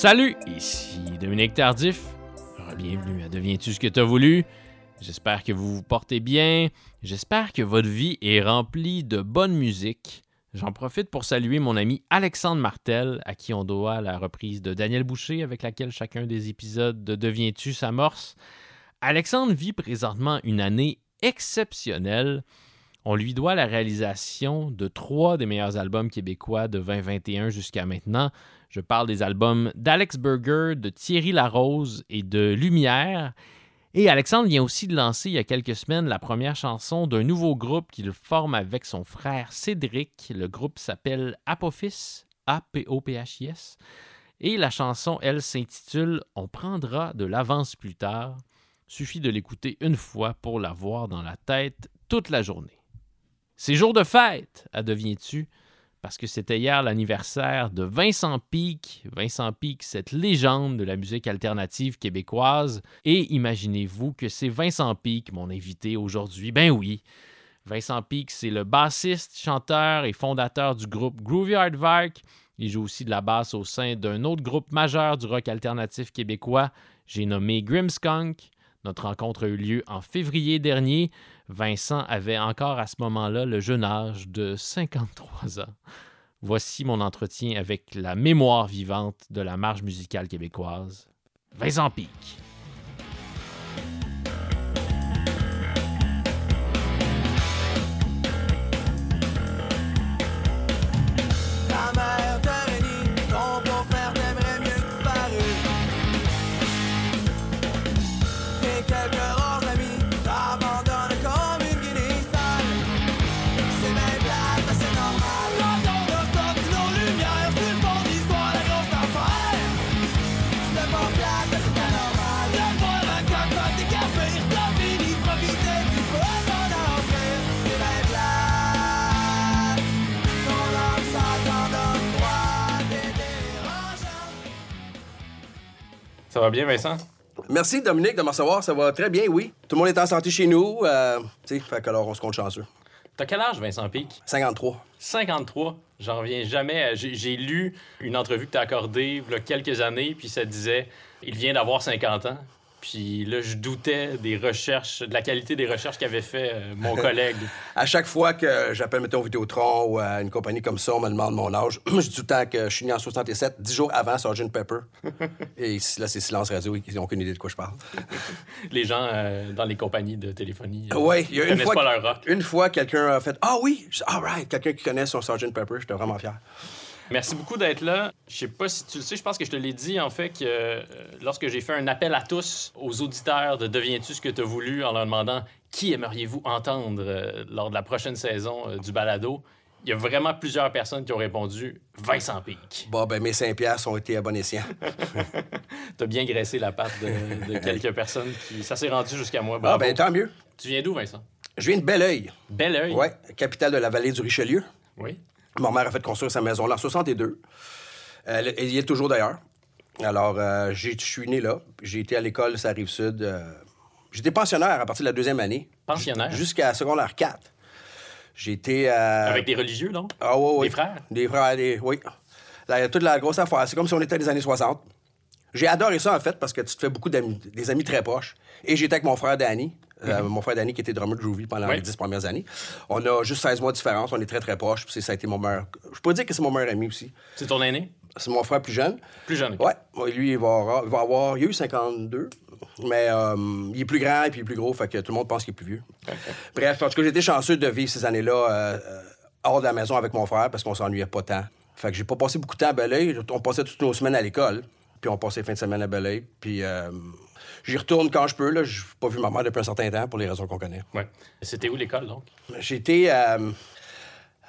Salut, ici Dominique Tardif. Bienvenue à Deviens-tu ce que tu as voulu? J'espère que vous vous portez bien. J'espère que votre vie est remplie de bonne musique. J'en profite pour saluer mon ami Alexandre Martel, à qui on doit la reprise de Daniel Boucher, avec laquelle chacun des épisodes de Deviens-tu s'amorce. Alexandre vit présentement une année exceptionnelle. On lui doit la réalisation de trois des meilleurs albums québécois de 2021 jusqu'à maintenant. Je parle des albums d'Alex Burger, de Thierry Larose et de Lumière. Et Alexandre vient aussi de lancer il y a quelques semaines la première chanson d'un nouveau groupe qu'il forme avec son frère Cédric. Le groupe s'appelle Apophis, A-P-O-P-H-I-S. Et la chanson, elle, s'intitule On prendra de l'avance plus tard. Suffit de l'écouter une fois pour l'avoir dans la tête toute la journée. C'est jour de fête, à deviens-tu, parce que c'était hier l'anniversaire de Vincent Pic. Vincent Pic, cette légende de la musique alternative québécoise. Et imaginez-vous que c'est Vincent Pic, mon invité aujourd'hui. Ben oui. Vincent Pic, c'est le bassiste, chanteur et fondateur du groupe Groovy Vark. Il joue aussi de la basse au sein d'un autre groupe majeur du rock alternatif québécois. J'ai nommé Grimskunk. Notre rencontre a eu lieu en février dernier. Vincent avait encore à ce moment-là le jeune âge de 53 ans. Voici mon entretien avec la mémoire vivante de la marge musicale québécoise, Vincent Pic. Ça va bien, Vincent? Merci, Dominique, de me recevoir. Ça va très bien, oui. Tout le monde est en santé chez nous. Euh, tu sais, fait que alors, on se compte chanceux. T'as quel âge, Vincent Pic? 53. 53? J'en reviens jamais. J'ai lu une entrevue que t'as accordée il y a quelques années, puis ça disait il vient d'avoir 50 ans. Puis là, je doutais des recherches, de la qualité des recherches qu'avait fait euh, mon collègue. à chaque fois que j'appelle, mettons, Vidéotron ou à une compagnie comme ça, on me demande mon âge. je dis tout le temps que je suis né en 67, dix jours avant Sgt. Pepper. Et là, c'est silence radio, ils n'ont aucune idée de quoi je parle. les gens euh, dans les compagnies de téléphonie euh, oui, il y a une fois, pas leur rock. Une fois, quelqu'un a fait « Ah oui! » All right! Quelqu'un qui connaît son Sgt. Pepper, j'étais vraiment fier. Merci beaucoup d'être là. Je sais pas si tu le sais, je pense que je te l'ai dit en fait que euh, lorsque j'ai fait un appel à tous aux auditeurs de Deviens-tu ce que tu as voulu en leur demandant qui aimeriez-vous entendre euh, lors de la prochaine saison euh, du balado, il y a vraiment plusieurs personnes qui ont répondu Vincent Pic. Bon, ben mes 5 piastres ont été à bon escient. T'as bien graissé la patte de, quelques personnes qui. Ça s'est rendu jusqu'à moi. Ah, ben tant mieux. Tu viens d'où, Vincent? Je viens de Belleuil. Belleuil? Oui, capitale de la vallée du Richelieu. Oui. Ma mère a fait construire sa maison là en 62. Elle, y est toujours d'ailleurs. Alors, euh, je suis né là. J'ai été à l'école, ça rive sud. Euh, j'étais pensionnaire à partir de la deuxième année. Pensionnaire? Jusqu'à secondaire 4. J'étais. Euh... Avec des religieux, donc? Ah oui, oui. Des frères? Des frères, des... oui. Là, toute la grosse affaire. C'est comme si on était des années 60. J'ai adoré ça, en fait, parce que tu te fais beaucoup d'amis, des amis très proches. Et j'étais avec mon frère Danny, euh, mhm. mon frère Danny qui était drummer de Groovy pendant les dix premières années. On a juste 16 mois de différence, on est très très proches. Puis ça a été mon meilleur. Je peux dire que c'est mon meilleur ami aussi. C'est ton aîné? C'est mon frère plus jeune. Plus jeune, Ouais. Lui, il va, avoir, il va avoir. Il a eu 52. Mais euh, il est plus grand et puis il est plus gros, fait que tout le monde pense qu'il est plus vieux. Bref, en tout cas, j'étais chanceux de vivre ces années-là euh, hors de la maison avec mon frère parce qu'on s'ennuyait pas tant. Fait que j'ai pas passé beaucoup de temps à Belleuil. On passait toutes nos semaines à l'école. Puis on passait fin de semaine à Belleuil. Puis J'y retourne quand je peux. Je n'ai pas vu ma mère depuis un certain temps pour les raisons qu'on connaît. Ouais. C'était où l'école, donc? J'étais euh,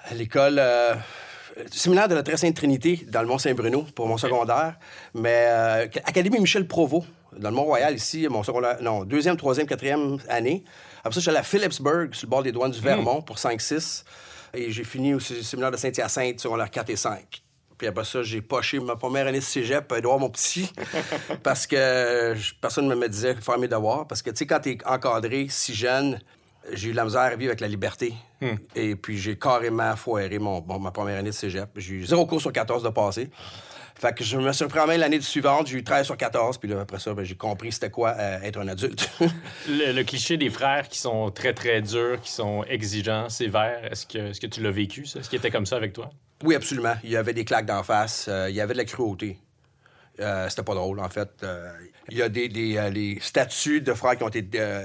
à l'école. Euh, séminaire de la Très Sainte Trinité dans le Mont-Saint-Bruno pour mon secondaire, mais euh, Académie Michel Provost dans le Mont-Royal ici, mon secondaire, non, deuxième, troisième, quatrième année. Après ça, je suis allé à Phillipsburg, sur le bord des douanes du hmm. Vermont, pour 5-6. Et j'ai fini au séminaire de Saint-Hyacinthe, secondaire 4 et 5. Puis après ça, j'ai poché ma première année de cégep, Edouard, mon petit, parce que personne ne me disait faire mes devoirs. Parce que, tu sais, quand t'es encadré si jeune, j'ai eu la misère à vivre avec la liberté. Hmm. Et puis, j'ai carrément foiré mon, ma première année de cégep. J'ai eu zéro cours sur 14 de passé. Fait que je me suis repris en main l'année suivante, j'ai eu 13 sur 14, puis là, après ça, ben, j'ai compris c'était quoi euh, être un adulte. Le, le cliché des frères qui sont très, très durs, qui sont exigeants, sévères, est-ce que, est-ce que tu l'as vécu, ça? Est-ce qu'il était comme ça avec toi? oui, absolument. Il y avait des claques d'en face, euh, il y avait de la cruauté. Euh, c'était pas drôle, en fait. Il y a des, des, les statues de frères qui ont été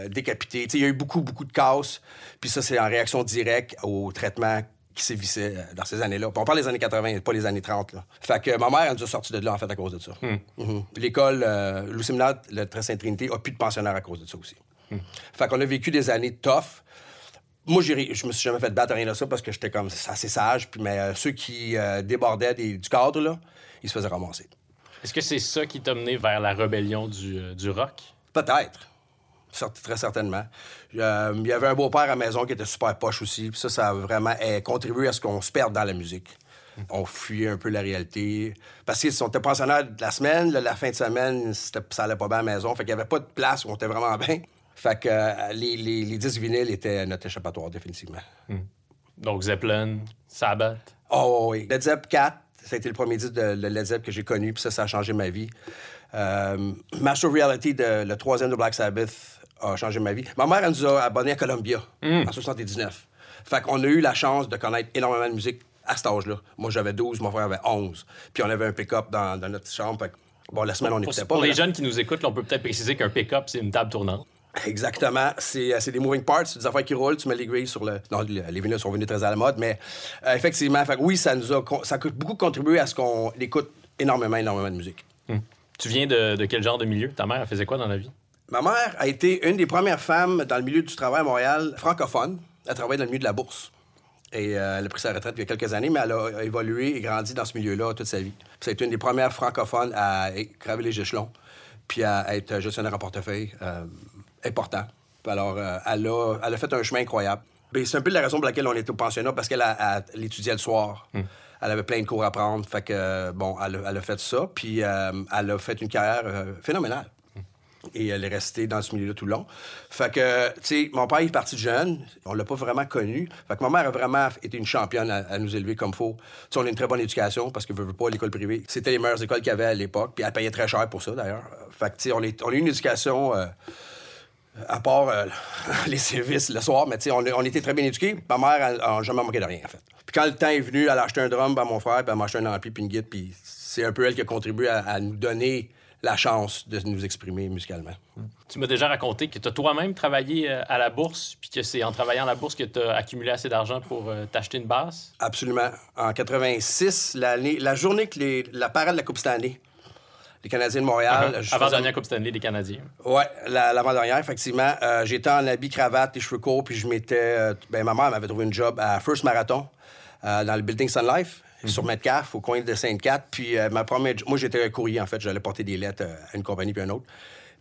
décapités. Il y a eu beaucoup, beaucoup de casses. Puis ça, c'est en réaction directe au traitement qui sévissait euh, dans ces années-là. On parle des années 80, pas les années 30. Là. Fait que ma mère, elle nous a sortis de là, en fait, à cause de ça. Mhm. L'école, euh, le séminaire, le Très Sainte-Trinité, a plus de pensionnaires à cause de ça aussi. Fait qu'on a vécu des années tough. Moi, j'ai je me suis jamais fait battre rien de ça parce que j'étais comme assez sage. Puis, mais euh, ceux qui euh, débordaient des- du cadre, là, ils se faisaient ramasser. Est-ce que c'est ça qui t'a mené vers la rébellion du, du rock? Peut-être. Très certainement. Euh, il y avait un beau-père à la maison qui était super poche aussi. Puis ça, ça a vraiment eh, contribué à ce qu'on se perde dans la musique. On fuyait un peu la réalité. Parce que si on était pensionnaire de la semaine, là, la fin de semaine, ça allait pas bien à la maison. Fait qu'il y avait pas de place où on était vraiment bien. Fait que euh, les, les, les disques vinyles étaient notre échappatoire, définitivement. Donc Zeppelin, Sabbath. Oh oui. Led Zepp 4, ça a été le premier disque de, de Led Zepp que j'ai connu, puis ça, ça a changé ma vie. Euh, Master Reality, de, le troisième de Black Sabbath, a changé ma vie. Ma mère, elle nous a abonnés à Columbia en 79. Fait qu'on a eu la chance de connaître énormément de musique à cet âge-là. Moi, j'avais 12, mon frère avait 11. Puis on avait un pick-up dans, dans notre chambre. Fait que, bon, la semaine, on n'écoutait pas. pour les jeunes qui nous écoutent, là, on peut peut-être préciser qu'un pick-up, c'est une table tournante. Exactement. C'est euh, des moving parts, c'est des affaires qui roulent. Tu mets les grilles sur le. Non, le- les vinyles sont venus très à la mode, mais euh, effectivement, fait que oui, ça nous a, ça a beaucoup contribué à ce qu'on écoute énormément, énormément de musique. Tu viens de, de quel genre de milieu? Ta mère, elle faisait quoi dans la vie? Ma mère a été une des premières femmes dans le milieu du travail à Montréal francophone. Elle travaillait dans le milieu de la bourse. Et euh, elle a pris sa retraite il y a quelques années, mais elle a évolué et grandi dans ce milieu-là toute sa vie. Ça a été une des premières francophones à graver les échelons, puis à être gestionnaire en portefeuille euh, important. Alors, euh, elle, a, elle a fait un chemin incroyable. C'est un peu la raison pour laquelle on était au pensionnat, parce qu'elle a- étudiait le soir. Elle avait plein de cours à prendre. Fait que, bon, elle, a- elle a fait ça, puis elle a fait une carrière phénoménale. Et elle est restée dans ce milieu-là tout le long. Fait que, tu sais, mon père est parti jeune. On l'a pas vraiment connu. Fait que ma mère a vraiment été une championne à, nous élever comme faut. Tu on a une très bonne éducation parce que, veux, veux pas, l'école privée, c'était les meilleures écoles qu'il y avait à l'époque. Puis elle payait très cher pour ça, d'ailleurs. Fait que, tu sais, on, a eu une éducation... euh, à part euh, les services le soir, mais tu sais, on, était très bien éduqués. Ma mère, elle n'a jamais manqué de rien, en fait. Puis quand le temps est venu, elle a acheté un drum à mon frère, puis elle m'a acheté un ampli puis une guitare, puis c'est un peu elle qui a contribué à nous donner la chance de nous exprimer musicalement. Tu m'as déjà raconté que tu as toi-même travaillé euh, à la bourse, puis que c'est en travaillant à la bourse que tu as accumulé assez d'argent pour euh, t'acheter une basse. Absolument. En 86, l'année, la journée que les- la parade de la Coupe Stanley, les Canadiens de Montréal. je Avant faisais- dernière Coupe Stanley des Canadiens. La- l'avant-dernière, effectivement. Euh, j'étais en habit, cravate et cheveux courts, puis je m'étais. euh, ben, ma mère m'avait trouvé une job à First Marathon, euh, dans le building Sun Life, sur Metcalf, au coin de Sainte-Cat. Puis euh, ma première. Moi, j'étais un courrier, en fait. J'allais porter des lettres euh, à une compagnie puis à une autre.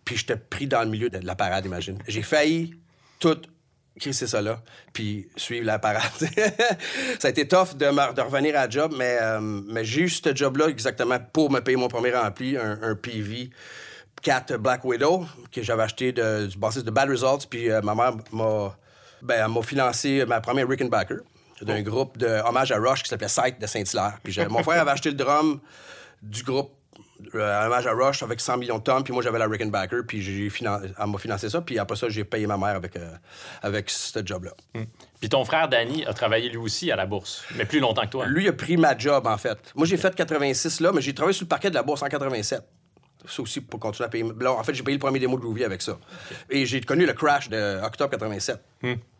Puis j'étais pris dans le milieu de la parade, imagine. J'ai failli tout crisser ça là, puis suivre la parade. ça a été tough de, revenir à la job, mais, euh, j'ai eu ce job-là exactement pour me payer mon premier rempli, un, PV 4 Black Widow que j'avais acheté de- du bassiste de Bad Results, puis euh, ma mère m'a ben, financé ma première Rickenbacker d'un groupe de hommage à Rush qui s'appelait Sight de Saint-Hilaire. Puis mon frère avait acheté le drum du groupe euh, hommage à Rush avec 100 millions de tonnes, puis moi j'avais la Rickenbacker, puis j'ai finan- elle m'a financé ça, puis après ça j'ai payé ma mère avec, euh, avec ce job-là. Puis ton frère Danny a travaillé lui aussi à la bourse, mais plus longtemps que toi. Lui a pris ma job, en fait. Moi, j'ai fait 86 là, mais j'ai travaillé sur le parquet de la bourse en 87. Ça aussi pour continuer à payer. Là, en fait, j'ai payé le premier démo de Groovy avec ça. Et j'ai connu le crash de octobre 87.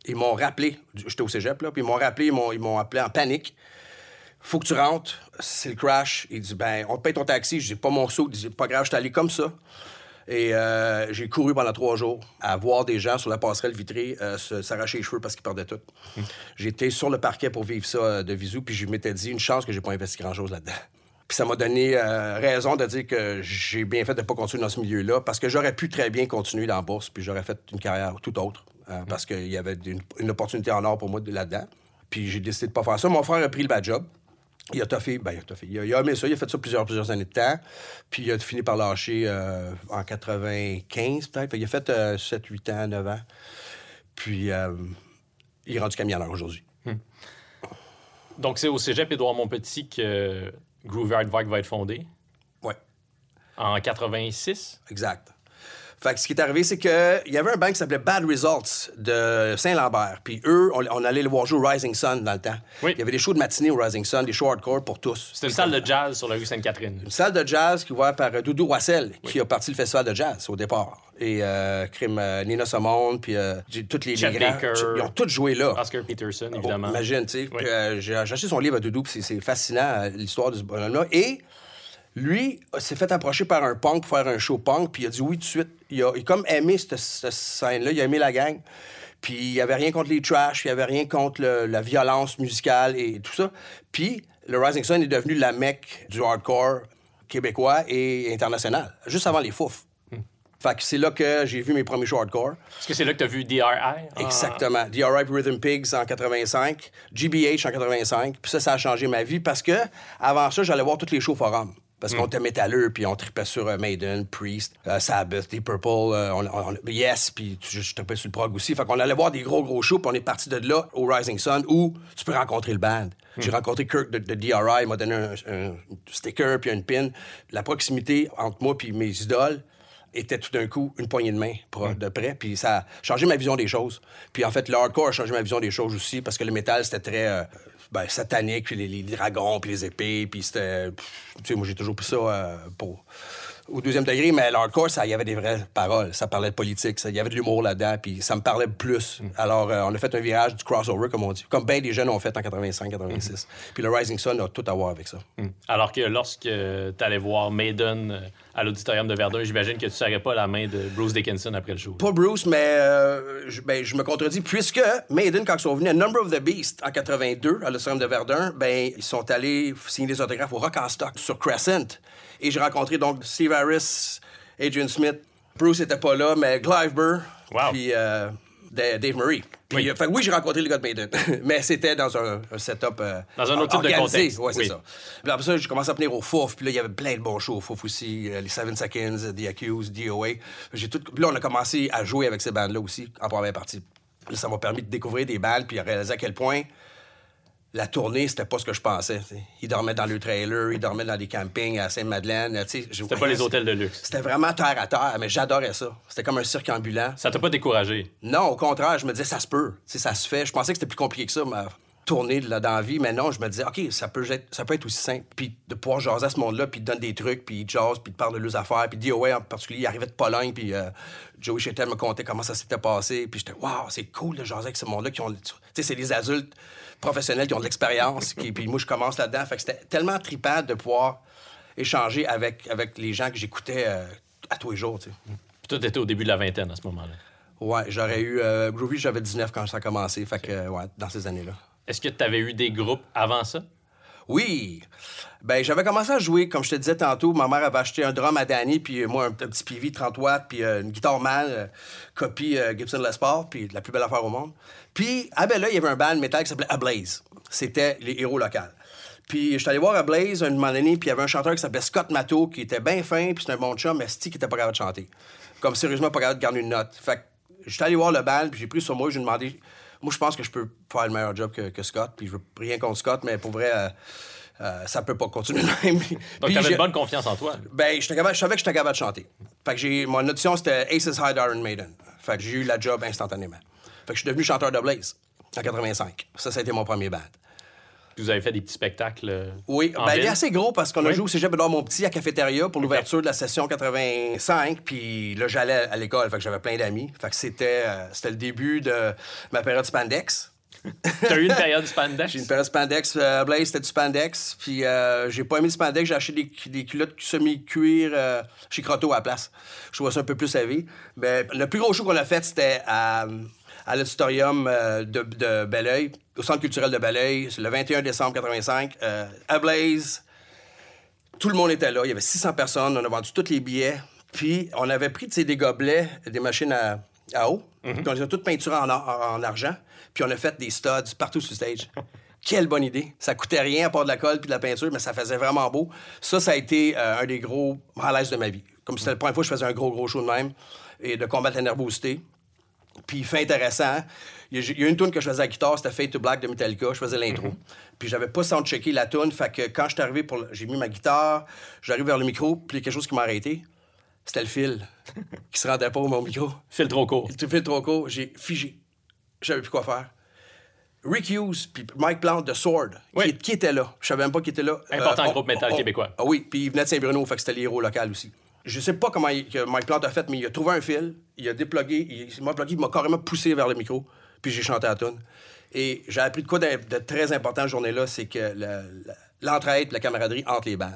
Ils m'ont rappelé, j'étais au cégep, là, puis ils m'ont rappelé, ils m'ont, ils m'ont appelé en panique. Faut que tu rentres, c'est le crash. Il dit, ben, on te paye ton taxi. Je dis, pas mon saut. Il dit, pas grave, je suis allé comme ça. Et euh, j'ai couru pendant trois jours à voir des gens sur la passerelle vitrée euh, s'arracher les cheveux parce qu'ils perdaient tout. J'étais sur le parquet pour vivre ça euh, de visu, puis je m'étais dit une chance que j'ai pas investi grand-chose là-dedans. Puis ça m'a donné euh, raison de dire que j'ai bien fait de pas continuer dans ce milieu-là parce que j'aurais pu très bien continuer dans la bourse, puis j'aurais fait une carrière tout autre euh, parce qu'il y avait une, une opportunité en or pour moi de- là-dedans. Puis j'ai décidé de pas faire ça. Mon frère a pris le bad job. Il a toffé, ben il a toffé. Il a, il a aimé ça, il a fait ça plusieurs, plusieurs années de temps. Puis il a fini par lâcher euh, en 95 peut-être. Qu'il a fait 7, 8 ans, 9 ans. Puis il est rendu camionneur aujourd'hui. Donc c'est au cégep Édouard Montpetit que Groovy Hard Vibe va être fondé. En 86? Exact. Fait que ce qui est arrivé, c'est qu'il y avait un band qui s'appelait Bad Results de Saint-Lambert. Puis eux, on, on allait les voir jouer au Rising Sun dans le temps. Oui. Il y avait des shows de matinée au Rising Sun, des shows hardcore pour tous. C'était une salle de jazz sur la rue Sainte-Catherine. Une salle de jazz qui est ouverte par Doudou Roissel, qui a parti le festival de jazz au départ. Et euh, crime euh, Nina Simone, puis euh, toutes les, les grands. Baker. Ils ont tous joué là. Oscar Peterson, Oh, évidemment. imagine, tu sais. Oui. Euh, j'ai acheté son livre à Doudou, puis c'est- fascinant, euh, l'histoire de ce bonhomme-là. Et lui s'est fait approcher par un punk pour faire un show punk, puis il a dit oui tout de suite. Il a, il a comme aimé cette, cette scène-là, il a aimé la gang. Puis il n'y avait rien contre les trash, il n'y avait rien contre le- la violence musicale et tout ça. Puis le Rising Sun est devenu la mecque du hardcore québécois et international, juste avant les fouf. Fait que c'est là que j'ai vu mes premiers shows hardcore. Est-ce que c'est là que tu as vu DRI? en- Exactement. DRI Rhythm Pigs en 85, GBH en 85. Puis ça, ça a changé ma vie parce que avant ça, j'allais voir tous les shows forums. Parce qu'on était métalleux, puis on tripait sur euh, Maiden, Priest, euh, Sabbath, Deep Purple, euh, on- on- Yes, puis je, tapais sur le prog aussi. Fait qu'on allait voir des gros, gros shows, puis on est parti de là au Rising Sun où tu peux rencontrer le band. J'ai rencontré Kirk de, de DRI, il m'a donné un, un sticker puis une pin. La proximité entre moi puis mes idoles, était tout d'un coup une poignée de main pour- de près. Puis ça a changé ma vision des choses. Puis en fait, le hardcore a changé ma vision des choses aussi parce que le métal, c'était très euh, ben, satanique, puis les, les dragons, puis les épées. Puis c'était. Tu sais, moi, j'ai toujours pris ça euh, pour. Au deuxième degré, mais le hardcore, ça, il y avait des vraies paroles. Ça parlait de politique, ça, il y avait de l'humour là-dedans, puis ça me parlait plus. Alors, euh, on a fait un virage du crossover, comme on dit. Comme bien des jeunes ont fait en 85-86. Puis le Rising Sun a tout à voir avec ça. Alors que lorsque tu allais voir Maiden euh, à l'auditorium de Verdun, j'imagine que tu ne serrais pas la main de Bruce Dickinson après le show. Pas Bruce, mais euh, je, ben, je me contredis, puisque Maiden, quand ils sont venus à Number of the Beast en 82, à l'Océan de Verdun, ben, ils sont allés signer des autographes au Rock en Stock sur Crescent. Et j'ai rencontré donc Steve Harris, Adrian Smith. Bruce était pas là, mais Clive Burr, Wow. puis euh, Da- Dave Murray. Puis, Oui. euh, oui, j'ai rencontré les gars de Maiden, mais c'était dans un, un setup euh, Dans un autre type de contexte. Ouais, c'est Oui. ça. Puis après ça, j'ai commencé à venir au Fouf. Puis là, il y avait plein de bons shows au Fouf aussi. euh, les Seven Seconds, The Accused, DOA. J'ai tout... Puis là, on a commencé à jouer avec ces bandes-là aussi, en première partie. Là, ça m'a permis de découvrir des bandes puis à réaliser à quel point la tournée, c'était pas ce que je pensais. t'sais. Ils dormaient dans le trailer, ils dormaient dans des campings à Sainte-Madeleine. C'était pas les hôtels de luxe. C'était vraiment terre à terre, mais j'adorais ça. C'était comme un cirque ambulant. Ça t'a pas découragé? Non, au contraire, je me disais, ça se peut. Tu sais, ça se fait. Je pensais que c'était plus compliqué que ça, ma tournée de la, dans la vie, mais non, je me disais, OK, ça peut être, ça peut être aussi simple. Puis de pouvoir jaser à ce monde-là, puis ils te donnent des trucs, puis ils jasent, puis ils te parlent de leurs affaires. Puis DOA en particulier, il arrivait de Pologne, puis euh, Joey Chetel me contait comment ça s'était passé. Puis j'étais, waouh, c'est cool de jaser avec ce monde-là qui ont. Tu sais, c'est des adultes professionnels qui ont de l'expérience. puis moi, je commence là-dedans. Fait que c'était tellement trippant de pouvoir échanger avec, avec les gens que j'écoutais euh, à tous les jours, tu sais. Puis toi, t'étais au début de la vingtaine à ce moment-là. Ouais, j'aurais eu. euh, Groovy, j'avais 19 quand ça a commencé. Fait que, ouais, dans ces années-là. Est-ce que tu avais eu des groupes avant ça? Oui! Ben, j'avais commencé à jouer, comme je te disais tantôt. Ma mère avait acheté un drum à Danny, puis moi, un petit PV 30 watts, puis euh, une guitare mal, euh, copie euh, Gibson Les Paul, puis la plus belle affaire au monde. Puis, à Bella, il y avait un band métal qui s'appelait Ablaze. C'était les héros locaux. Puis, je suis allé voir Ablaze un moment donné, puis il y avait un chanteur qui s'appelait Scott Matto, qui était bien fin, puis c'était un bon chum, mais Sti qui était pas capable de chanter. Comme sérieusement pas capable de garder une note. Fait que, je suis allé voir le band, puis j'ai pris sur moi, j'ai demandé. Moi, je pense que je peux faire le meilleur job que, que Scott, puis je veux rien contre Scott, mais pour vrai, euh, euh, ça peut pas continuer de même. Donc, Puis tu avais j'ai- une bonne confiance en toi. ben, je savais que j'étais capable de chanter. Fait que j'ai, mon audition, c'était Aces High Iron Maiden. Fait que j'ai eu la job instantanément. Fait que je suis devenu chanteur de Blaze en 85. Ça, ça a été mon premier band. Puis Vous avez fait des petits spectacles. euh, Oui, en ben, il est assez gros parce qu'on a joué au Cégep Édouard mon petit à Cafétéria pour l'ouverture de la session 85. Puis là, j'allais à l'école, fait que j'avais plein d'amis. Fait que c'était, euh, c'était le début de ma période spandex. T'as eu une période spandex? J'ai une période spandex. euh, Blaze, c'était du spandex. Puis euh, j'ai pas aimé le spandex. J'ai acheté des, des culottes semi-cuir euh, chez Crotto à la place. Je trouvais ça un peu plus à vie. Mais le plus gros show qu'on a fait, c'était à, à l'auditorium euh, de, de Belleuil, au Centre culturel de Belleuil, le 21 décembre 85. Euh, à Blaze, tout le monde était là. Il y avait 600 personnes. On a vendu tous les billets. Puis, on avait pris des gobelets, des machines à, à eau. Puis, on les a toutes peinturées en, argent. Puis, on a fait des studs partout sur le stage. Quelle bonne idée. Ça coûtait rien à part de la colle puis de la peinture, mais ça faisait vraiment beau. Ça, ça a été euh, un des gros highlights de ma vie. Comme c'était la première fois que je faisais un gros, gros show de même et de combattre la nervosité. Puis fait intéressant. Il y a- une tune que je faisais à la guitare, c'était Fade to Black de Metallica. Je faisais l'intro. Puis j'avais pas soundchecké la tune. Fait que quand je suis arrivé pour. J'ai mis ma guitare, j'arrive vers le micro, puis il y a quelque chose qui m'a arrêté. C'était le fil qui se rendait pas au mon micro. Fil trop court. Le fil trop court, j'ai figé. Je savais plus quoi faire. Rick Hughes puis Mike Plante de Sword, Oui. qui, qui était là. Je savais même pas qu'il était là. Important on- groupe métal on- québécois. Ah oui, puis il venait de Saint-Bruno, fait que c'était les héros locaux aussi. Je sais pas comment il- Mike Plante a fait, mais il a trouvé un fil, il a déplugué, il, il m'a il m'a carrément poussé vers le micro, puis j'ai chanté à tune. Et j'ai appris de quoi de, de très important journée-là, c'est que le- le- l'entraide la camaraderie entre les bandes.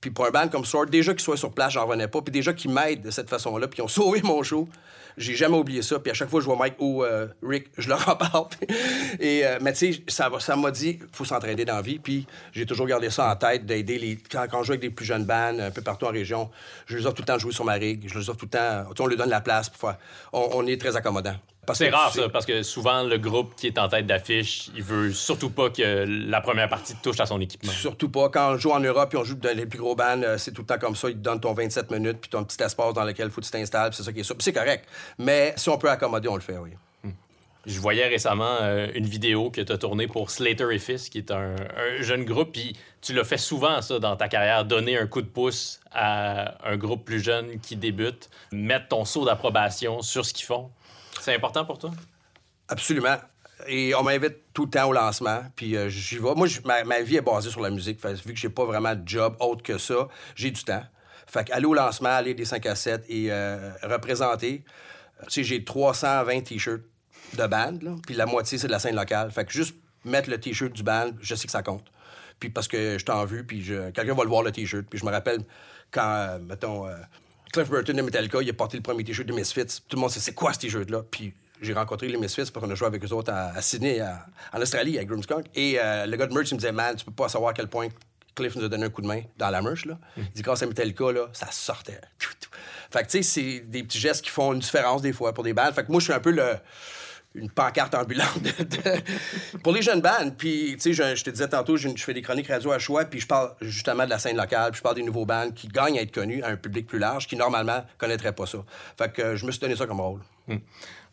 Puis pour un band comme Sword, déjà qu'ils soient sur place, j'en revenais pas. Puis déjà qu'ils m'aident de cette façon-là, puis ils ont sauvé mon show. J'ai jamais oublié ça. Puis à chaque fois que je vois Mike ou euh, Rick, je leur en parle. Et, euh, mais tu sais, ça m'a dit faut s'entraider dans la vie. Puis j'ai toujours gardé ça en tête, d'aider les. Quand, je joue avec des plus jeunes bands, un peu partout en région, je les offre tout le temps jouer sur ma rig. Je les offre tout le temps. On leur donne la place pour faire. On, on est très accommodant. C'est rare, sais- ça, parce que souvent, le groupe qui est en tête d'affiche, il veut surtout pas que la première partie touche à son équipement. Surtout pas. Quand on joue en Europe et on joue dans les plus gros bands, euh, c'est tout le temps comme ça. Ils te donnent ton 27 minutes puis ton petit espace dans lequel il faut que tu t'installes. C'est ça qui est ça. C'est correct. Mais si on peut accommoder, on le fait, oui. Je voyais récemment euh, une vidéo que tu as tournée pour Slater et Fils, qui est un, un jeune groupe, puis tu l'as fait souvent, ça, dans ta carrière, donner un coup de pouce à un groupe plus jeune qui débute, mettre ton saut d'approbation sur ce qu'ils font. C'est important pour toi? Absolument. Et on m'invite tout le temps au lancement, puis euh, j'y vais. Moi, ma, ma vie est basée sur la musique. Vu que j'ai pas vraiment de job autre que ça, j'ai du temps. Fait qu'aller au lancement, aller des 5 à 7 et euh, représenter. Tu sais, j'ai 320 T-shirts de band, puis la moitié, c'est de la scène locale. Fait que juste mettre le T-shirt du band, je sais que ça compte. Puis parce que je t'en vu, puis je- quelqu'un va le voir, le T-shirt. Puis je me rappelle quand, euh, mettons, Cliff Burton de Metallica, il a porté le premier T-shirt de Misfits. Tout le monde sait c'est quoi ce T-shirt-là? Puis j'ai rencontré les Misfits parce qu'on a joué avec eux autres à, à Sydney, à- en Australie, avec Grimmskunk. Et euh, le gars de merch, il me disait, man, tu peux pas savoir à quel point Cliff nous a donné un coup de main dans la merch. Là. Il dit, grâce à Metallica, là, ça sortait. Fait que, tu sais, c'est des petits gestes qui font une différence des fois pour des bandes. Fait que moi, je suis un peu le une pancarte ambulante pour les jeunes bandes. Puis, tu sais, je, te disais tantôt, je, fais des chroniques radio à choix, puis je parle justement de la scène locale, puis je parle des nouveaux bandes qui gagnent à être connus à un public plus large, qui normalement connaîtrait pas ça. Fait que euh, je me suis donné ça comme rôle.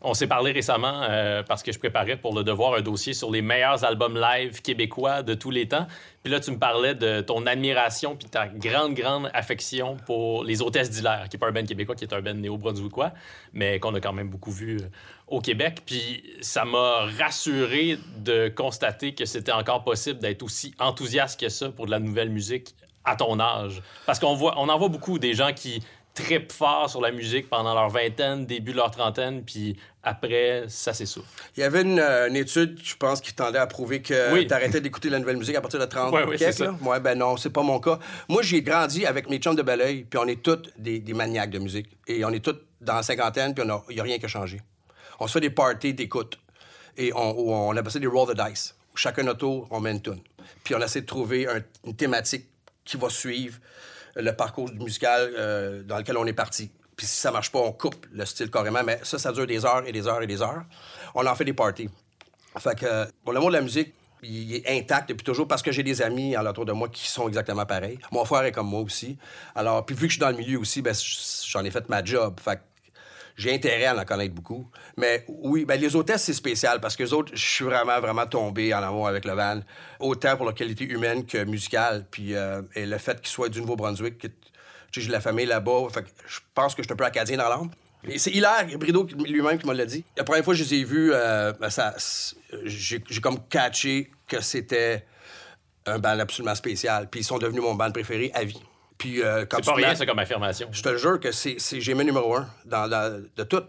On s'est parlé récemment euh, parce que je préparais pour le devoir un dossier sur les meilleurs albums live québécois de tous les temps. Puis là, tu me parlais de ton admiration puis ta grande, grande affection pour les Hôtesses d'Hilaire, qui n'est pas un québécois, qui est un band néo-brunswickois, mais qu'on a quand même beaucoup vu euh, au Québec. Puis ça m'a rassuré de constater que c'était encore possible d'être aussi enthousiaste que ça pour de la nouvelle musique à ton âge. Parce qu'on voit, on en voit beaucoup des gens qui trippent fort sur la musique pendant leur vingtaine, début de leur trentaine, puis après, ça s'essouffle. Il y avait une, euh, une étude, je pense, qui tendait à prouver que Oui. tu arrêtais d'écouter la nouvelle musique à partir de 30 Ouais, ouais, quelques, là. Ouais, ben non, c'est pas mon cas. Moi, j'ai grandi avec mes chums de Belleuil, puis on est tous des, des maniaques de musique. Et on est tous dans la cinquantaine, puis il n'y a rien qui a changé. On se fait des parties d'écoute. Et on, on appelle ça des roll the dice. Chacun notre tour, on met une tune. Puis on essaie de trouver un- une thématique qui va suivre le parcours musical euh, dans lequel on est parti. Puis si ça marche pas, on coupe le style carrément. Mais ça, ça dure des heures et des heures et des heures. On en fait des parties. Fait que, le monde de la musique, il est intact depuis toujours parce que j'ai des amis autour de moi qui sont exactement pareils. Mon frère est comme moi aussi. Alors, puis vu que je suis dans le milieu aussi, ben, j'en ai fait ma job. Fait j'ai intérêt à en connaître beaucoup. Mais oui, ben, les hôtesses, c'est spécial parce que les autres, je suis vraiment, vraiment tombé en amour avec le van. Autant pour la qualité humaine que musicale. Puis euh, et le fait qu'il soit du Nouveau-Brunswick, que j'ai de la famille là-bas. Je pense que je suis un peu acadien dans l'âme. Et c'est Hilaire Brideau lui-même qui me l'a dit. La première fois que je les ai vus, euh, ben, j'ai j'ai comme catché que c'était un band absolument spécial. Puis ils sont devenus mon band préféré à vie. Puis euh, quand C'est tu pas rien, ça, comme affirmation. je te jure que c'est, c'est j'ai mes numéro un dans, de tout.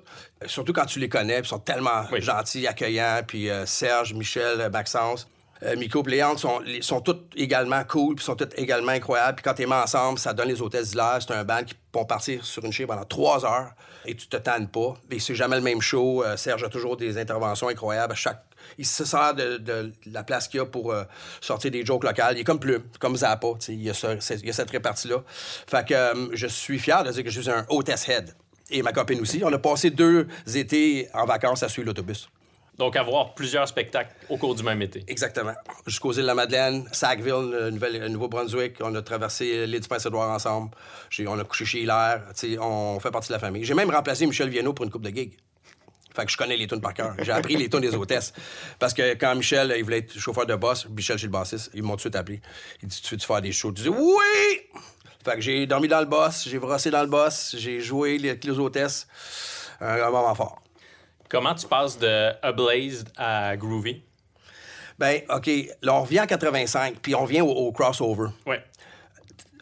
Surtout quand tu les connais, puis ils sont tellement Oui. gentils, accueillants. Puis euh, Serge, Michel, euh, Maxence, euh, Miko, puis Léandre sont, sont tous également cool, puis sont tous également incroyables. Puis quand t'es mis ensemble, ça donne les hôtesses d'hilaire. C'est un band qui vont partir sur une chaise pendant trois heures et tu te tannes pas. Et c'est jamais le même show. Euh, Serge a toujours des interventions incroyables. Chaque... Il se sert de, la place qu'il a pour euh, sortir des jokes locales. Il est comme Plume, comme Zappa. Il y, a il y a cette répartie-là. Fait que euh, je suis fier de dire que je suis un hôtesse head. Et ma copine aussi. On a passé deux étés en vacances à suivre l'autobus. Donc, avoir plusieurs spectacles au cours du même été. Exactement. Jusqu'aux îles de la Madeleine, Sackville, Nouveau-Brunswick. On a traversé l'île du Prince-Édouard ensemble. On a couché chez Hilaire. On fait partie de la famille. J'ai même remplacé Michel Viano pour une coupe de gigs. Fait que je connais les tunes par cœur. J'ai appris les tunes des hôtesses. Parce que quand Michel, il voulait être chauffeur de boss, Michel chez le bassiste, il m'a tout de suite appelé. Il dit Tu veux-tu faire des shows? Je dis Oui Fait que j'ai dormi dans le boss, j'ai brossé dans le boss, j'ai joué les, les hôtesses. Un moment fort. Comment tu passes de Ablazed à Groovy? Ben, OK, là, on revient en 85, puis on vient au, au crossover. Ouais.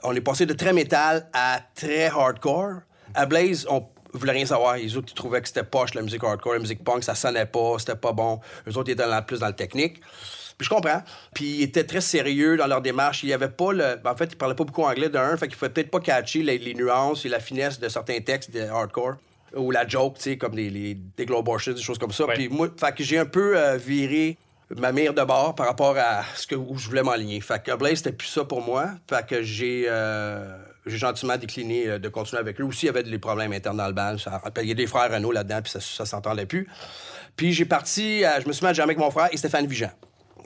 On est passé de très métal à très hardcore. À Blaze, on voulait rien savoir. Les autres, ils trouvaient que c'était poche, la musique hardcore, la musique punk, ça sonnait pas, c'était pas bon. Eux autres, ils étaient dans- plus dans le technique. Puis je comprends. Puis ils étaient très sérieux dans leur démarche. Il y avait pas le... ben, en fait, ils parlaient pas beaucoup anglais d'un, fait qu'ils pouvaient peut-être pas catcher les, les nuances et la finesse de certains textes de hardcore. Ou la joke, tu sais, comme les, les, des des choses comme ça. Puis moi, fait que j'ai un peu euh, viré ma mire de bord par rapport à ce que, où je voulais m'aligner. Fait que Blaze, c'était plus ça pour moi. Fait que j'ai euh, j'ai gentiment décliné euh, de continuer avec eux. Aussi, il y avait des problèmes internes dans le band. Ça- Il y a des frères Renault là-dedans, puis ça, ça s'entendait plus. Puis j'ai parti, euh, je me suis mis à jammer avec mon frère et Stéphane Vigent,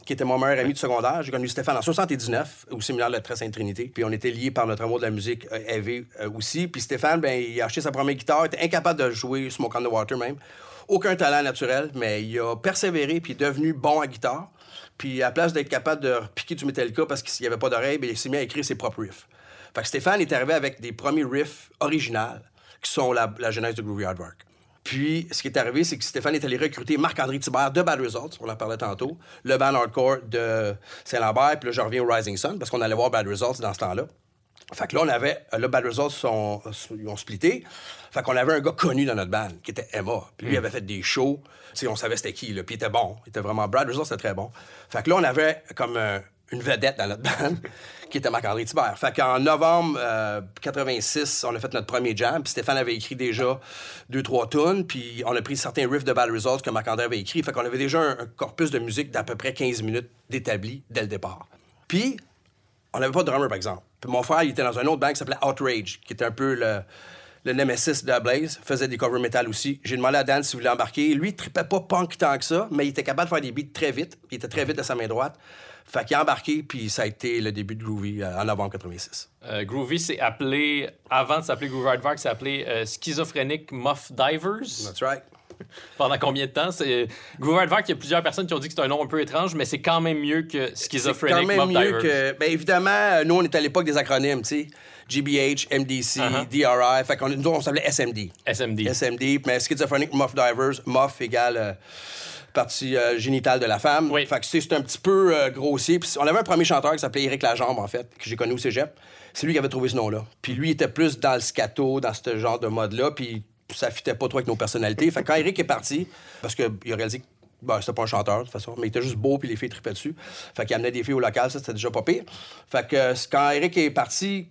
qui était mon meilleur ami de secondaire. J'ai connu Stéphane en 79, au séminaire de la Sainte-Trinité. Puis on était liés par notre amour de la musique euh, élevé euh, aussi. Puis Stéphane, ben, il a acheté sa première guitare, était incapable de jouer Smoke on the Water même. Aucun talent naturel, mais il a persévéré puis est devenu bon à guitare. Puis à la place d'être capable de piquer du Metallica parce qu'il n'y avait pas d'oreille, ben, il s'est mis à écrire ses propres riffs. Fait que Stéphane est arrivé avec des premiers riffs originaux qui sont la, genèse de Groovy Hard. Puis, ce qui est arrivé, c'est que Stéphane est allé recruter Marc-André Thibert de Bad Results, on en parlait tantôt, le band hardcore de Saint-Lambert, puis là, je reviens au Rising Sun, parce qu'on allait voir Bad Results dans ce temps-là. Fait que là, on avait. Là, Bad Results sont, ils ont splitté. Fait qu'on avait un gars connu dans notre band, qui était Emma. Puis lui, il avait fait des shows. Tu sais, on savait c'était qui, là. Puis il était bon. Il était vraiment. Bad Results, c'était très bon. Fait que là, on avait comme euh, une vedette dans notre band, qui était Marc-André Thibert. Fait novembre euh, 86, on a fait notre premier jam. Puis Stéphane avait écrit déjà deux, trois tunes. Puis on a pris certains riffs de Bad Results que Marc-André avait écrit. Fait qu'on avait déjà un, corpus de musique d'à peu près 15 minutes d'établi dès le départ. Puis, on n'avait pas de drummer, par exemple. Puis mon frère, il était dans un autre band qui s'appelait Outrage, qui était un peu le, le nemesis de Blaze, faisait des cover metal aussi. J'ai demandé à Dan s'il voulait embarquer. Lui, il trippait pas punk tant que ça, mais il était capable de faire des beats très vite. Il était très vite de sa main droite. Fait qu'il a embarqué, puis ça a été le début de Groovy euh, en novembre 86. Euh, Groovy s'est appelé, avant de s'appeler Groovy Hard Work, c'est appelé euh, Schizophrenic Muff Divers. That's right. Pendant combien de temps? C'est... Groovy Hard Work, il y a plusieurs personnes qui ont dit que c'est un nom un peu étrange, mais c'est quand même mieux que C'est Schizophrenic quand même Muff mieux Divers. que... Bien, évidemment, euh, nous, on est à l'époque des acronymes, tu sais. GBH, MDC, Uh-huh. DRI. Fait qu'on nous, on s'appelait SMD. SMD. SMD, mais schizophrenic muff divers, muff égale partie euh, génitale de la femme. Oui. Fait que c'est un petit peu euh, grossier. Puis on avait un premier chanteur qui s'appelait Éric Lajambe, en fait, que j'ai connu au cégep. C'est lui qui avait trouvé ce nom-là. Puis lui, il était plus dans le scato, dans ce genre de mode-là, puis ça fitait pas trop avec nos personnalités. Fait que quand Éric est parti, parce qu'il a réalisé que ben, c'était pas un chanteur, de toute façon, mais il était juste beau, puis les filles tripaient dessus. Fait qu'il amenait des filles au local, ça, c'était déjà pas pire. Fait que euh, quand Éric est parti,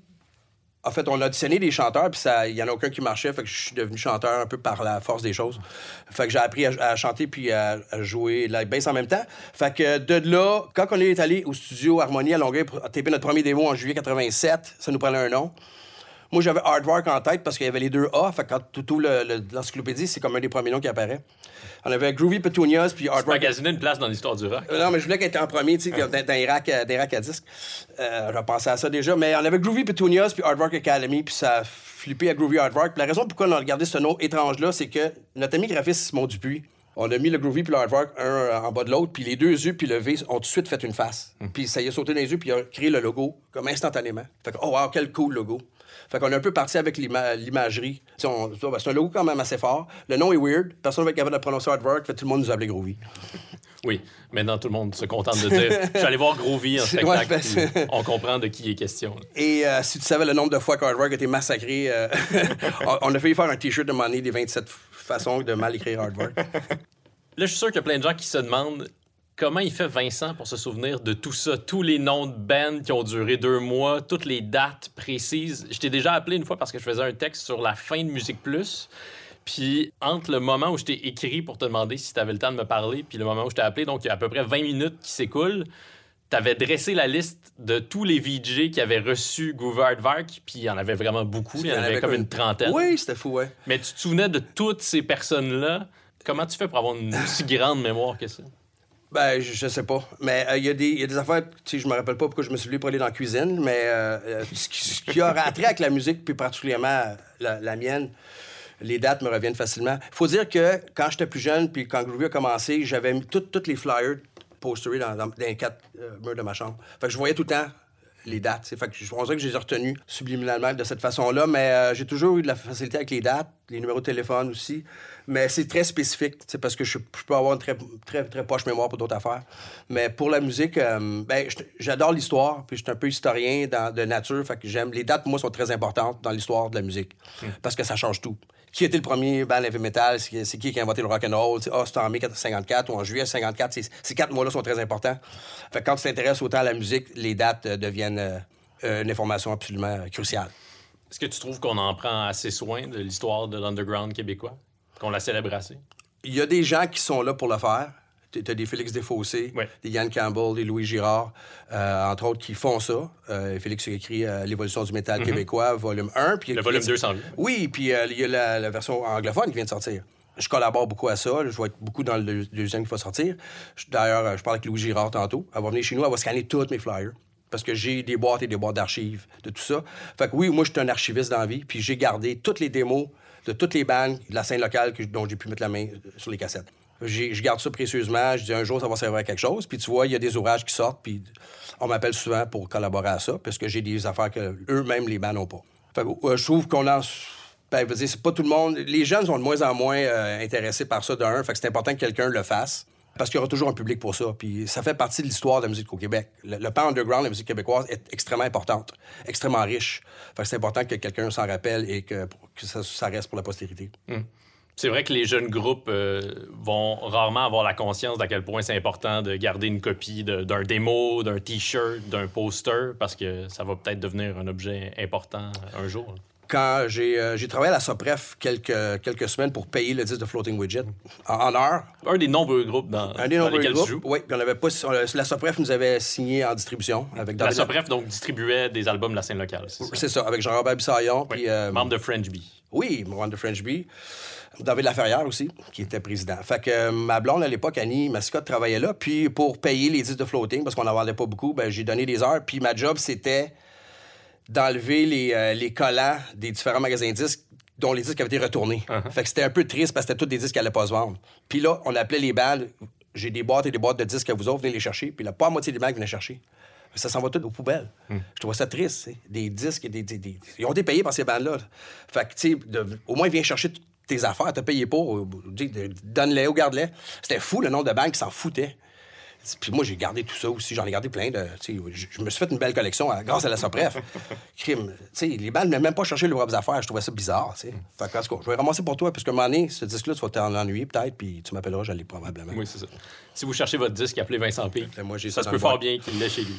en fait, on a auditionné des chanteurs, puis il y en a aucun qui marchait, fait que je suis devenu chanteur un peu par la force des choses. Fait que j'ai appris à, chanter puis à, à jouer la bass en même temps. Fait que de là, quand on est allé au studio Harmonie à Longueuil pour taper notre premier démo en juillet 87, ça nous prenait un nom. Moi, j'avais Hardwork en tête parce qu'il y avait les deux A. Fait que quand tout, tout le- le- l'encyclopédie, c'est comme un des premiers noms qui apparaît. On avait Groovy Petunias puis Hardwork. Magasiner une place dans l'histoire du rock. Euh, Non, mais je voulais qu'elle était en premier, tu sais, dans, dans les racks, euh, racks à disques. Euh, je pensais à ça déjà. Mais on avait Groovy Petunias puis Hard Rock Academy, puis ça a flippé à Groovy Hard Rock. Puis la raison pourquoi on a regardé ce nom étrange-là, c'est que notre ami graphiste Simon Dupuis, on a mis le Groovy puis le Hard Rock un euh, en bas de l'autre, puis les deux yeux puis le V ont tout de suite fait une face. Puis ça y a sauté dans les yeux, puis il a créé le logo, comme instantanément. Fait que, oh wow, quel cool logo. Fait qu'on est un peu parti avec l'ima- l'imagerie. C'est un logo quand même assez fort. Le nom est weird. Personne ne va être capable de prononcer Hard Rock. Fait tout le monde nous appelait Groovy. Oui, maintenant tout le monde se contente de dire Je suis allé voir Groovy en spectacle. ouais, ben, on comprend de qui il est question. Et euh, si tu savais le nombre de fois qu'Hard Rock a été massacré, euh, on- a failli faire un t-shirt de money des 27 façons de mal écrire Hard Rock. Là, je suis sûr qu'il y a plein de gens qui se demandent comment il fait Vincent pour se souvenir de tout ça, tous les noms de bands qui ont duré deux mois, toutes les dates précises. Je t'ai déjà appelé une fois parce que je faisais un texte sur la fin de Musique Plus. Puis entre le moment où je t'ai écrit pour te demander si tu avais le temps de me parler, puis le moment où je t'ai appelé, donc il y a à peu près 20 minutes qui s'écoulent, tu avais dressé la liste de tous les VJ qui avaient reçu Gouvard Vark, puis il y en avait vraiment beaucoup, il y en avait comme une trentaine. Oui, c'était fou, ouais. Mais tu te souvenais de toutes ces personnes-là? Comment tu fais pour avoir une aussi grande mémoire que ça? Ben, je, je sais pas. Mais euh, il y, a des- il y a des affaires, tu sais, je me rappelle pas pourquoi je me suis levé pour aller dans la cuisine, mais euh, euh, ce, qui, a trait avec la musique, puis particulièrement la, la mienne, les dates me reviennent facilement. Il faut dire que quand j'étais plus jeune, puis quand Groovy a commencé, j'avais mis tous les flyers posterés dans, les quatre murs de ma chambre. Fait que je voyais tout le temps les dates. Fait je pense que je les ai retenues subliminalement de cette façon-là, mais j'ai toujours eu de la facilité avec les dates, les numéros de téléphone aussi. Mais c'est très spécifique, c'est parce que je, je, peux avoir une très, très, très poche mémoire pour d'autres affaires. Mais pour la musique, euh, ben, j'adore l'histoire, puis je suis un peu historien dans, de nature, fait que j'aime... Les dates, pour moi, sont très importantes dans l'histoire de la musique, mmh. parce que ça change tout qui était le premier band heavy metal, c'est qui qui a inventé le rock and roll, ah, c'était en mai 54 ou en juillet 54, ces quatre mois-là sont très importants. Fait que quand tu t'intéresses autant à la musique, les dates euh, deviennent euh, une information absolument cruciale. Est-ce que tu trouves qu'on en prend assez soin de l'histoire de l'underground québécois, qu'on la célèbre assez? Il y a des gens qui sont là pour le faire. Tu as des Félix Desfossés, ouais. des Yann Campbell, des Louis Girard, euh, entre autres, qui font ça. Euh, Félix a écrit euh, L'évolution du métal mm -hmm. québécois, volume 1. Puis le volume 2 s'en vient. Oui, puis il y a la, la, version anglophone qui vient de sortir. Je collabore beaucoup à ça. Je vais être beaucoup dans le deuxième qui va sortir. D'ailleurs, je parle avec Louis Girard tantôt. Elle va venir chez nous, elle va scanner tous mes flyers. Parce que j'ai des boîtes et des boîtes d'archives de tout ça. Fait que oui, moi, je suis un archiviste dans la vie. Puis j'ai gardé toutes les démos de toutes les bandes de la scène locale dont j'ai pu mettre la main sur les cassettes je garde ça précieusement. Je dis un jour, ça va servir à quelque chose. Puis tu vois, il y a des ouvrages qui sortent, puis on m'appelle souvent pour collaborer à ça, parce que j'ai des affaires que eux-mêmes, les bands n'ont pas. Euh, je trouve qu'on lance. Ben, c'est pas tout le monde. Les jeunes sont de moins en moins euh, intéressés par ça d'un. Fait que c'est important que quelqu'un le fasse. Parce qu'il y aura toujours un public pour ça. Puis ça fait partie de l'histoire de la musique au Québec. Le, le pan underground de la musique québécoise est extrêmement importante, extrêmement riche. Fait que c'est important que quelqu'un s'en rappelle et que, ça, reste pour la postérité. Mm. C'est vrai que les jeunes groupes euh, vont rarement avoir la conscience d'à quel point c'est important de garder une copie d'un démo, d'un t-shirt, d'un poster, parce que ça va peut-être devenir un objet important un jour. Quand j'ai euh, travaillé à la Sopref quelques, quelques semaines pour payer le disque de Floating Widget en, en heure. Un des nombreux groupes dans, un des dans nombreux lesquels groupes, tu joues. Oui, on avait pas, la Sopref nous avait signé en distribution. Avec la Sopref, donc, distribuait des albums de la scène locale. C'est ça? ça, avec Jean-Robert Bissaillon. Oui. Puis, euh, membre de French Bee. Oui, membre de French Bee. David Laferrière aussi, qui était président. Fait que euh, ma blonde, à l'époque, Annie Mascotte, travaillait là. Puis pour payer les disques de floating, parce qu'on n'en vendait pas beaucoup, ben, j'ai donné des heures. Puis ma job, c'était d'enlever les, euh, les collants des différents magasins de disques dont les disques avaient été retournés. Uh -huh. Fait que c'était un peu triste parce que c'était tous des disques qui n'allaient pas se vendre. Puis là, on appelait les bandes. J'ai des boîtes et des boîtes de disques à vous autres, venez les chercher. Puis là, pas à moitié des bandes venaient chercher. Ça s'en va tout aux poubelles. Mm. Je trouve ça triste. Des disques, des, des, des, ils ont été payés par ces bandes-là. Fait que, tu sais, au moins, viens chercher tes affaires, t'as payé pour, donne-les ou garde-les. C'était fou le nombre de banques qui s'en foutaient. Puis moi, j'ai gardé tout ça aussi. J'en ai gardé plein de. Je me suis fait une belle collection à, grâce à la Sopref. Crime. les bandes ne même pas cherché le web affaires. Je trouvais ça bizarre. Fait que, en tout cas, je vais ramasser pour toi, parce qu'à un moment donné, ce disque-là, tu vas t'en ennuyer peut-être, puis tu m'appelleras, j'allais probablement. Oui, c'est ça. Si vous cherchez votre disque, appelez Vincent P. Ça, ça se peut fort bien qu'il l'ait chez lui.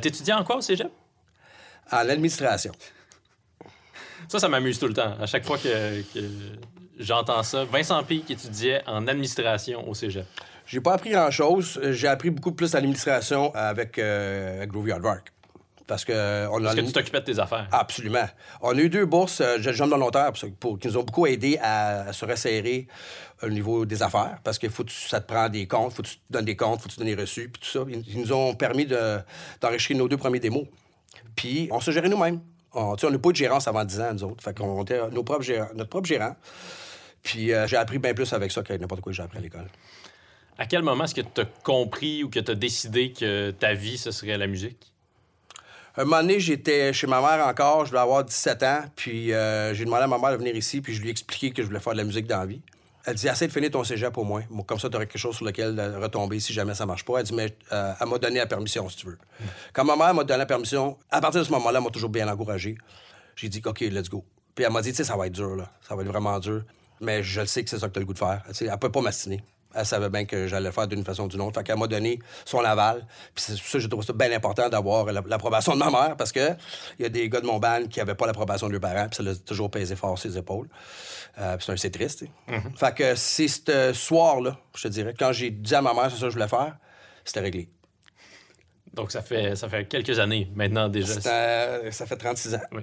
T'étudies en quoi au cégep? À l'administration. Ça, ça m'amuse tout le temps. À chaque fois que, que j'entends ça, Vincent P. qui étudiait en administration au cégep. J'ai pas appris grand-chose. J'ai appris beaucoup plus l'administration avec euh, Groovy Hardwork. Parce que, on Parce a que tu t'occupais de tes affaires. Absolument. On a eu deux bourses euh, jeunes volontaires pour, pour, qui nous ont beaucoup aidé à, à se resserrer au niveau des affaires. Parce que faut que ça te prend des comptes, faut que tu te donnes des comptes, faut que tu donnes des reçus, puis tout ça. Ils, nous ont permis d'enregistrer nos deux premiers démos. Puis on se gérait nous-mêmes. On n'a pas eu de gérance avant 10 ans, nous autres. Fait qu'on était nos propres gérants, notre propre gérant. Puis euh, j'ai appris bien plus avec ça que n'importe quoi que j'ai appris à l'école. À quel moment est-ce que tu as compris ou que tu as décidé que ta vie, ce serait la musique? Un moment donné, j'étais chez ma mère encore, je devais avoir 17 ans, puis euh, j'ai demandé à ma mère de venir ici, puis je lui ai expliqué que je voulais faire de la musique dans la vie. Elle dit Essaye de finir ton cégep pour moi. Comme ça, tu aurais quelque chose sur lequel retomber si jamais ça marche pas. Elle dit Mais euh, elle m'a donné la permission, si tu veux. Quand ma mère m'a donné la permission, à partir de ce moment-là, elle m'a toujours bien encouragé. J'ai dit OK, let's go. Puis elle m'a dit Tu sais, ça va être dur, là. Ça va être vraiment dur. Mais je le sais que c'est ça que tu as le goût de faire. Elle peut pas m'astiner elle savait bien que j'allais le faire d'une façon ou d'une autre. Fait qu'elle m'a donné son aval. Puis c'est ça que je trouve ça bien important d'avoir l'approbation de ma mère parce que il y a des gars de mon band qui n'avaient pas l'approbation de leurs parents. Puis ça l'a toujours pesé fort sur ses épaules. Euh, puis c'est triste. Mm -hmm. Fait que c'est ce soir-là, je te dirais, quand j'ai dit à ma mère c'est ça que je voulais faire, c'était réglé. Donc ça fait, ça fait quelques années maintenant déjà. Ça fait 36 ans. Oui.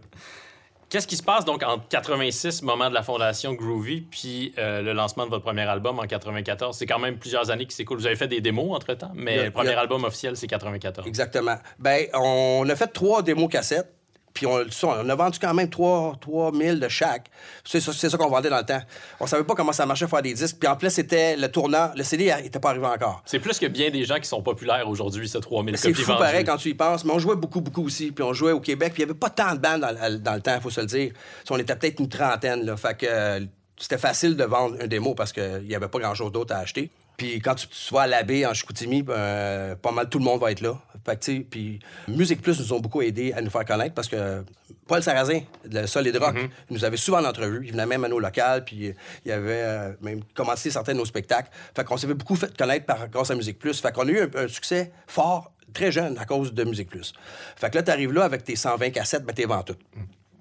Qu'est-ce qui se passe donc entre 86, moment de la fondation Groovy, puis euh, le lancement de votre premier album en 94? C'est quand même plusieurs années qui s'écoulent. Vous avez fait des démos entre-temps, mais le, le premier album officiel, c'est 94. Exactement. Ben, on a fait trois démos cassettes, Puis on, ça, on a vendu quand même 3, 000 de chaque. C'est ça, c'est ça qu'on vendait dans le temps. On savait pas comment ça marchait faire des disques. Puis en plus, c'était le tournant. Le CD n'était pas arrivé encore. C'est plus que bien des gens qui sont populaires aujourd'hui, ce 3000 C'est copies fou vendues. pareil quand tu y penses. Mais on jouait beaucoup, beaucoup aussi. Puis on jouait au Québec. Puis il n'y avait pas tant de bandes dans, dans le temps, il faut se le dire. On était peut-être une trentaine. Là. Fait que euh, c'était facile de vendre un démo parce qu'il n'y avait pas grand-chose d'autre à acheter. Puis quand tu, tu vas à l'abbé en Chicoutimi, ben, pas mal tout le monde va être là. Fait que, puis Musique Plus nous ont beaucoup aidé à nous faire connaître parce que Paul Sarrazin, de Solid Rock, Mm-hmm. il nous avait souvent en entrevue. Il venait même à nos locales, puis il avait euh, même commencé certains de nos spectacles. Fait qu'on s'est fait beaucoup fait connaître par, grâce à Musique Plus. Fait qu'on a eu un, un succès fort, très jeune, à cause de Musique Plus. Fait que là, t'arrives là avec tes 120 cassettes, ben t'es vends toutes.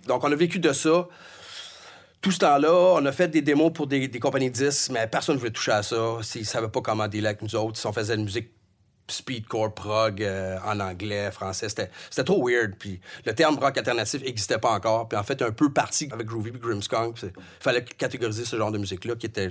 Donc, on a vécu de ça. Tout ce temps-là, on a fait des démos pour des, compagnies de disques, mais personne ne voulait toucher à ça. Ils ne savaient pas comment dealer avec nous autres. Si on faisait de la musique speedcore, prog, euh, en anglais, français, c'était trop weird. Puis le terme rock alternatif n'existait pas encore. Puis en fait, un peu parti avec Groovy et Grimmskunk. Il fallait catégoriser ce genre de musique-là qui était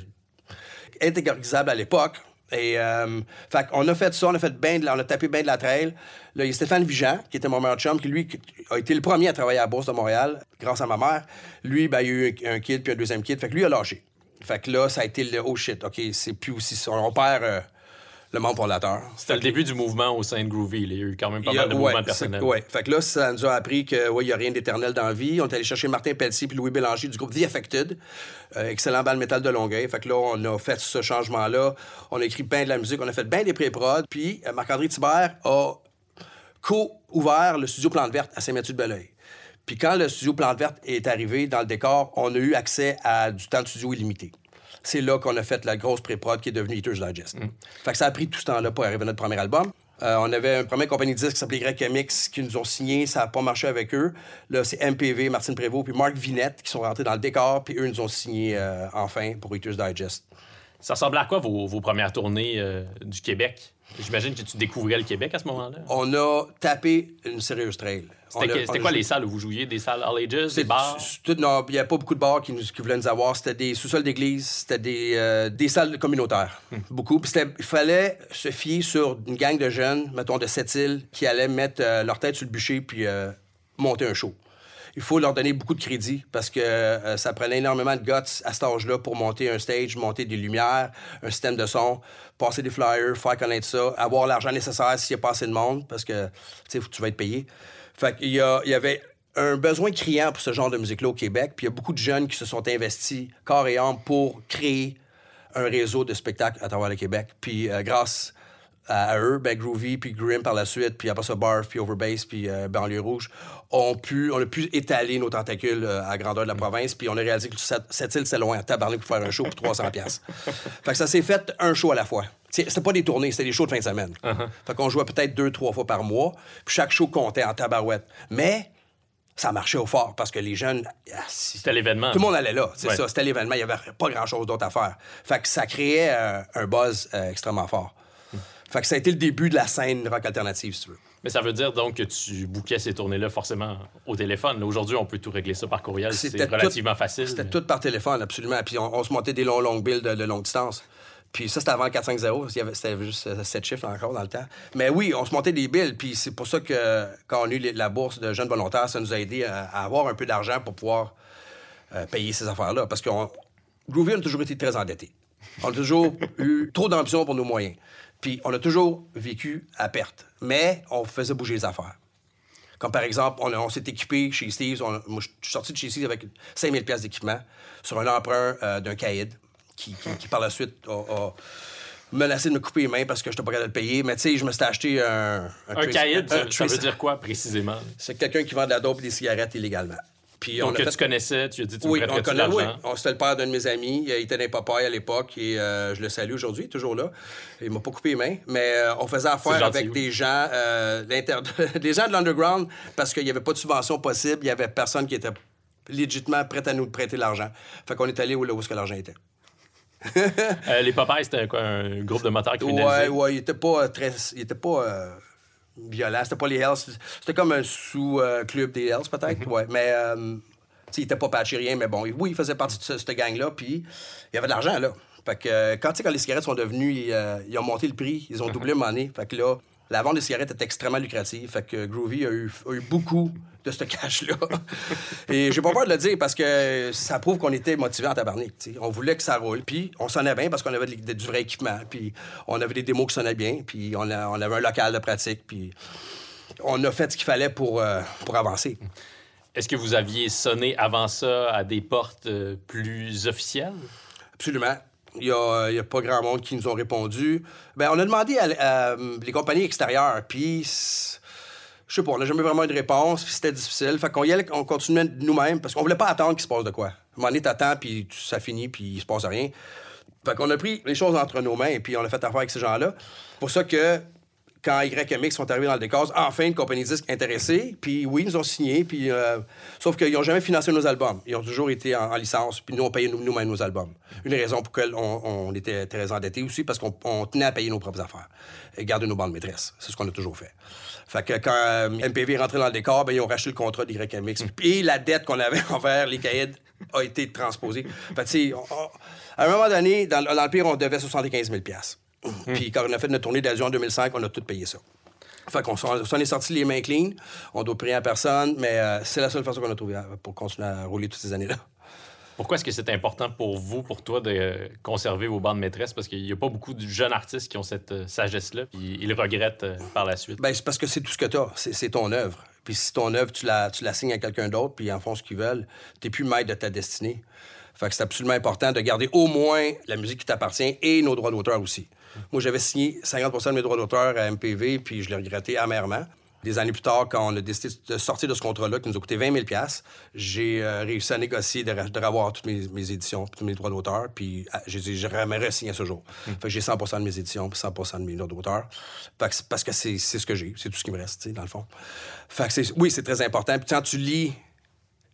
intégorisable à l'époque. Et euh, fait on a fait ça, on a fait ben de la- on a tapé de la trail. Là, il y a Stéphane Vigent, qui était mon meilleur chum, qui lui a été le premier à travailler à la Bourse de Montréal, grâce à ma mère. Lui, ben, il y a eu un, kid puis un deuxième kid. Fait que lui a lâché. Fait que là, ça a été le oh shit, OK, c'est plus aussi ça. On perd euh, le membre fondateur. C'était le début du mouvement au sein de Groovy. Il y a eu quand même pas a- mal de ouais, mouvements personnels. ouais. Fait que là, ça nous a appris qu'il n'y a rien d'éternel dans la vie. On est allé chercher Martin Pelletier puis Louis Bélanger du groupe The Affected, euh, excellent bal métal de Longueuil. Fait que là, on a fait ce changement-là. On a écrit bien de la musique, on a fait bien des pré-prod. Puis euh, Marc-André Thibert a co-ouvert le studio Plante Verte à Saint-Mathieu-de-Belleuil. Puis quand le studio Plante Verte est arrivé dans le décor, on a eu accès à du temps de studio illimité. C'est là qu'on a fait la grosse pré-prod qui est devenue Eater's Digest. Fait que ça a pris tout ce temps-là pour arriver à notre premier album. Euh, on avait une première compagnie de disques qui s'appelait YMX qui nous ont signé, ça n'a pas marché avec eux. Là, c'est MPV, Martine Prévost, puis Marc Vinette qui sont rentrés dans le décor, puis eux nous ont signé euh, enfin pour Eater's Digest. Ça ressemblait à quoi vos, vos premières tournées euh, du Québec? J'imagine que tu découvrais le Québec à ce moment-là. On a tapé une sérieuse trail. C'était a- a quoi les salles où vous jouiez? Des salles All Ages, des bars? Tout- non, il n'y avait pas beaucoup de bars qui, nous, qui voulaient nous avoir. C'était des sous-sols d'église, c'était des, euh, des salles communautaires. Beaucoup. Puis c'était- il fallait se fier sur une gang de jeunes, mettons de cette île, qui allaient mettre euh, leur tête sur le bûcher puis euh, monter un show. Il faut leur donner beaucoup de crédit parce que ça prenait énormément de guts à cet âge-là pour monter un stage, monter des lumières, un système de son, passer des flyers, faire connaître ça, avoir l'argent nécessaire s'il y a pas assez de monde parce que tu vas être payé. Fait y, a- il y avait un besoin criant pour ce genre de musique-là au Québec. Puis il y a beaucoup de jeunes qui se sont investis corps et âme pour créer un réseau de spectacles à travers le Québec. Puis euh, à, eux, ben, Groovy, puis Grim par la suite, puis après ça, Barf, puis Overbase, puis euh, Banlieue Rouge, ont pu, on a pu étaler nos tentacules euh, à la grandeur de la province. Puis on a réalisé que cette, île, c'est loin à tabarnak pour faire un show pour 300 pièces. Fait que ça s'est fait un show à la fois. C'était pas des tournées, c'était des shows de fin de semaine. Fait qu'on jouait peut-être deux, trois fois par mois. Puis chaque show comptait en tabarouette. Mais ça marchait au fort parce que les jeunes. ah, si- C'était l'événement. Tout le monde allait là, c'est Ouais. ça. C'était l'événement. Il n'y avait pas grand-chose d'autre à faire. Fait que ça créait euh, un buzz euh, extrêmement fort. Fait que ça a été le début de la scène rock alternative, si tu veux. Mais ça veut dire donc que tu bouquais ces tournées-là forcément au téléphone. Aujourd'hui, on peut tout régler ça par courriel. C'est C'était relativement tout- facile. C'était mais- tout par téléphone, absolument. Puis on, on se montait des longs, longues billes de, de longue distance. Puis ça, c'était avant le 450. Il y avait- C'était juste euh, sept chiffres encore dans le temps. Mais oui, on se montait des billes. Puis c'est pour ça que quand on a eu la bourse de jeunes volontaires, ça nous a aidé à, à avoir un peu d'argent pour pouvoir euh, payer ces affaires-là. Parce que Groovy, on a toujours été très endettés. On a toujours eu trop d'ambition pour nos moyens. Puis on a toujours vécu à perte. Mais on faisait bouger les affaires. Comme par exemple, on, s'est équipé chez Steve's. on- moi, je suis sorti de chez Steve's avec 5000 pièces d'équipement sur un emprunt euh, d'un caïd qui, qui- qui, par la suite, a, a menacé de me couper les mains parce que je n'étais pas capable de le payer. Mais tu sais, je me suis acheté un... Un trace- caïd, ça, un veut dire quoi précisément? C'est quelqu'un qui vend de la dope et des cigarettes illégalement. Puis Donc, on que fait- tu connaissais, tu as dit tu oui, me on connaît, oui. C'était le père d'un de mes amis. Il était dans les papaye à l'époque et euh, je le salue aujourd'hui, toujours là. Il m'a pas coupé les mains, mais euh, on faisait affaire gentil, avec oui. des gens, euh, des gens de l'underground parce qu'il n'y avait pas de subvention possible. Il y avait personne qui était légitimement prêt à nous prêter l'argent. Fait qu'on est allé où, là, où est-ce que l'argent était? Euh, les Popeyes, c'était quoi, un groupe de motards criminalisés? Ouais, ouais, il était pas euh, très. Il était pas euh, violent. C'était pas les Hells. C'était comme un sous-club des Hells, peut-être. Ouais. Mais, euh, tu sais, il était pas patché rien, mais bon, oui, il faisait partie de ce- cette gang-là, puis il y avait de l'argent, là. Fait que euh, quand, tu sais, quand les cigarettes sont devenues, ils, euh, ils ont monté le prix, ils ont doublé monnaie. Fait que là, La vente des cigarettes est extrêmement lucrative. Fait que Groovy a eu, a eu beaucoup de ce cash-là. Et j'ai pas peur de le dire parce que ça prouve qu'on était motivé en tabarnak. On voulait que ça roule. Puis on sonnait bien parce qu'on avait de- du vrai équipement. Puis on avait des démos qui sonnaient bien. Puis on, a- on avait un local de pratique. Puis on a fait ce qu'il fallait pour, euh, pour avancer. Est-ce que vous aviez sonné avant ça à des portes euh, plus officielles? Absolument. Il n'y a, pas grand monde qui nous ont répondu. Ben, on a demandé à, les compagnies extérieures, puis je sais pas, on n'a jamais vraiment eu de réponse, puis c'était difficile. Fait qu'on y allait, on continuait nous-mêmes, parce qu'on voulait pas attendre qu'il se passe de quoi. À un moment donné, t'attends, puis ça finit, puis il se passe rien. Fait qu'on a pris les choses entre nos mains, et puis on a fait affaire avec ces gens-là. pour ça que quand YMX sont arrivés dans le décor, enfin, une compagnie disque intéressée, puis oui, ils nous ont signé, puis... euh, sauf qu'ils n'ont jamais financé nos albums. Ils ont toujours été en, en licence, puis nous, on payait nous- nous-mêmes nos albums. Une raison pour laquelle on, on était très endettés aussi, parce qu'on on tenait à payer nos propres affaires et garder nos bandes maîtresses. C'est ce qu'on a toujours fait. Fait que quand euh, MPV est rentré dans le décor, ben, ils ont racheté le contrat d'YMX. Et la dette qu'on avait envers les caïds a été transposée. Fait que, on- on- à un moment donné, dans, dans le pire, on devait 75 000 Puis quand on a fait notre tournée d'Asie en 2005, on a tout payé ça. Fait qu'on s'en est sorti les mains clean. On doit prier à personne, mais euh, c'est la seule façon qu'on a trouvé euh, pour continuer à rouler toutes ces années-là. Pourquoi est-ce que c'est important pour vous, pour toi, de conserver vos bandes maîtresses? Parce qu'il n'y a pas beaucoup de jeunes artistes qui ont cette euh, sagesse-là, puis ils le regrettent euh, par la suite. Ben, c'est parce que c'est tout ce que tu as. C'est, ton œuvre. Puis si ton œuvre, tu la, tu la signes à quelqu'un d'autre, puis ils en font ce qu'ils veulent, t'es plus maître de ta destinée. Fait que c'est absolument important de garder au moins la musique qui t'appartient et nos droits d'auteur aussi. Moi, j'avais signé 50% de mes droits d'auteur à MPV, puis je l'ai regretté amèrement. Des années plus tard, quand on a décidé de sortir de ce contrat-là, qui nous a coûté 20 000 j'ai euh, réussi à négocier de, revoir toutes mes, mes éditions, tous mes droits d'auteur, puis ah, j'ai jamais signé à ce jour. Fait que j'ai 100% de mes éditions, puis 100% de mes droits d'auteur. Fait que c'est parce que c'est ce que j'ai, c'est tout ce qui me reste, dans le fond. Fait que oui, c'est très important. Puis quand tu lis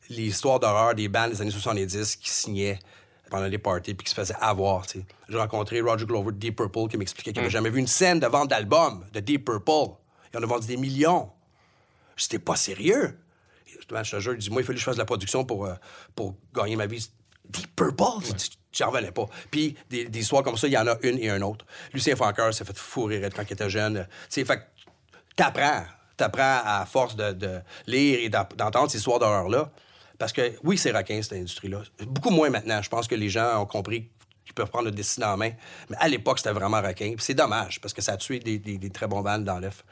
les histoires d'horreur des bandes des années 70 qui signaient pendant les parties puis qui se faisaient avoir. J'ai rencontré Roger Glover de Deep Purple qui m'expliquait qu'il n'avait jamais vu une scène de vente d'album de Deep Purple. Il en a vendu des millions. J'étais pas sérieux? Justement, je te jure, il dit, moi, il fallait que je fasse de la production pour, euh, pour gagner ma vie. Deep Purple? Tu- J'en revenais pas. Puis des, des histoires comme ça, il y en a une et un autre. Lucien Francoeur s'est fait fourrer quand il était jeune. Tu sais, fait t'apprends. T'apprends à force de, de lire et d'en- d'entendre ces histoires d'horreur-là. Parce que oui, c'est requin, cette industrie-là. Beaucoup moins maintenant. Je pense que les gens ont compris qu'ils peuvent prendre le destin en main. Mais à l'époque, c'était vraiment requin. Puis c'est dommage, parce que ça a tué des, très bons bandes dans l'œuf.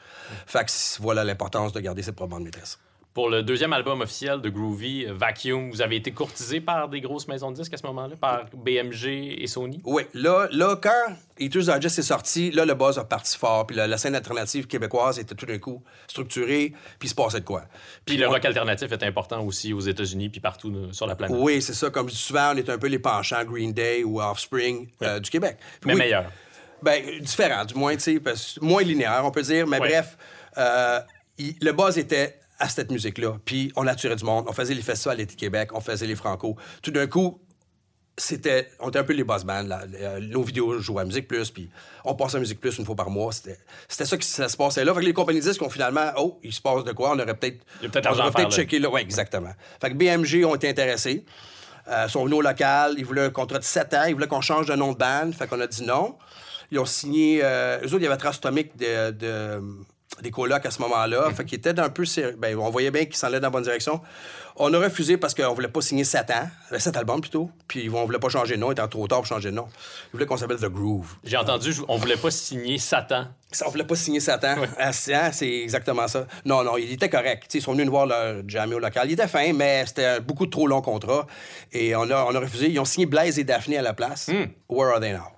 Fait que voilà l'importance de garder ses propres bandes maîtresses. Pour le deuxième album officiel de Groovy, euh, Vacuum, vous avez été courtisé par des grosses maisons de disques à ce moment-là, par BMG et Sony? Oui, là, là, quand Eaters Digest est sorti, là, le buzz a parti fort. Puis la, la scène alternative québécoise était tout d'un coup structurée, puis il se passait de quoi. Puis le on- rock alternatif est important aussi aux États-Unis puis partout euh, sur la planète. Oui, c'est ça. Comme je dis souvent, on est un peu les penchants Green Day ou Offspring euh, du Québec. Puis Mais oui, meilleur. Ben, différent, du moins, tu sais, moins linéaire, on peut dire. Mais Ouais. bref, euh, il- le buzz était à cette musique-là. Puis on attirait du monde. On faisait les festivals d'été Québec, on faisait les Franco. Tout d'un coup, c'était on était un peu les boss bands là. Euh, nos vidéos jouaient à musique plus puis on passait à musique plus une fois par mois. C'était c'était ça qui ça se passait là. Fait que les compagnies disques ont finalement oh il se passe de quoi? On aurait peut-être Il y a peut-être on aurait peut-être checké là. Ouais exactement. Fait que BMG ont été intéressés. Euh, sont venus au local. Ils voulaient un contrat de 7 ans. Ils voulaient qu'on change de nom de band. Fait qu'on a dit non. Ils ont signé euh, eux autres il y avait Trace Atomic de, de- des colocs à ce moment-là. Fait qu'ils étaient un peu. Ben, on voyait bien qu'ils s'en allaient dans la bonne direction. On a refusé parce qu'on voulait pas signer 7 ans, euh, 7 albums plutôt. Puis on voulait pas changer de nom, il était trop tard pour changer de nom. Ils voulaient qu'on s'appelle The Groove. J'ai entendu, on voulait pas signer Satan. On voulait pas signer Satan. Ah, c'est exactement ça. Non, non, il était correct. Tu sais, ils sont venus nous voir le jamais au local. Il était fin, mais c'était beaucoup trop long contrat. Et on a, on a refusé. Ils ont signé Blaise et Daphné à la place. Where are they now?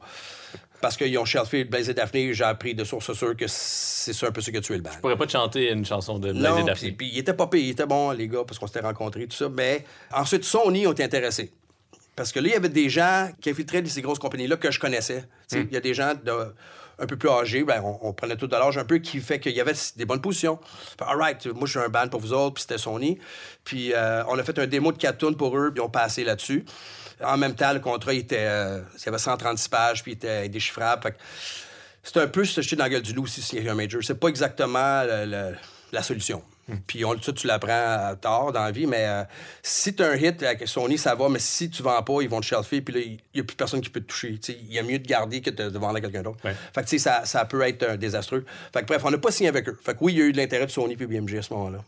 Parce qu'ils ont shelfé Blaise et Daphné. J'ai appris de source sûre que c'est ça un peu ce qui a tué le band. Je pourrais pas te chanter une chanson de Blaise Non, et Daphné. puis il était pas pire, il était bon, les gars, parce qu'on s'était rencontrés, tout ça. Mais ensuite, Sony ont été intéressés. Parce que là, il y avait des gens qui infiltraient de ces grosses compagnies-là que je connaissais. Tu sais, Il y a des gens de- un peu plus âgés, ben, on, on prenait tout de l'âge un peu, qui fait qu'il y avait des bonnes positions. All right, moi, je suis un band pour vous autres, puis c'était Sony. Puis euh, on a fait un démo de 4 tunes pour eux, puis ils ont passé là-dessus. En même temps, le contrat, il était, euh, il avait 136 pages, puis il était. Fait que c'est un peu se jeter dans la gueule du loup y a un major. C'est pas exactement le- le- la solution. Puis on, ça, tu l'apprends euh, tard dans la vie, mais euh, si tu as un hit avec Sony, ça va, mais si tu vends pas, ils vont te shelfer, puis là, il n'y a plus personne qui peut te toucher. Il y a mieux de garder que de, vendre à quelqu'un d'autre. Ouais. Fait que ça, ça peut être euh, désastreux. Fait que bref, on n'a pas signé avec eux. Fait que oui, il y a eu de l'intérêt de Sony puis BMG à ce moment-là.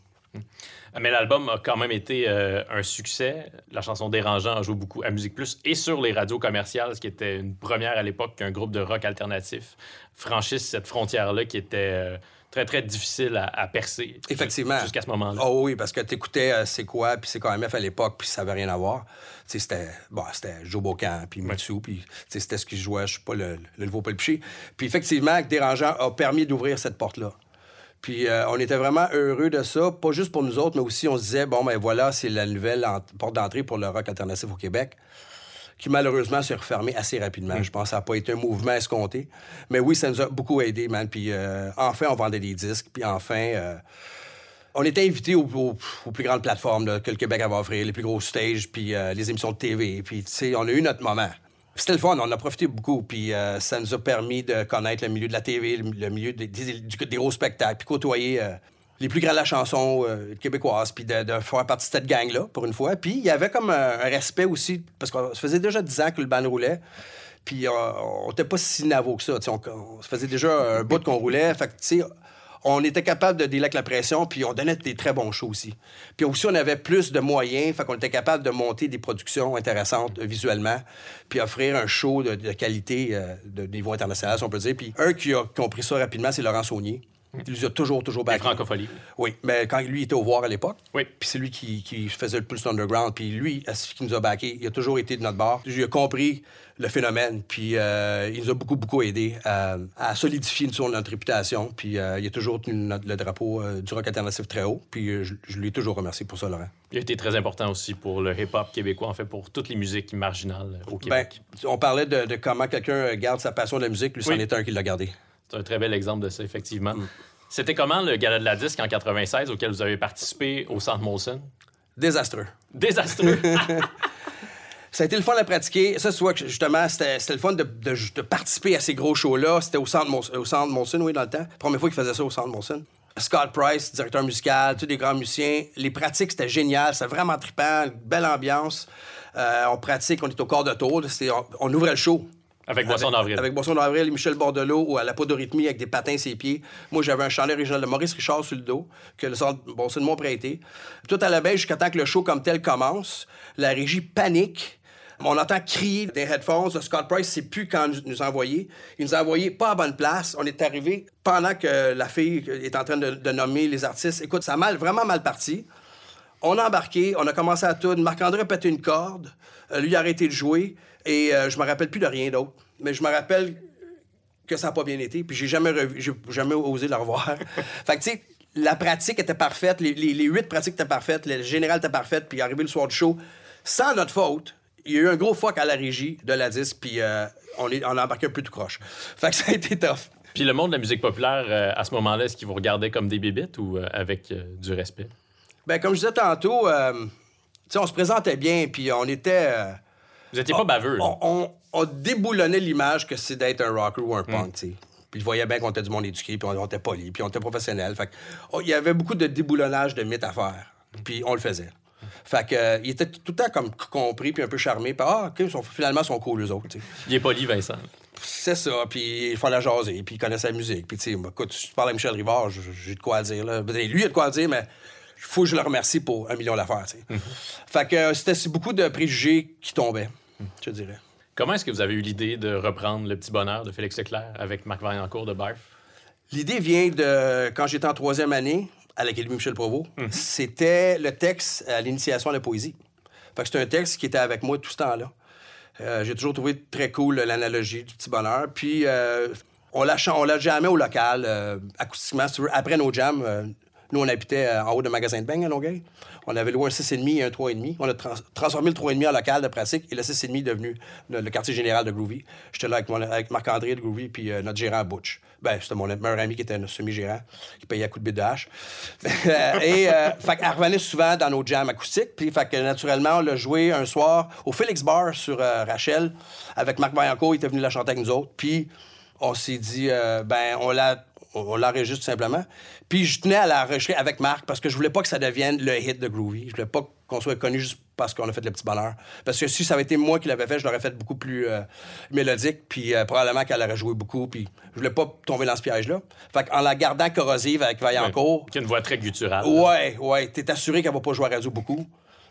Mais l'album a quand même été euh, un succès. La chanson Dérangeant a joué beaucoup à Musique Plus et sur les radios commerciales, ce qui était une première à l'époque qu'un groupe de rock alternatif franchisse cette frontière-là qui était euh, très, très difficile à, à percer. Effectivement. Jusqu'à ce moment-là. Oh oui, parce que tu écoutais C'est quoi, puis C'est quoi MF à l'époque, puis ça avait rien à voir. C'était bon, Joe Bocan, puis Mitsu, puis c'était ce qui jouait, je sais pas, le, le nouveau Pelpiché. Puis effectivement, Dérangeant a permis d'ouvrir cette porte-là. Puis euh, on était vraiment heureux de ça, pas juste pour nous autres, mais aussi on se disait, bon, ben voilà, c'est la nouvelle porte d'entrée pour le rock alternatif au Québec, qui malheureusement s'est refermée assez rapidement. Je pense que ça n'a pas été un mouvement escompté. Mais oui, ça nous a beaucoup aidé, man. Puis euh, enfin, on vendait des disques, puis enfin... euh, on était invités aux, aux- aux plus grandes plateformes là, que le Québec avait à offrir, les plus gros stages, puis euh, les émissions de TV. Puis, tu sais, on a eu notre moment. C'était le fun, on a profité beaucoup. Puis euh, ça nous a permis de connaître le milieu de la TV, le, milieu des, gros spectacles, puis côtoyer euh, les plus grands de la chanson euh, québécoise, puis de, faire partie de cette gang-là, pour une fois. Puis il y avait comme un, respect aussi, parce qu'on se faisait déjà 10 ans que le band roulait. Puis on n'était pas si navo que ça. On, se faisait déjà un bout qu'on roulait. Fait on était capable de avec la pression, puis on donnait des très bons shows aussi. Puis aussi, on avait plus de moyens, fait qu'on était capable de monter des productions intéressantes visuellement, puis offrir un show de, de qualité euh, de niveau international, si on peut dire. Puis un qui a compris ça rapidement, c'est Laurent Saunier. Il nous a toujours, toujours La backé. francophonie. Oui, mais quand lui était au voir à l'époque, Oui. puis c'est lui qui, qui faisait le plus underground, puis lui, qui nous a backé. Il a toujours été de notre bord. Il a compris le phénomène, puis euh, il nous a beaucoup, beaucoup aidé à, à solidifier notre réputation, puis euh, il a toujours tenu notre- le drapeau euh, du rock alternatif très haut, puis je, je lui ai toujours remercié pour ça, Laurent. Il a été très important aussi pour le hip-hop québécois, en fait, pour toutes les musiques marginales au Ben, Québec. on parlait de, de comment quelqu'un garde sa passion de la musique, lui, c'en Oui. est un qui l'a gardé. C'est un très bel exemple de ça, effectivement. Mm. C'était comment le gala de la disque en 96 auquel vous avez participé au Centre Molson? Désastreux. Désastreux. Ça a été le fun à pratiquer. Ça, vois que justement, c'était le fun de, de- de participer à ces gros shows-là. C'était au centre, Mons- au centre Molson, oui, dans le temps. Première fois qu'il faisait ça au centre Molson. Scott Price, directeur musical, tous les grands musiciens. Les pratiques, c'était génial. C'était vraiment trippant. Une belle ambiance. Euh, on pratique, on est au corps de tour. On, on ouvrait le show. Avec Boisson d'avril. Avec Boisson d'avril et Michel Bordelot ou à la podorythmie avec des patins sur les pieds. Moi, j'avais un chandail original de Maurice Richard sur le dos que le centre Boisson m'a prêté. Tout à la baisse jusqu'à temps que le show comme tel commence. La régie panique. On entend crier des headphones. Scott Price ne sait plus quand nous, envoyer. Il nous a envoyé pas à bonne place. On est arrivé pendant que la fille est en train de, de nommer les artistes. Écoute, ça a mal, vraiment mal parti. On a embarqué, on a commencé à tout. Marc-André a pété une corde. Euh, lui a arrêté de jouer. Et euh, je me rappelle plus de rien d'autre. Mais je me rappelle que ça n'a pas bien été. Puis j'ai jamais, revu- j'ai jamais osé le revoir. fait que, tu sais, la pratique était parfaite. Les, les- les huit pratiques étaient parfaites. Le général était parfaite. Puis arrivé le soir du show, sans notre faute, il y a eu un gros fuck à la régie de la disque. Puis euh, on, est, on a embarqué un peu tout croche. Fait que ça a été tough. Puis le monde de la musique populaire, euh, à ce moment-là, est-ce qu'il vous regardait comme des bébites ou euh, avec du respect? Ben, comme je disais tantôt, tu sais, on se présentait bien. Puis on était. Vous étiez pas baveux, là. on, on, on déboulonnait l'image que c'est d'être un rocker ou un punk, tu sais. Puis ils voyaient bien qu'on était du monde éduqué, puis on, on était poli, puis on était professionnel. Fait que, oh, il y avait beaucoup de déboulonnage de mythes à faire. Puis on le faisait. Fait que, euh, il était tout le temps comme compris, puis un peu charmé. Puis ah, OK, ils sont, finalement, ils sont cool, eux autres, tu sais. Il est poli, Vincent. C'est ça, puis il fallait jaser, puis il connaissait la musique. Puis, tu sais, écoute, si tu parles à Michel Rivard, j'ai j'ai de quoi dire, là. Ben, Lui, il a de quoi dire, mais il faut que je le remercie pour un million d'affaires, tu sais. Fait que euh, c'était beaucoup de préjugés qui tombaient, je dirais. Comment est-ce que vous avez eu l'idée de reprendre Le Petit Bonheur de Félix Leclerc avec Marc Vaillancourt de Barf? L'idée vient de quand j'étais en troisième année à l'Académie Michel Provost. C'était le texte à l'initiation à la poésie. Fait que c'est un texte qui était avec moi tout ce temps-là. Euh, j'ai toujours trouvé très cool l'analogie du petit bonheur. Puis euh, on l'a on l'a jamais au local, euh, acoustiquement. si tu veux. Après nos jams, nous, on habitait en haut de magasin de beignes à Longueuil. On avait loué un 6,5 et un 3,5. On a trans- transformé le 3,5 en local de pratique et le 6,5 est devenu le, quartier général de Groovy. J'étais là avec, avec Marc-André de Groovy puis euh, notre gérant Butch. Ben, c'était mon meilleur ami qui était un semi-gérant, qui payait à coups de bide de hache. et euh, fait qu'elle revenait souvent dans nos jams acoustiques. Puis, fait que naturellement, on l'a joué un soir au Félix Bar sur euh, Rachel avec Marc Vaillancourt. Il était venu la chanter avec nous autres. Puis, on s'est dit, euh, ben, on la, on l'enregistre simplement. Puis je tenais à l'enregistrer avec Marc parce que je voulais pas que ça devienne le hit de Groovy. Je voulais pas qu'on soit connu juste parce qu'on a fait le petit bonheur. Parce que si ça avait été moi qui l'avais fait, je l'aurais fait beaucoup plus euh, mélodique, puis euh, probablement qu'elle aurait joué beaucoup, puis je voulais pas tomber dans ce piège-là. Fait qu'en la gardant corrosive avec Vaillancourt... Qui a une voix très gutturale. Ouais, ouais, t'es assuré qu'elle va pas jouer à radio beaucoup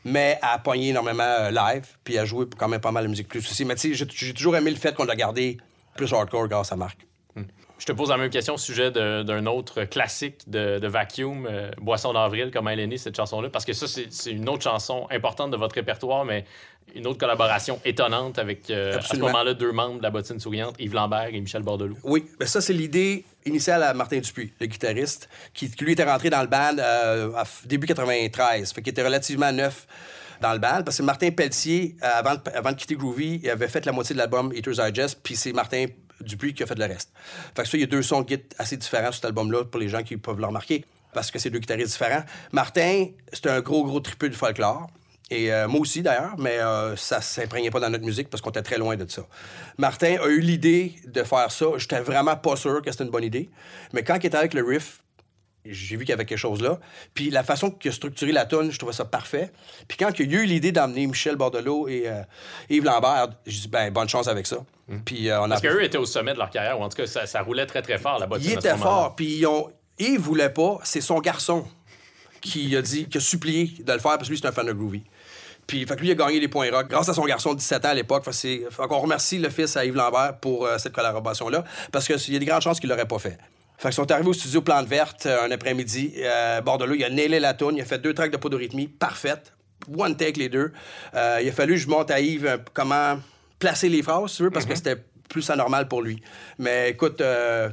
mais elle a pogné énormément euh, live, puis elle a joué quand même pas mal de musique plus aussi. Mais tu sais, j'ai toujours aimé le fait qu'on l'a gardé plus hardcore grâce à Marc. Je te pose la même question au sujet d'un autre classique de, Vacuum, euh, Boisson d'avril, comment elle est née, cette chanson-là, parce que ça, c'est une autre chanson importante de votre répertoire, mais une autre collaboration étonnante avec, euh, à ce moment-là, deux membres de la bottine souriante, Yves Lambert et Michel Bordelot. Oui, mais ça, c'est l'idée initiale à Martin Dupuis, le guitariste, qui, lui était rentré dans le band euh, début 93, fait qu'il était relativement neuf dans le band, parce que Martin Pelletier, avant, avant de quitter Groovy, il avait fait la moitié de l'album Eater's Digest, puis c'est Martin Dupuis qui a fait le reste. Fait que ça, il y a deux sons de assez différents sur cet album-là pour les gens qui peuvent le remarquer, parce que c'est deux guitaristes différents. Martin, c'est un gros, gros tripeux du folklore. Et euh, moi aussi, d'ailleurs, mais euh, ça s'imprégnait pas dans notre musique parce qu'on était très loin de ça. Martin a eu l'idée de faire ça. J'étais vraiment pas sûr que c'était une bonne idée. Mais quand il était avec le riff, j'ai vu qu'il y avait quelque chose là. Puis la façon qu'il a structuré la tune, je trouvais ça parfait. Puis quand il a eu l'idée d'emmener Michel Bordelot et euh, Yves Lambert, j'ai dit, ben, bonne chance avec ça. Hmm. Puis, euh, on Parce qu'eux étaient au sommet de leur carrière, ou en tout cas, ça, roulait très, très fort, la bottine. Il était fort, puis ils ont... Yves voulait pas, c'est son garçon qui a dit, qui a supplié de le faire, parce que lui, c'est un fan de Groovy. Puis, fait que lui, il a gagné les points rock grâce à son garçon de 17 ans à l'époque. Fait, qu'on remercie le fils à Yves Lambert pour euh, cette collaboration-là, parce qu'il y a des grandes chances qu'il l'aurait pas fait. Fait qu'ils sont arrivés au studio Plante Verte euh, un après-midi. Euh, Bordelot, il a nailé la tourne, il a fait deux tracks de podorythmie parfaite. One take les deux. Euh, il a fallu que je monte à Yves comment placer les phrases, si tu veux, parce que mhm. c'était plus anormal pour lui. Mais écoute,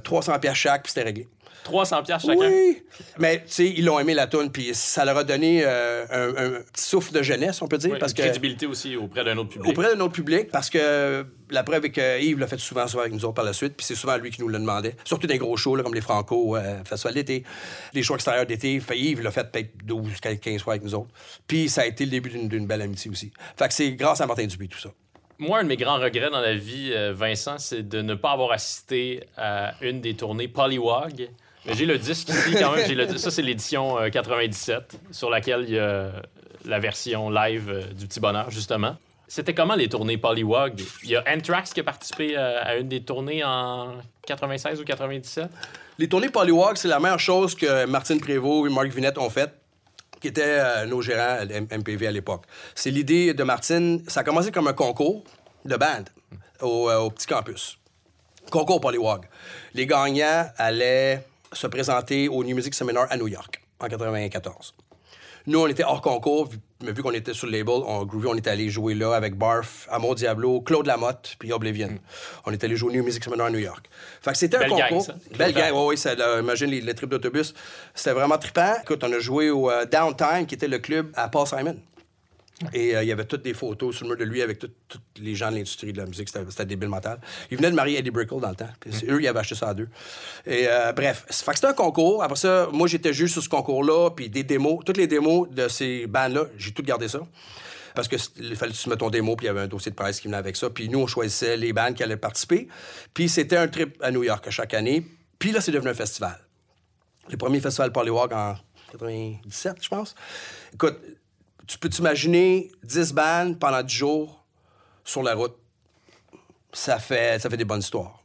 300 pièces chaque, puis c'était réglé. 300 pièces chacun. Oui. Mais tu sais, ils l'ont aimé la tune puis ça leur a donné euh, un, petit souffle de jeunesse, on peut dire, parce une crédibilité aussi auprès d'un autre public. Auprès d'un autre public, parce que la preuve est que Yves l'a fait souvent, souvent avec nous autres par la suite, puis c'est souvent lui qui nous le demandait. Surtout des gros shows comme les Franco, euh, Festival d'été, les shows extérieurs d'été. Yves l'a fait peut-être 12, 15 fois avec nous autres. Puis ça a été le début d'une belle amitié aussi. Fait que c'est grâce à Martin Dupuis tout ça. Moi, un de mes grands regrets dans la vie, euh, Vincent, c'est de ne pas avoir assisté à une des tournées Polywog j'ai le disque ici quand même. Ça, c'est l'édition 97, euh, sur laquelle il y a la version live euh, du Petit Bonheur, justement. C'était comment les tournées Polywog? Il y a Anthrax qui a participé euh, à une des tournées en 96 ou 97? Les tournées Polywog, c'est la meilleure chose que Martine Prévost et Marc Vinette ont faite qui étaient nos gérants MPV à l'époque. C'est l'idée de Martine. Ça a commencé comme un concours de band au, au petit campus. Concours Polywog. Les gagnants allaient se présenter au New Music Seminar à New York en 94. Nous, on était hors concours, mais vu qu'on était sur le label, on, Groovy, on est allé jouer là avec Barf, Amour Diablo, Claude Lamotte, puis Oblivion. Mm. On est allé jouer au New Music Seminar à New York. Fait que c'était un concours. Belle gang, oui, oui, imagine les, les trips d'autobus. C'était vraiment trippant. Écoute, on a joué au euh, Downtime, qui était le club à Paul Simon. Et euh, il y avait toutes des photos sur le mur de lui avec tous les gens de l'industrie de la musique. C'était débile mental. Il venait de marier Eddie Brickle dans le temps. Puis eux, ils avaient acheté ça à deux. Et euh, bref, c'était un concours. Après ça, moi, j'étais juste sur ce concours-là. Puis des démos, toutes les démos de ces bandes-là, j'ai tout gardé ça. Parce qu'il fallait que tu mettes ton démo, puis il y avait un dossier de presse qui venait avec ça. Puis nous, on choisissait les bandes qui allaient participer. Puis c'était un trip à New York chaque année. Puis là, c'est devenu un festival. Le premier festival Polywalk en 97, je pense. Écoute, tu peux t'imaginer 10 bandes pendant 10 jours sur la route. Ça fait, ça fait des bonnes histoires.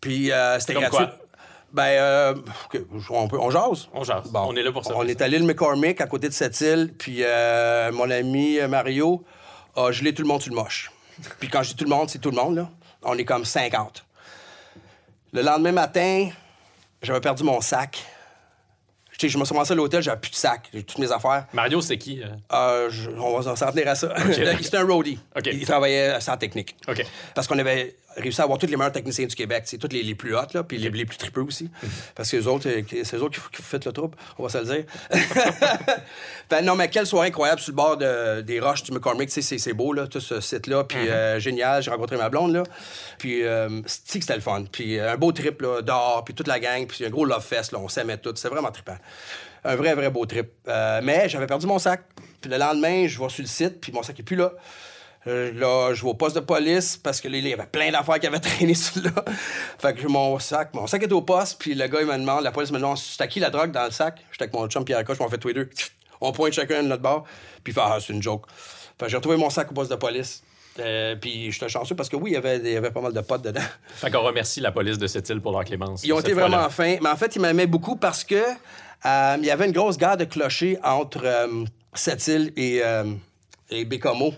Puis euh, c'était gratuit. Quoi? Ben, euh, on, peut, on jase. On jase. Bon, on est là pour ça. On est à l'île McCormick, à côté de cette île, puis euh, mon ami Mario a gelé tout le monde sur le moche. puis quand je dis tout le monde, c'est tout le monde, là. On est comme 50. Le lendemain matin, j'avais perdu mon sac je me suis commencé à l'hôtel, j'avais plus de sac, j'ai toutes mes affaires. Mario, c'est qui? Euh? Euh, on va s'en tenir à ça. C'était un roadie. Il travaillait sans technique. Parce qu'on avait réussi à avoir tous les meilleurs techniciens du Québec, c'est tous les, les, plus hautes, là, puis les, les, plus tripeux aussi. Parce que les autres, euh, c'est eux autres qui, font le trouble, on va se le dire. ben, non, mais quelle soirée incroyable sur le bord de, des roches du McCormick. C'est beau, là, tout ce site-là. Puis mhm. génial, j'ai rencontré ma blonde, là. Puis, euh, c'était le fun? Puis, un beau trip, là, dehors, puis toute la gang. Puis, un gros love fest, là, on s'aimait tout. C'est vraiment trippant un vrai, vrai beau trip. mais j'avais perdu mon sac. Puis le lendemain, je vois sur le site, puis mon sac est plus là. Euh, là, je vais au poste de police parce que là, il y avait plein d'affaires qui avaient traîné sur là. fait que mon sac, mon sac est au poste, puis le gars, il me demande, la police me demande, c'est à qui la drogue dans le sac? J'étais avec mon chum Pierre Coche, on fait tous les deux. On pointe chacun de notre bord, puis fait, ah, c'est une joke. Fait que j'ai retrouvé mon sac au poste de police. Euh, puis j'étais chanceux parce que oui, il y, avait, il y avait pas mal de potes dedans. Fait qu'on remercie la police de cette île pour leur clémence. Ils ont été vraiment fins. Mais en fait, ils m'aimaient beaucoup parce que euh, il y avait une grosse gare de clochers entre euh, cette île et, et Bécomo.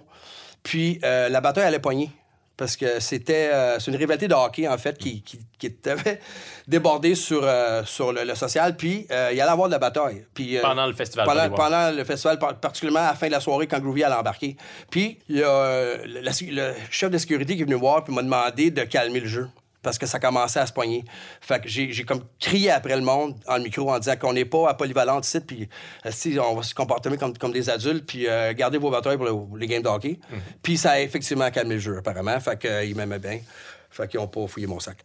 Puis euh, la bataille allait pogner. Parce que c'était euh, c'est une rivalité de hockey, en fait, qui, qui, qui avait débordé sur, euh, sur le, le social. Puis il allait avoir de la bataille. Puis, Pendant le festival pendant, pendant le festival, par- particulièrement à la fin de la soirée, quand Groovy allait embarquer. Puis il y a, le, chef de sécurité qui est venu me voir puis m'a demandé de calmer le jeu. Parce que ça commençait à se poigner. Fait que j'ai comme crié après le monde en micro en disant qu'on n'est pas à Polyvalente ici, puis euh, si on va se comporter comme, comme des adultes, puis euh, garder vos batailles pour le- les games de hockey. Puis ça a effectivement calmé le jeu, apparemment. Fait qu'ils m'aimaient bien. Fait qu'ils n'ont pas fouillé mon sac.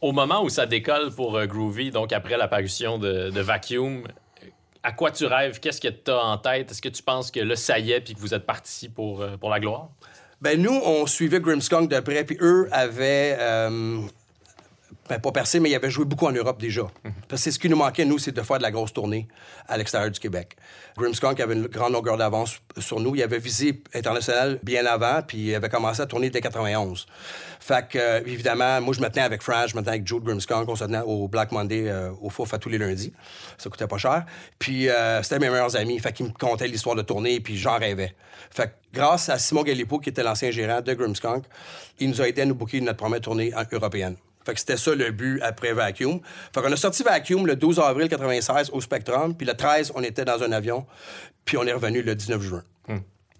Au moment où ça décolle pour euh, Groovy, donc après l'apparition de, de Vacuum, euh, à quoi tu rêves? Qu'est-ce que tu as en tête? Est-ce que tu penses que là, ça y est, puis que vous êtes parti pour, euh, pour la gloire? Ben nous, on suivait Grimmskunk de près, puis eux avaient... euh, ben, pas percé, mais ils avaient joué beaucoup en Europe déjà. Parce que ce qui nous manquait, nous, c'est de faire de la grosse tournée à l'extérieur du Québec. Grimmskunk avait une grande longueur d'avance sur nous. Il avait visé international bien avant, puis il avait commencé à tourner dès 91. Fait que, euh, évidemment, moi, je me tenais avec Frank, je me tenais avec Joe de Grimmskunk. On se tenait au Black Monday euh, au Fouf à tous les lundis. Ça coûtait pas cher. Puis euh, c'était mes meilleurs amis. Fait qu'ils me contaient l'histoire de tournée, puis j'en rêvais. Fait que grâce à Simon Galipo, qui était l'ancien gérant de Grimmskunk, il nous a aidé à nous booker notre première tournée en- européenne. Fait que c'était ça le but après Vacuum. Fait qu'on a sorti Vacuum le 12 avril 96 au Spectrum, puis le 13, on était dans un avion, puis on est revenu le 19 juin.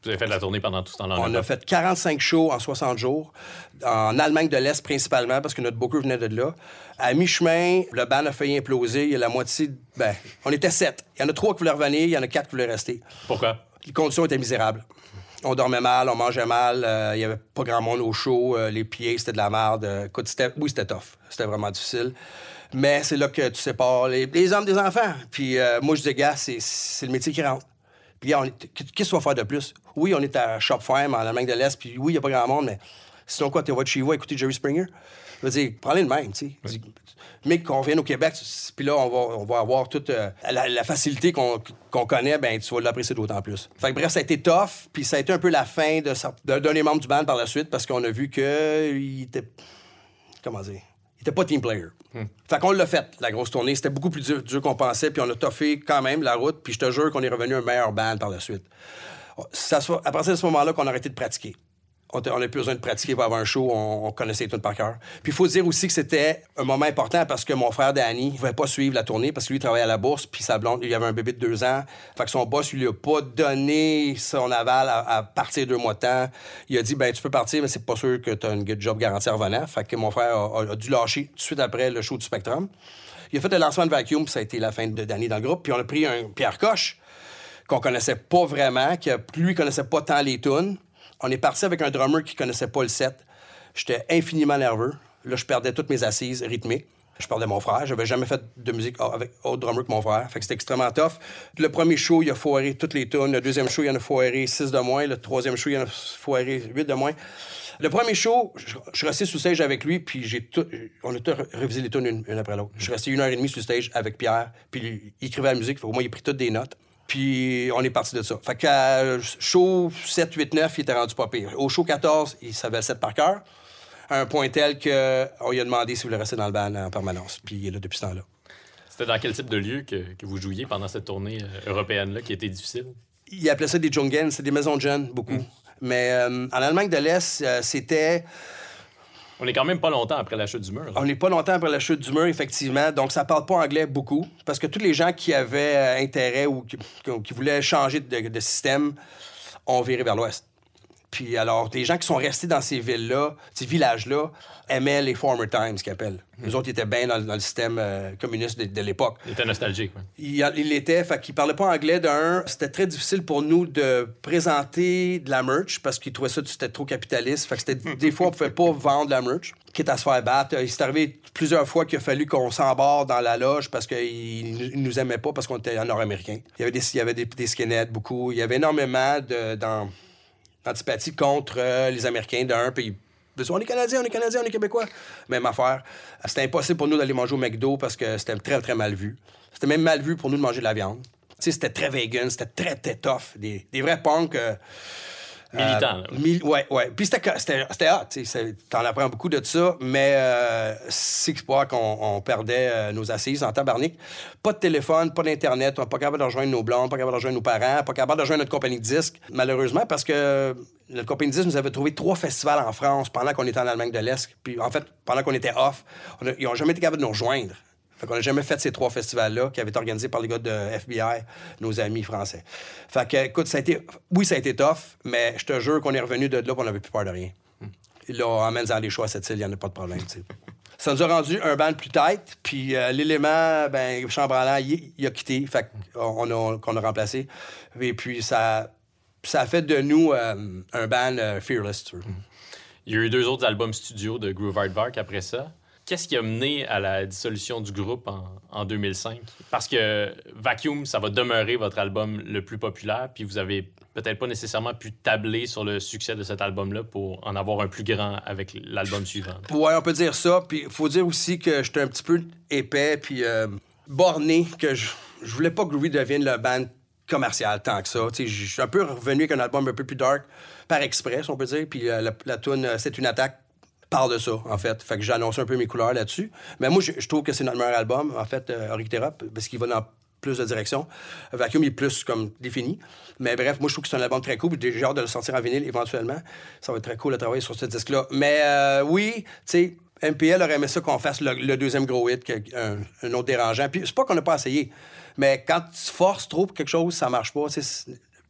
Vous avez fait de la tournée pendant tout ce temps-là. On a fait 45 shows en 60 jours, en Allemagne de l'Est principalement, parce que notre booker venait de là. À mi-chemin, le band a failli imploser. Il y a la moitié. Ben, on était sept. Il y en a trois qui voulaient revenir, il y en a quatre qui voulaient rester. Pourquoi? Les conditions étaient misérables. On dormait mal, on mangeait mal, euh, il y avait pas grand monde au show, euh, les pieds, c'était de la merde. Écoute, oui, c'était tough. C'était vraiment difficile. Mais c'est là que tu sépares les, hommes des enfants. Puis euh, moi, je dis, gars, c'est, le métier qui rentre. Puis qu'est-ce qu'on va faire de plus? Oui, on est à Shop Farm, en Allemagne de l'Est, puis oui, il n'y a pas grand monde, mais sinon quoi, tu vas de chez vous à écouter Jerry Springer? Je veux dire, prends-les de même, tu sais. Mais qu'on vienne au Québec, puis là, on va, on va avoir toute euh, la, la facilité qu'on connaît, ben tu vas l'apprécier d'autant plus. Fait que bref, ça a été tough, puis ça a été un peu la fin de cer- de- d'un des membres du band par la suite, parce qu'on a vu qu'il était... Comment dire? Il était pas team player. Fait qu'on l'a fait, la grosse tournée. C'était beaucoup plus dur, dur qu'on pensait, puis on a toffé quand même la route, puis je te jure qu'on est revenu un meilleur band par la suite. Ça à partir de ce moment-là qu'on a arrêté de pratiquer. On n'a plus besoin de pratiquer pour avoir un show, on, on connaissait les tunes par cœur. Puis il faut dire aussi que c'était un moment important parce que mon frère Danny ne pouvait pas suivre la tournée parce que lui il travaillait à la bourse, puis sa blonde, il avait un bébé de deux ans. Fait que son boss lui a pas donné son aval à, partir deux mois de temps. Il a dit ben tu peux partir, mais c'est pas sûr que tu as une job garantie en revenant. Fait que mon frère a, dû lâcher tout de suite après le show du Spectrum. Il a fait le lancement de Vacuum, puis ça a été la fin de Danny dans le groupe. Puis on a pris un Pierre Coche qu'on connaissait pas vraiment, qui lui connaissait pas tant les tunes. On est parti avec un drummer qui connaissait pas le set. J'étais infiniment nerveux. Là, je perdais toutes mes assises rythmiques. Je perdais mon frère. J'avais jamais fait de musique avec autre drummer que mon frère. C'était extrêmement tough. Le premier show, il a foiré toutes les tunes. Le deuxième show, il en a foiré six de moins. Le troisième show, il en a foiré huit de moins. Le premier show, je, je suis resté sous stage avec lui, puis j'ai on a tout révisé les tunes une, après l'autre. Je suis resté une heure et demie sous stage avec Pierre, puis il écrivait la musique. Fait que moi, il a pris toutes des notes. Puis on est parti de ça. Fait qu'à show 7, 8, 9, il était rendu pas pire. Au show 14, il savait le 7 par cœur. À un point tel qu'on lui a demandé s'il voulait rester dans le band en permanence. Puis il est là depuis ce temps-là. C'était dans quel type de lieu que, que vous jouiez pendant cette tournée euh, européenne-là qui était difficile? Il appelait ça des Jungen, c'est des maisons de jeunes, beaucoup. Mais euh, en Allemagne de l'Est, euh, c'était. On est quand même pas longtemps après la chute du mur. On n'est pas longtemps après la chute du mur, effectivement. Donc, ça parle pas anglais beaucoup. Parce que tous les gens qui avaient euh, intérêt ou qui, voulaient changer de système ont viré vers l'ouest. Puis alors, des gens qui sont restés dans ces villes-là, ces villages-là, aimaient les former times, qu'ils appellent. Les autres ils étaient bien dans, dans le système euh, communiste de, de l'époque. Il était nostalgique. ouais. Il, fait qu'il parlait pas anglais d'un. C'était très difficile pour nous de présenter de la merch parce qu'ils trouvaient ça c'était trop capitaliste. Fait que c'était des fois on pouvait pas vendre de la merch, quitte à se faire battre. Il s'est arrivé plusieurs fois qu'il a fallu qu'on s'embarre dans la loge parce qu'ils ils nous aimaient pas parce qu'on était nord-américains. Il y avait des il y avait des, des skinheads beaucoup. Il y avait énormément de dans antipathie contre euh, les Américains d'un, puis on est Canadiens, on est Canadiens, on est Québécois. Même affaire. C'était impossible pour nous d'aller manger au McDo parce que c'était très, très mal vu. C'était même mal vu pour nous de manger de la viande. C'était très vegan, c'était très, très tough. Des, des vrais punks. euh, Militant, euh, mil- ouais, ouais. Puis c'était, hot, tu T'en apprends beaucoup de ça, mais euh, c'est pas qu'on on perdait euh, nos assises en tabarnak. Pas de téléphone, pas d'Internet, on n'est pas capable de rejoindre nos blondes, pas capable de rejoindre nos parents, pas capable de rejoindre notre compagnie de disques, malheureusement, parce que notre compagnie de disques nous avait trouvé trois festivals en France pendant qu'on était en Allemagne de l'Est. Puis en fait, pendant qu'on était off, on a- ils n'ont jamais été capables de nous rejoindre. Fait qu'on n'a jamais fait ces trois festivals-là qui avaient été organisés par les gars de FBI, nos amis français. Fait que, écoute, ça a été... Oui, ça a été tough, mais je te jure qu'on est revenu de là et on n'avait plus peur de rien. Là, en menant des choix à cette île, il n'y en a pas de problème. Ça nous a rendu un band plus tête, puis euh, l'élément, ben, chambranlant, il, a quitté, fait qu'on a, qu'on a remplacé. Et puis, ça, ça a fait de nous euh, un band euh, fearless, tu. Il y a eu deux autres albums studio de Groove Aardvark après ça. Qu'est-ce qui a mené à la dissolution du groupe en, en 2005? Parce que Vacuum, ça va demeurer votre album le plus populaire, puis vous avez peut-être pas nécessairement pu tabler sur le succès de cet album-là pour en avoir un plus grand avec l'album suivant. Ouais, on peut dire ça. Puis faut dire aussi que j'étais un petit peu épais puis euh, borné, que je, je voulais pas que Groovy devienne le band commercial tant que ça. Je suis un peu revenu avec un album un peu plus dark, par express, on peut dire. Puis euh, la, la tune euh, C'est une attaque parle de ça, en fait. Fait que j'ai annoncé un peu mes couleurs là-dessus. Mais moi, je, trouve que c'est notre meilleur album, en fait, euh, parce qu'il va dans plus de direction. Vacuum est plus comme défini. Mais bref, moi, je trouve que c'est un album très cool. J'ai hâte de le sortir en vinyle éventuellement. Ça va être très cool de travailler sur ce disque-là. Mais euh, oui, tu sais, MPL aurait aimé ça qu'on fasse le, deuxième gros hit, un, autre dérangeant. Puis c'est pas qu'on n'a pas essayé. Mais quand tu forces trop pour quelque chose, ça marche pas.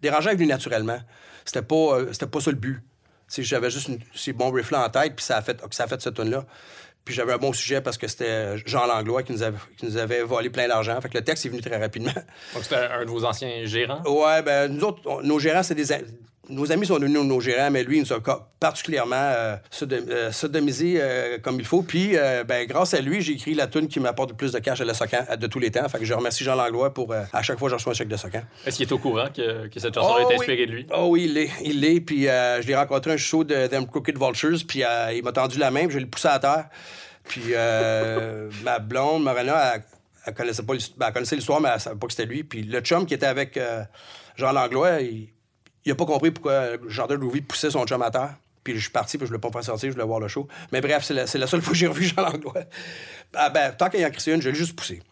Dérangeant est venu naturellement. C'était pas, euh, c'était pas ça le but. J'avais juste une- ces bons riffs-là en tête, puis ça a fait, ça a fait ce tune-là. Puis j'avais un bon sujet parce que c'était Jean Langlois qui nous avait, qui nous avait volé plein d'argent. Fait que le texte est venu très rapidement. Donc, c'était un de vos anciens gérants? Ouais, ben nous autres, on- nos gérants, c'est des. A- Nos amis sont devenus nos gérants, mais lui, il nous a particulièrement euh, euh, sodomisé euh, comme il faut. Puis, euh, ben, grâce à lui, j'ai écrit la tune qui m'apporte le plus de cash à le Socan de tous les temps. Fait que je remercie Jean Langlois pour. euh, à chaque fois, je reçois un chèque de Socan. Est-ce qu'il est au courant que, que cette chanson Oh est oui. inspirée de lui? Oh oui, il l'est. Il l'est. Puis je l'ai rencontré à un show de Them Crooked Vultures. Puis il m'a tendu la main. Puis je l'ai poussé à terre. Puis euh, ma blonde, Morena, elle, elle connaissait pas l'hist- ben, elle connaissait l'histoire, mais elle savait pas que c'était lui. Puis le chum qui était avec Jean Langlois, il, il a pas compris pourquoi Jean de Louis poussait son chum à terre. Puis je suis parti, puis je voulais pas me faire sortir, je voulais voir le show. Mais bref, c'est la, la seule fois que j'ai revu Jean Langlois. Ah, ben, tant qu'il y a une, je l'ai juste poussé.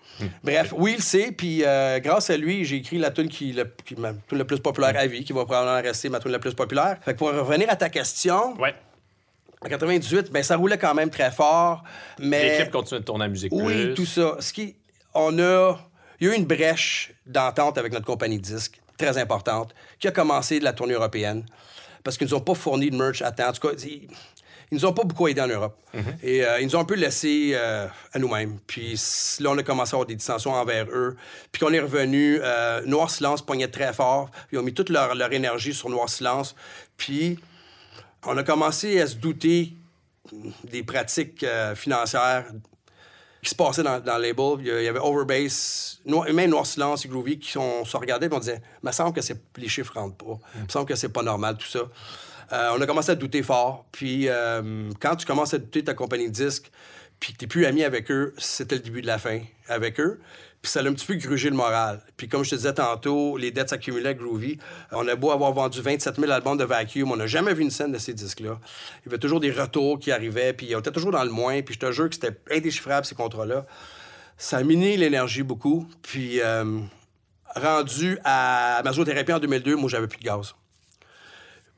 Bref, oui, il le sait, puis euh, grâce à lui, j'ai écrit la tune qui, le, qui ma tune la plus populaire à vie, qui va probablement rester ma tune la plus populaire. Fait que pour revenir à ta question, Ouais. en 98, ben ça roulait quand même très fort, mais... L'équipe continue de tourner à musique Oui, plus. tout ça. Ce qui, on a, il y a eu une brèche d'entente avec notre compagnie de disques, très importante, qui a commencé de la tournée européenne, parce qu'ils nous ont pas fourni de merch à temps. En tout cas, ils, ils nous ont pas beaucoup aidés en Europe. Et euh, ils nous ont un peu laissé euh, à nous-mêmes. Puis là, on a commencé à avoir des dissensions envers eux. Puis qu'on est revenu, euh, Noir Silence pognait très fort. Ils ont mis toute leur, leur énergie sur Noir Silence. Puis on a commencé à se douter des pratiques euh, financières qui se passaient dans, dans le label. Il y avait Overbase, Noir- même Noir Silence et Groovy qui sont, se regardaient et on disait « Il me semble que c'est- les chiffres rentrent pas. Il me semble que c'est pas normal, tout ça. Euh, on a commencé à douter fort. Puis euh, quand tu commences à douter de ta compagnie de disques, puis que t'es plus ami avec eux, c'était le début de la fin avec eux. Puis ça a un petit peu grugé le moral. Puis comme je te disais tantôt, les dettes s'accumulaient à Groovy. On a beau avoir vendu 27 000 albums de Vacuum, on n'a jamais vu une scène de ces disques-là. Il y avait toujours des retours qui arrivaient, puis on était toujours dans le moins. Puis je te jure que c'était indéchiffrable, ces contrats-là. Ça a miné l'énergie beaucoup. Puis euh, rendu à masothérapie en 2002, moi, j'avais plus de gaz.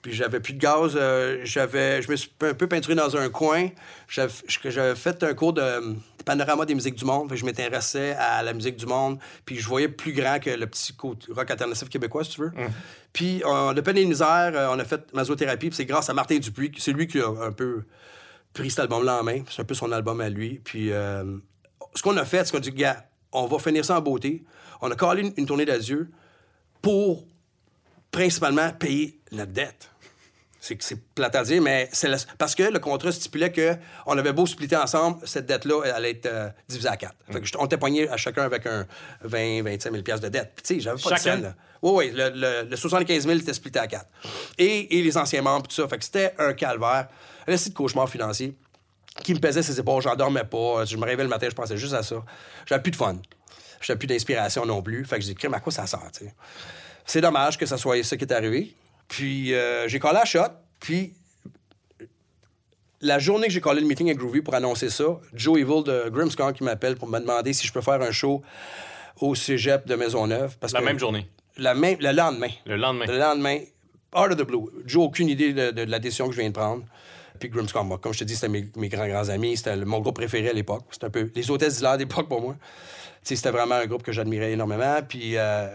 Puis j'avais plus de gaz. euh, j'avais, je me suis un peu peinturé dans un coin. J'avais, j'avais fait un cours de, euh, panorama des musiques du monde. Je m'intéressais à la musique du monde. Puis je voyais plus grand que le petit rock alternatif québécois, si tu veux. Puis on a peine et misère, euh, on a fait masothérapie. Puis c'est grâce à Martin Dupuis. C'est lui qui a un peu pris cet album-là en main. C'est un peu son album à lui. Puis euh, ce qu'on a fait, c'est qu'on a dit, gars, on va finir ça en beauté. On a collé une, une tournée d'adieu pour principalement payer notre dette. C'est c'est plate à dire, mais c'est la- parce que le contrat stipulait qu'on avait beau splitter ensemble, cette dette-là, elle allait être euh, divisée à quatre. Fait que je- on était poigné à chacun avec un 20, 25 000 piastres de dette. Puis, tu sais, j'avais pas de scène, là. Oui, oui, le, le- le 75 000 était splitté à quatre. Et, et les anciens membres, tout ça. Fait que c'était un calvaire, un esti de cauchemar financier qui me pesait ses épaules. J'en dormais pas. Je me réveillais le matin, je pensais juste à ça. J'avais plus de fun. J'avais plus d'inspiration non plus. Fait que j'ai dit, crème, à quoi ça sert, tu sais? C'est dommage que ça soit ça qui est arrivé. Puis euh, j'ai collé la shot. Puis la journée que j'ai collé le meeting avec Groovy pour annoncer ça, Joe Evil de Grimmskong qui m'appelle pour me demander si je peux faire un show au cégep de Maisonneuve. Parce La que même journée. la même, le lendemain. Le lendemain. Le lendemain, out of the blue. Joe, aucune idée de, de- de la décision que je viens de prendre. Puis Grimmskong, moi, comme je te dis, c'était mes, mes grands, grands amis. C'était mon groupe préféré à l'époque. C'était un peu les hôtesses d'hilaire d'époque pour moi. C'était vraiment un groupe que j'admirais énormément. Puis euh,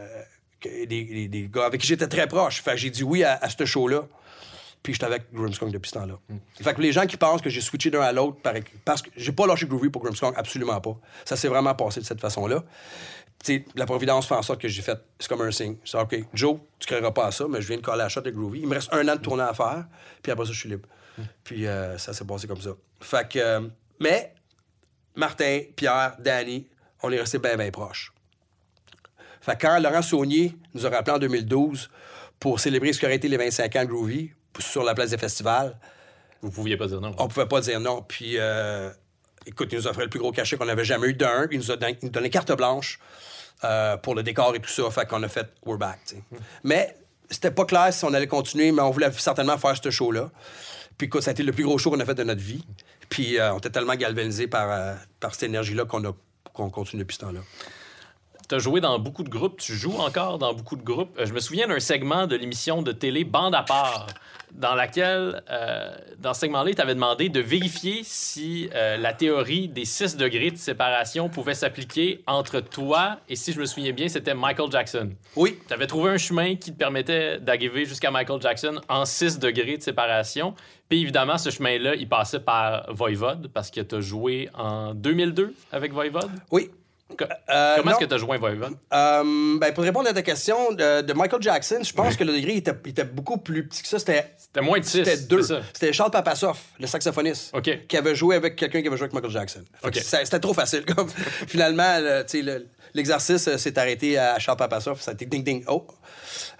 des, des- des gars avec qui j'étais très proche. Fait que j'ai dit oui à, à ce show-là. Puis j'étais avec Grimmskong depuis ce temps-là. Fait que les gens qui pensent que j'ai switché d'un à l'autre, par- parce que j'ai pas lâché Groovy pour Grimmskong, absolument pas. Ça s'est vraiment passé de cette façon-là. La providence fait en sorte que j'ai fait. C'est comme un signe. Je dis, OK, Joe, tu ne créeras pas à ça, mais je viens de coller la shot de Groovy. Il me reste un an de tournée à faire, puis après ça, je suis libre. Puis euh, ça s'est passé comme ça. Fait que. euh, mais, Martin, Pierre, Danny, on est restés bien, bien proches. Fait que quand Laurent Saunier nous a rappelé en 2012 pour célébrer ce qui aurait été les 25 ans de Groovy sur la place des festivals, Vous pouviez pas dire non. on pouvait pas dire non. Puis, euh, écoute, il nous offrait le plus gros cachet qu'on avait jamais eu d'un. Il nous a don- il nous donnait carte blanche euh, pour le décor et tout ça. Fait qu'on a fait We're back. sais. Mais c'était pas clair si on allait continuer, mais on voulait certainement faire ce show-là. Puis, écoute, ça a été le plus gros show qu'on a fait de notre vie. Puis, euh, on était tellement galvanisés par, par cette énergie-là qu'on a qu'on continue depuis ce temps-là. Tu as joué dans beaucoup de groupes, tu joues encore dans beaucoup de groupes. Euh, je me souviens d'un segment de l'émission de télé Bande à part, dans laquelle, euh, dans ce segment-là, tu avais demandé de vérifier si euh, la théorie des 6 degrés de séparation pouvait s'appliquer entre toi et, si je me souviens bien, c'était Michael Jackson. Oui, Tu avais trouvé un chemin qui te permettait d'arriver jusqu'à Michael Jackson en 6 degrés de séparation. Puis évidemment, ce chemin-là, il passait par Voivode, parce que tu as joué en 2002 avec Voivode? oui. Co- Euh, Comment est-ce que tu as joué Voivode? Euh, ben, pour répondre à ta question de, de Michael Jackson, je pense que le degré était, était beaucoup plus petit que ça. C'était C'était moins de 6. C'était deux. C'était Charles Papassoff, le saxophoniste, qui avait joué avec quelqu'un qui avait joué avec Michael Jackson. C'était trop facile. comme. Finalement, le- l'exercice euh, s'est arrêté à Charles Papassoff. Ça a été ding ding oh.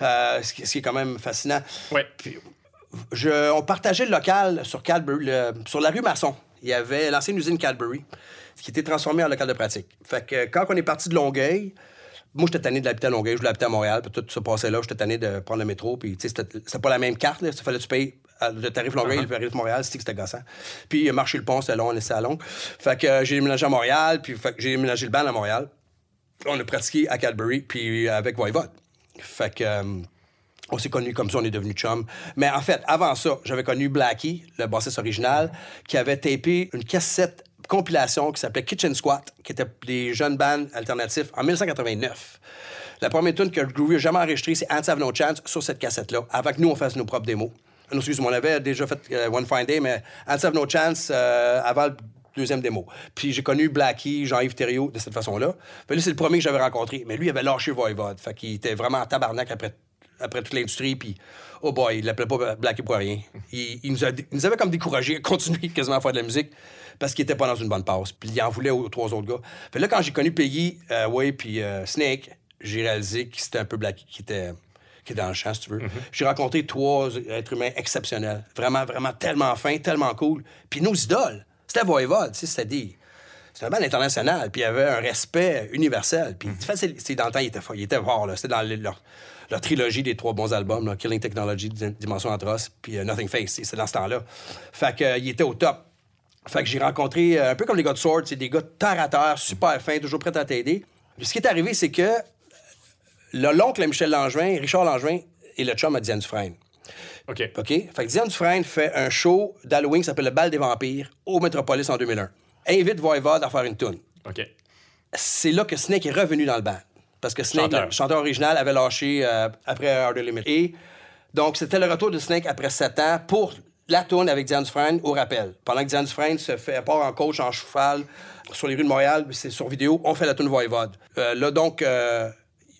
Euh, ce, qui, ce qui est quand même fascinant. Je- on partageait le local sur Cadbury, le- sur la rue Masson. Il y avait l'ancienne usine Cadbury, qui était transformée en local de pratique. Fait que quand on est parti de Longueuil, moi, j'étais tanné de l'habiter à Longueuil, je voulais habiter à Montréal, puis tout se passait là. J'étais tanné de prendre le métro, puis tu sais, c'était pas la même carte, là. Il fallait que tu payes le tarif Longueuil, le tarif Montréal, c'était que c'était gossant. Puis marcher le pont, c'était long, on laissait à long. Fait que euh, j'ai déménagé à Montréal, puis j'ai déménagé le band à Montréal. On a pratiqué à Cadbury, puis avec Voivode. Fait que. euh, on s'est connus comme ça, on est devenus chums. Mais en fait, avant ça, j'avais connu Blackie, le bassiste original, qui avait tapé une cassette compilation qui s'appelait Kitchen Squat, qui était des jeunes bands alternatifs en 1989. La première tune que Groovy a jamais enregistrée, c'est Ants Have No Chance sur cette cassette-là, avant que nous, on fasse nos propres démos. Non, excuse-moi, on avait déjà fait euh, One Fine Day, mais Ants Have No Chance euh, avant le deuxième démo. Puis j'ai connu Blackie, Jean-Yves Thériault de cette façon-là. Puis là, c'est le premier que j'avais rencontré. Mais lui, il avait lâché Voivode. Fait qu'il était vraiment en tabarnak après, après toute l'industrie. Puis, oh boy, il l'appelait pas Blackie pour rien. Il, il nous, a- il nous avait comme découragé à continuer quasiment à faire de la musique parce qu'il était pas dans une bonne passe. Puis il en voulait aux trois autres gars. Fait là, quand j'ai connu Peggy, euh, ouais, puis euh, Snake, j'ai réalisé que c'était un peu Blackie qui était qui est dans le champ, si tu veux. J'ai rencontré trois êtres humains exceptionnels. Vraiment, vraiment tellement fins, tellement cool. Puis nos idoles, c'était Voivode, tu sais, c'était des... C'était un band international, puis il y avait un respect universel. Puis sais, dans le temps, il était fort, il était fort, là. C'était dans le- leur, leur trilogie des trois bons albums, là, Killing Technology, Dim- Dimension Atroce, puis euh, Nothing Face. C'était dans ce temps-là. Fait que, euh, il était au top. Fait que j'ai rencontré, euh, un peu comme les gars de Sword, c'est des gars terre à terre, super fins, toujours prêts à t'aider. Puis ce qui est arrivé, c'est que le l'oncle Michel Langevin, Richard Langevin, est le chum à Diane Dufresne. OK. OK? Fait que Diane Dufresne fait un show d'Halloween qui s'appelle Le Bal des Vampires au Metropolis en 2001. Invite Voivode à faire une tune. OK. C'est là que Snake est revenu dans le band. Parce que Snake, Chanteur. le chanteur original, avait lâché euh, après Harder Limit. Et donc, c'était le retour de Snake après sept ans pour la tourne avec Diane Dufresne au rappel. Pendant que Diane Dufresne se fait part en coach, en cheval, sur les rues de Montréal, c'est sur vidéo, on fait la tourne Voivode. Euh, là, donc, euh,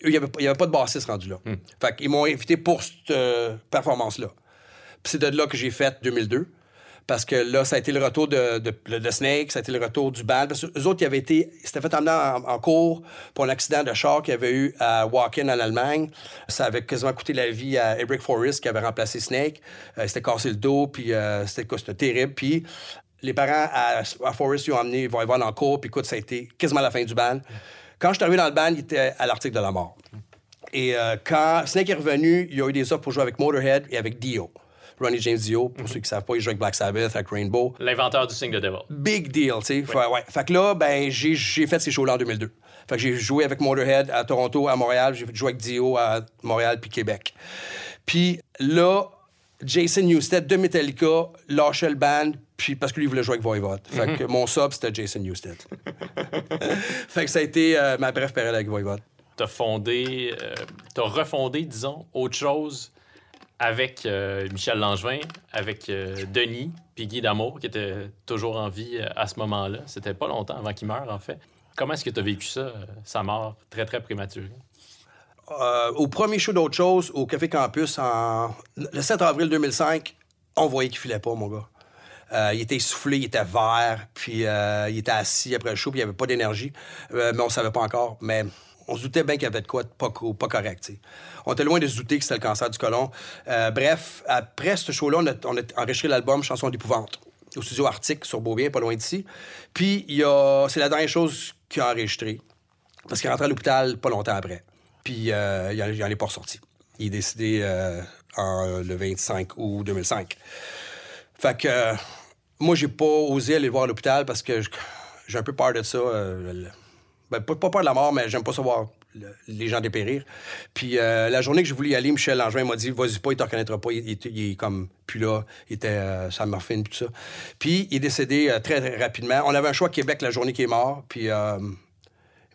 il n'y avait, pas de bassiste rendu là. Fait qu'ils m'ont invité pour cette performance-là. Puis c'est de là que j'ai fait 2002. Parce que là, ça a été le retour de, Snake, ça a été le retour du band. Parce que eux autres, ils avaient été, ils s'étaient fait emmener en, en cours pour un accident de char qu'il y avait eu à Wacken en Allemagne. Ça avait quasiment coûté la vie à Eric Forrest qui avait remplacé Snake. Euh, il s'était cassé le dos, puis euh, c'était c'était terrible. Puis les parents à, à Forrest, ils ont emmené Voivod en cours, puis écoute, ça a été quasiment la fin du band. Quand je suis arrivé dans le band, il était à l'article de la mort. Et euh, quand Snake est revenu, il y a eu des offres pour jouer avec Motorhead et avec Dio. Ronnie James Dio, pour ceux qui ne savent pas, il joue avec Black Sabbath, avec Rainbow. L'inventeur du signe de Devil. Big deal, tu sais. Fait, ouais. fait que là, ben, j'ai, fait ces shows-là en 2002. Fait que j'ai joué avec Motorhead à Toronto, à Montréal. J'ai joué avec Dio à Montréal puis Québec. Puis là, Jason Newsted de Metallica lâchait le band puis parce que lui voulait jouer avec Voivod. Fait que mon sub, c'était Jason Newsted. fait que ça a été euh, ma brève période avec Voivod. T'as fondé, euh, t'as refondé, disons, autre chose avec euh, Michel Langevin, avec euh, Denis, puis Guy Damour, qui était toujours en vie euh, à ce moment-là. C'était pas longtemps avant qu'il meure, en fait. Comment est-ce que tu as vécu ça, sa mort très, très prématurée? Au premier show d'autre chose, au Café Campus, en... le 7 avril 2005, on voyait qu'il filait pas, mon gars. Il était essoufflé, il était vert, puis il était assis après le show, puis il avait pas d'énergie. Mais on savait pas encore. Mais on se doutait bien qu'il y avait quoi de pas, co- pas correct. On était loin de se douter que c'était le cancer du côlon. Euh, bref, après ce show-là, on a, enregistré l'album Chanson d'épouvante au studio Arctique sur Beaubien, pas loin d'ici. Puis c'est la dernière chose qu'il a enregistrée. Parce qu'il est rentré à l'hôpital pas longtemps après. Puis euh, il en- il en est pas ressorti. Il est décédé euh, le 25 août 2005. Fait que euh, moi, j'ai pas osé aller le voir à l'hôpital parce que j'ai un peu peur de ça. euh, ben, pas, pas peur de la mort, mais j'aime pas savoir le- les gens dépérir. Puis euh, la journée que je voulais y aller, Michel Langevin m'a dit Vas-y pas, il te reconnaîtra pas. Il, est comme plus là. Il était euh, morphine, tout ça. Puis il est décédé euh, très, rapidement. On avait un choix à Québec la journée qu'il est mort. Puis euh,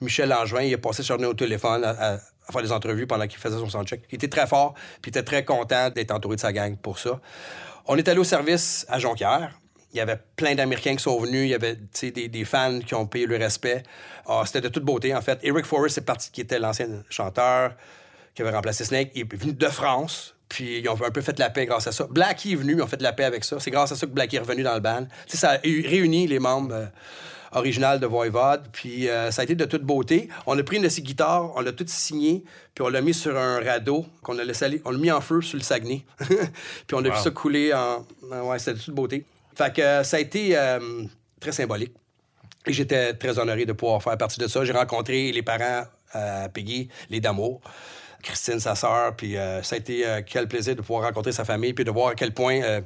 Michel Langevin, il a passé sa journée au téléphone à, à- à faire des entrevues pendant qu'il faisait son soundcheck. Il était très fort, puis il était très content d'être entouré de sa gang pour ça. On est allé au service à Jonquière. Il y avait plein d'Américains qui sont venus. Il y avait des, des fans qui ont payé le respect. Ah, C'était de toute beauté, en fait. Eric Forrest, c'est parti, qui était l'ancien chanteur qui avait remplacé Snake. Il est venu de France. Puis ils ont un peu fait la paix grâce à ça. Blackie est venu, ils ont fait de la paix avec ça. C'est grâce à ça que Blackie est revenu dans le band. Ça a réuni les membres euh, originaux de Voivod. Puis euh, ça a été de toute beauté. On a pris une de ses guitares, on l'a tout signé, puis on l'a mis sur un radeau qu'on a laissé aller. On l'a mis en feu sur le Saguenay. puis on a Wow. vu ça couler en- Ouais, c'était de toute beauté. Fait que euh, ça a été euh, très symbolique. Et j'étais très honoré de pouvoir faire partie de ça. J'ai rencontré les parents à Peggy, les Damour, Christine, sa sœur, puis euh, ça a été euh, quel plaisir de pouvoir rencontrer sa famille, puis de voir à quel point euh,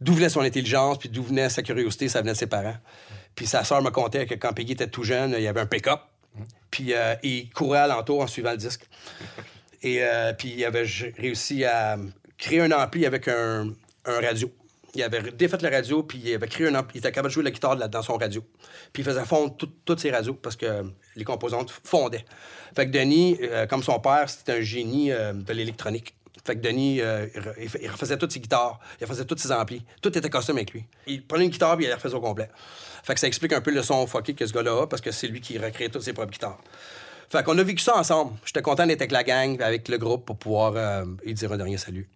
d'où venait son intelligence, puis d'où venait sa curiosité, ça venait de ses parents. Puis sa sœur me contait que quand Peggy était tout jeune, il y avait un pick-up, puis euh, il courait alentour en suivant le disque. Et euh, puis il avait réussi à créer un ampli avec un radio. Il avait défait la radio, puis il avait créé un ampli. Il était capable de jouer la guitare dans son radio. Puis il faisait fondre tout- toutes ses radios parce que les composantes fondaient. Fait que Denis, euh, comme son père, c'était un génie euh, de l'électronique. Fait que Denis, euh, il re- il fa- il refaisait toutes ses guitares, il refaisait tous ses amplis. Tout était custom avec lui. Il prenait une guitare, puis il la refaisait au complet. Fait que ça explique un peu le son fucké que ce gars-là a, parce que c'est lui qui recrée toutes ses propres guitares. Fait qu'on a vécu ça ensemble. J'étais content d'être avec la gang, avec le groupe, pour pouvoir lui dire un dernier salut.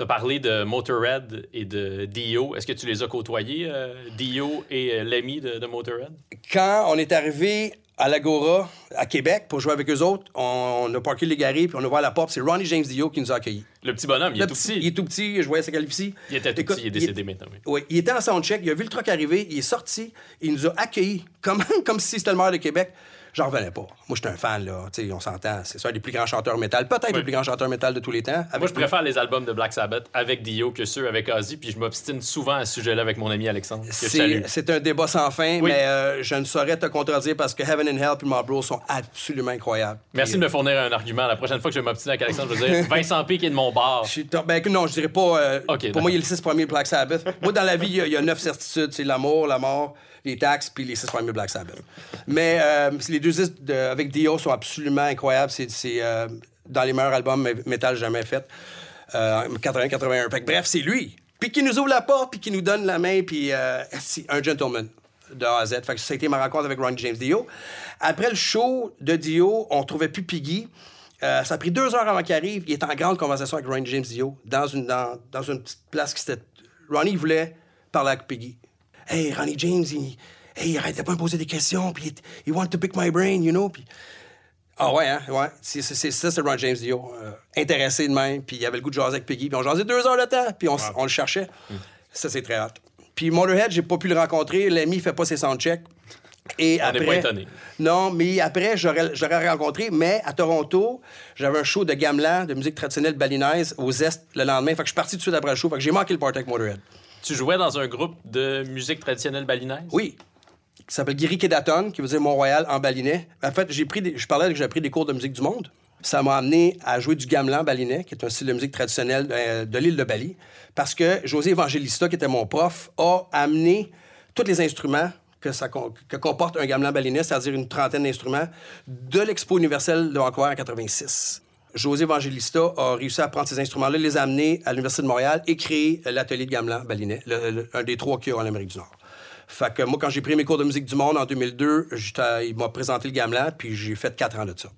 Tu as parlé de Motorhead et de Dio. Est-ce que tu les as côtoyés, euh, Dio et euh, l'ami de, de Motorhead? Quand on est arrivé à l'Agora, à Québec, pour jouer avec eux autres, on, on a parqué les garés, puis on a ouvert la porte. C'est Ronnie James Dio qui nous a accueillis. Le petit bonhomme, il Le est tout petit. Il est tout petit, je voyais sa calvitie. Il était tout Écoute, petit, il est décédé maintenant. Oui. Oui, il était en soundcheck, il a vu le truck arriver, il est sorti, il nous a accueillis comme, comme si c'était le maire de Québec. J'en revenais pas. Moi, j'étais un fan, là. Tu sais, on s'entend. C'est un des plus grands chanteurs métal. Peut-être Oui. le plus grand chanteur métal de tous les temps. Moi, je préfère les albums de Black Sabbath avec Dio que ceux avec Ozzy, puis je m'obstine souvent à ce sujet-là avec mon ami Alexandre. C'est un débat sans fin, Oui. mais euh, je ne saurais te contredire parce que Heaven and Hell et Marlboro sont absolument incroyables. Merci Puis, de me fournir un argument. La prochaine fois que je vais m'obstiner avec Alexandre, je vais dire Vincent P qui est de mon bar. Je ben, non, je dirais pas. euh, pour moi, il y a les six premiers Black Sabbath. moi, dans la vie, il y y, a neuf certitudes c'est l'amour, la mort, les taxes, puis les six premiers Black Sabbath. Mais euh, les deux disques avec Dio sont absolument incroyables. C'est euh, dans les meilleurs albums mé- métal jamais faits. Euh, 80-81. Fait que, bref, c'est lui. Puis qui nous ouvre la porte, puis qui nous donne la main, puis euh, c'est un gentleman de A à Z. Fait que ça a été ma rencontre avec Ron James Dio. Après le show de Dio, on trouvait plus Piggy. Euh, ça a pris deux heures avant qu'il arrive. Il est en grande conversation avec Ronnie James Dio dans une, dans, dans une petite place qui c'était. Ronnie voulait parler avec Peggy. Hey, Ronnie James, il, hey, il arrêtait pas de me poser des questions, puis il, want to pick my brain, you know, puis. Ah ouais, hein, ouais. C'est, ça, c'est Ron James Dio. euh, intéressé de même, puis il avait le goût de jaser avec Peggy. Puis on jasait deux heures de temps, puis on, le cherchait. Ça, c'est très hot. Puis Motorhead, j'ai pas pu le rencontrer. L'ami fait pas ses soundchecks. Et On après... pas étonné. Non, mais après, j'aurais, j'aurais rencontré. Mais à Toronto, j'avais un show de gamelan, de musique traditionnelle balinaise, au Zest le lendemain. Fait que je suis parti tout de suite après le show. Fait que j'ai manqué le party avec Motorhead. Tu jouais dans un groupe de musique traditionnelle balinaise? Oui. Qui s'appelle Guiri Kedaton, qui dire Mont-Royal en balinais. En fait, j'ai pris des- je parlais que j'ai pris des cours de musique du monde. Ça m'a amené à jouer du gamelan balinais, qui est un style de musique traditionnel euh, de l'île de Bali. Parce que José Evangelista, qui était mon prof, a amené tous les instruments que, ça, que comporte un gamelan balinais, c'est-à-dire une trentaine d'instruments, de l'Expo universelle de Vancouver en 86. José Evangelista a réussi à prendre ces instruments-là, les amener à l'Université de Montréal et créer l'atelier de gamelan balinais, un des trois qu'il y a en Amérique du Nord. Fait que moi, quand j'ai pris mes cours de musique du monde en 2002, j'étais- il m'a présenté le gamelan, puis j'ai fait quatre ans de ça.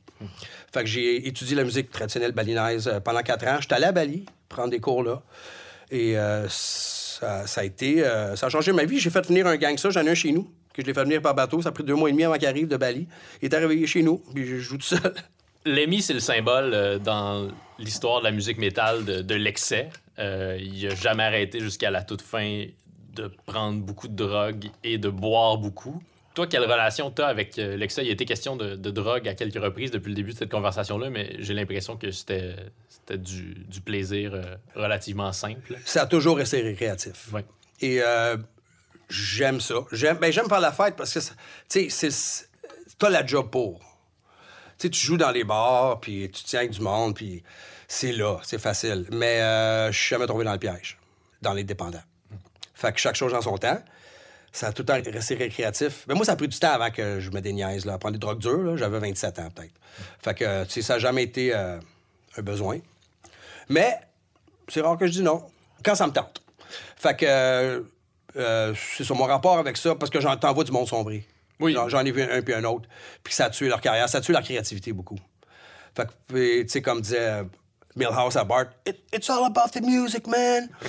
Fait que j'ai étudié la musique traditionnelle balinaise euh, pendant quatre ans. J'étais allé à Bali prendre des cours là. Et euh, ça, a été... euh, ça a changé ma vie. J'ai fait venir un gang ça. J'en ai un chez nous, que je l'ai fait venir par bateau. Ça a pris deux mois et demi avant qu'il arrive de Bali. Il est arrivé chez nous, puis je joue tout seul. Lemmy, c'est le symbole euh, dans l'histoire de la musique métal de, de l'excès. Euh, il n'a jamais arrêté jusqu'à la toute fin de prendre beaucoup de drogue et de boire beaucoup. Toi, quelle relation tu as avec euh, l'excès? Il a été question de, de drogue à quelques reprises depuis le début de cette conversation-là, mais j'ai l'impression que c'était du, du plaisir relativement simple. Ça a toujours resté récréatif. Ouais. Et j'aime ça. J'aime ben, faire la fête parce que, tu sais, c'est- t'as la job pour. Tu joues dans les bars, puis tu tiens avec du monde, puis c'est là, c'est facile. Mais euh, je suis jamais tombé dans le piège, dans les dépendants. Fait que chaque chose en son temps. Ça a tout le temps resté récréatif. Mais moi, ça a pris du temps avant que je me déniaise, là, prendre des drogues dures. J'avais 27 ans, peut-être. Fait que, ça n'a jamais été euh, un besoin. Mais c'est rare que je dis non. Quand ça me tente. Fait que euh, c'est sur mon rapport avec ça, parce que j'en t'envoie du monde sombrer. Oui. J'en- ai vu un puis un autre. Puis ça a tué leur carrière, ça a tué leur créativité beaucoup. Fait que, tu sais, comme disait Milhouse à Bart, It- It's all about the music, man. Il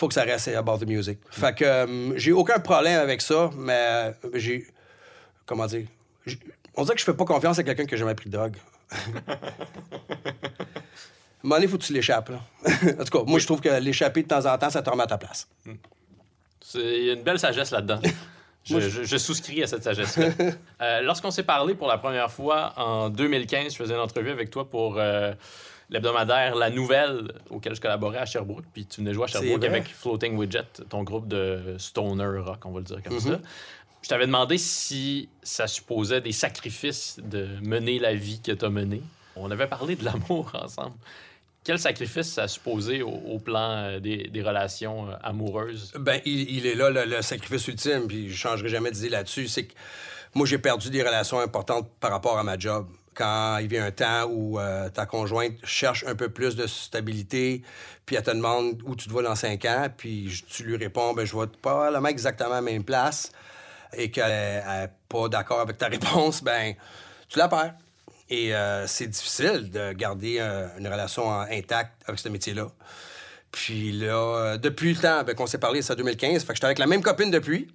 faut que ça reste about the music. Fait que euh, j'ai aucun problème avec ça, mais euh, j'ai. Comment dire? On dirait que je fais pas confiance à quelqu'un qui a jamais pris de drogue. À un moment donné, faut que tu l'échappes. en tout cas, moi, je trouve que l'échapper de temps en temps, ça te remet à ta place. C'est il y a une belle sagesse là-dedans. Je, je- je souscris à cette sagesse-là. Euh, Lorsqu'on s'est parlé pour la première fois en 2015, je faisais une entrevue avec toi pour euh, l'hebdomadaire La Nouvelle, auquel je collaborais à Sherbrooke. Puis tu venais jouer à Sherbrooke avec Floating Widget, ton groupe de stoner rock, on va le dire comme Mm-hmm. ça. Je t'avais demandé si ça supposait des sacrifices de mener la vie que tu as menée. On avait parlé de l'amour ensemble. Quel sacrifice ça a supposé au, plan euh, des, relations euh, amoureuses? Ben, il, est là, le, sacrifice ultime, puis je changerai jamais d'idée là-dessus. C'est que moi, j'ai perdu des relations importantes par rapport à ma job. Quand il vient un temps où euh, ta conjointe cherche un peu plus de stabilité, puis elle te demande où tu te vois dans cinq ans, puis tu lui réponds, ben, je vais probablement exactement à la même place, et qu'elle n'est pas d'accord avec ta réponse, ben, tu la perds. Et euh, c'est difficile de garder euh, une relation intacte avec ce métier-là. Puis là, euh, depuis le temps ben, qu'on s'est parlé, c'est en 2015, fait que j'étais avec la même copine depuis.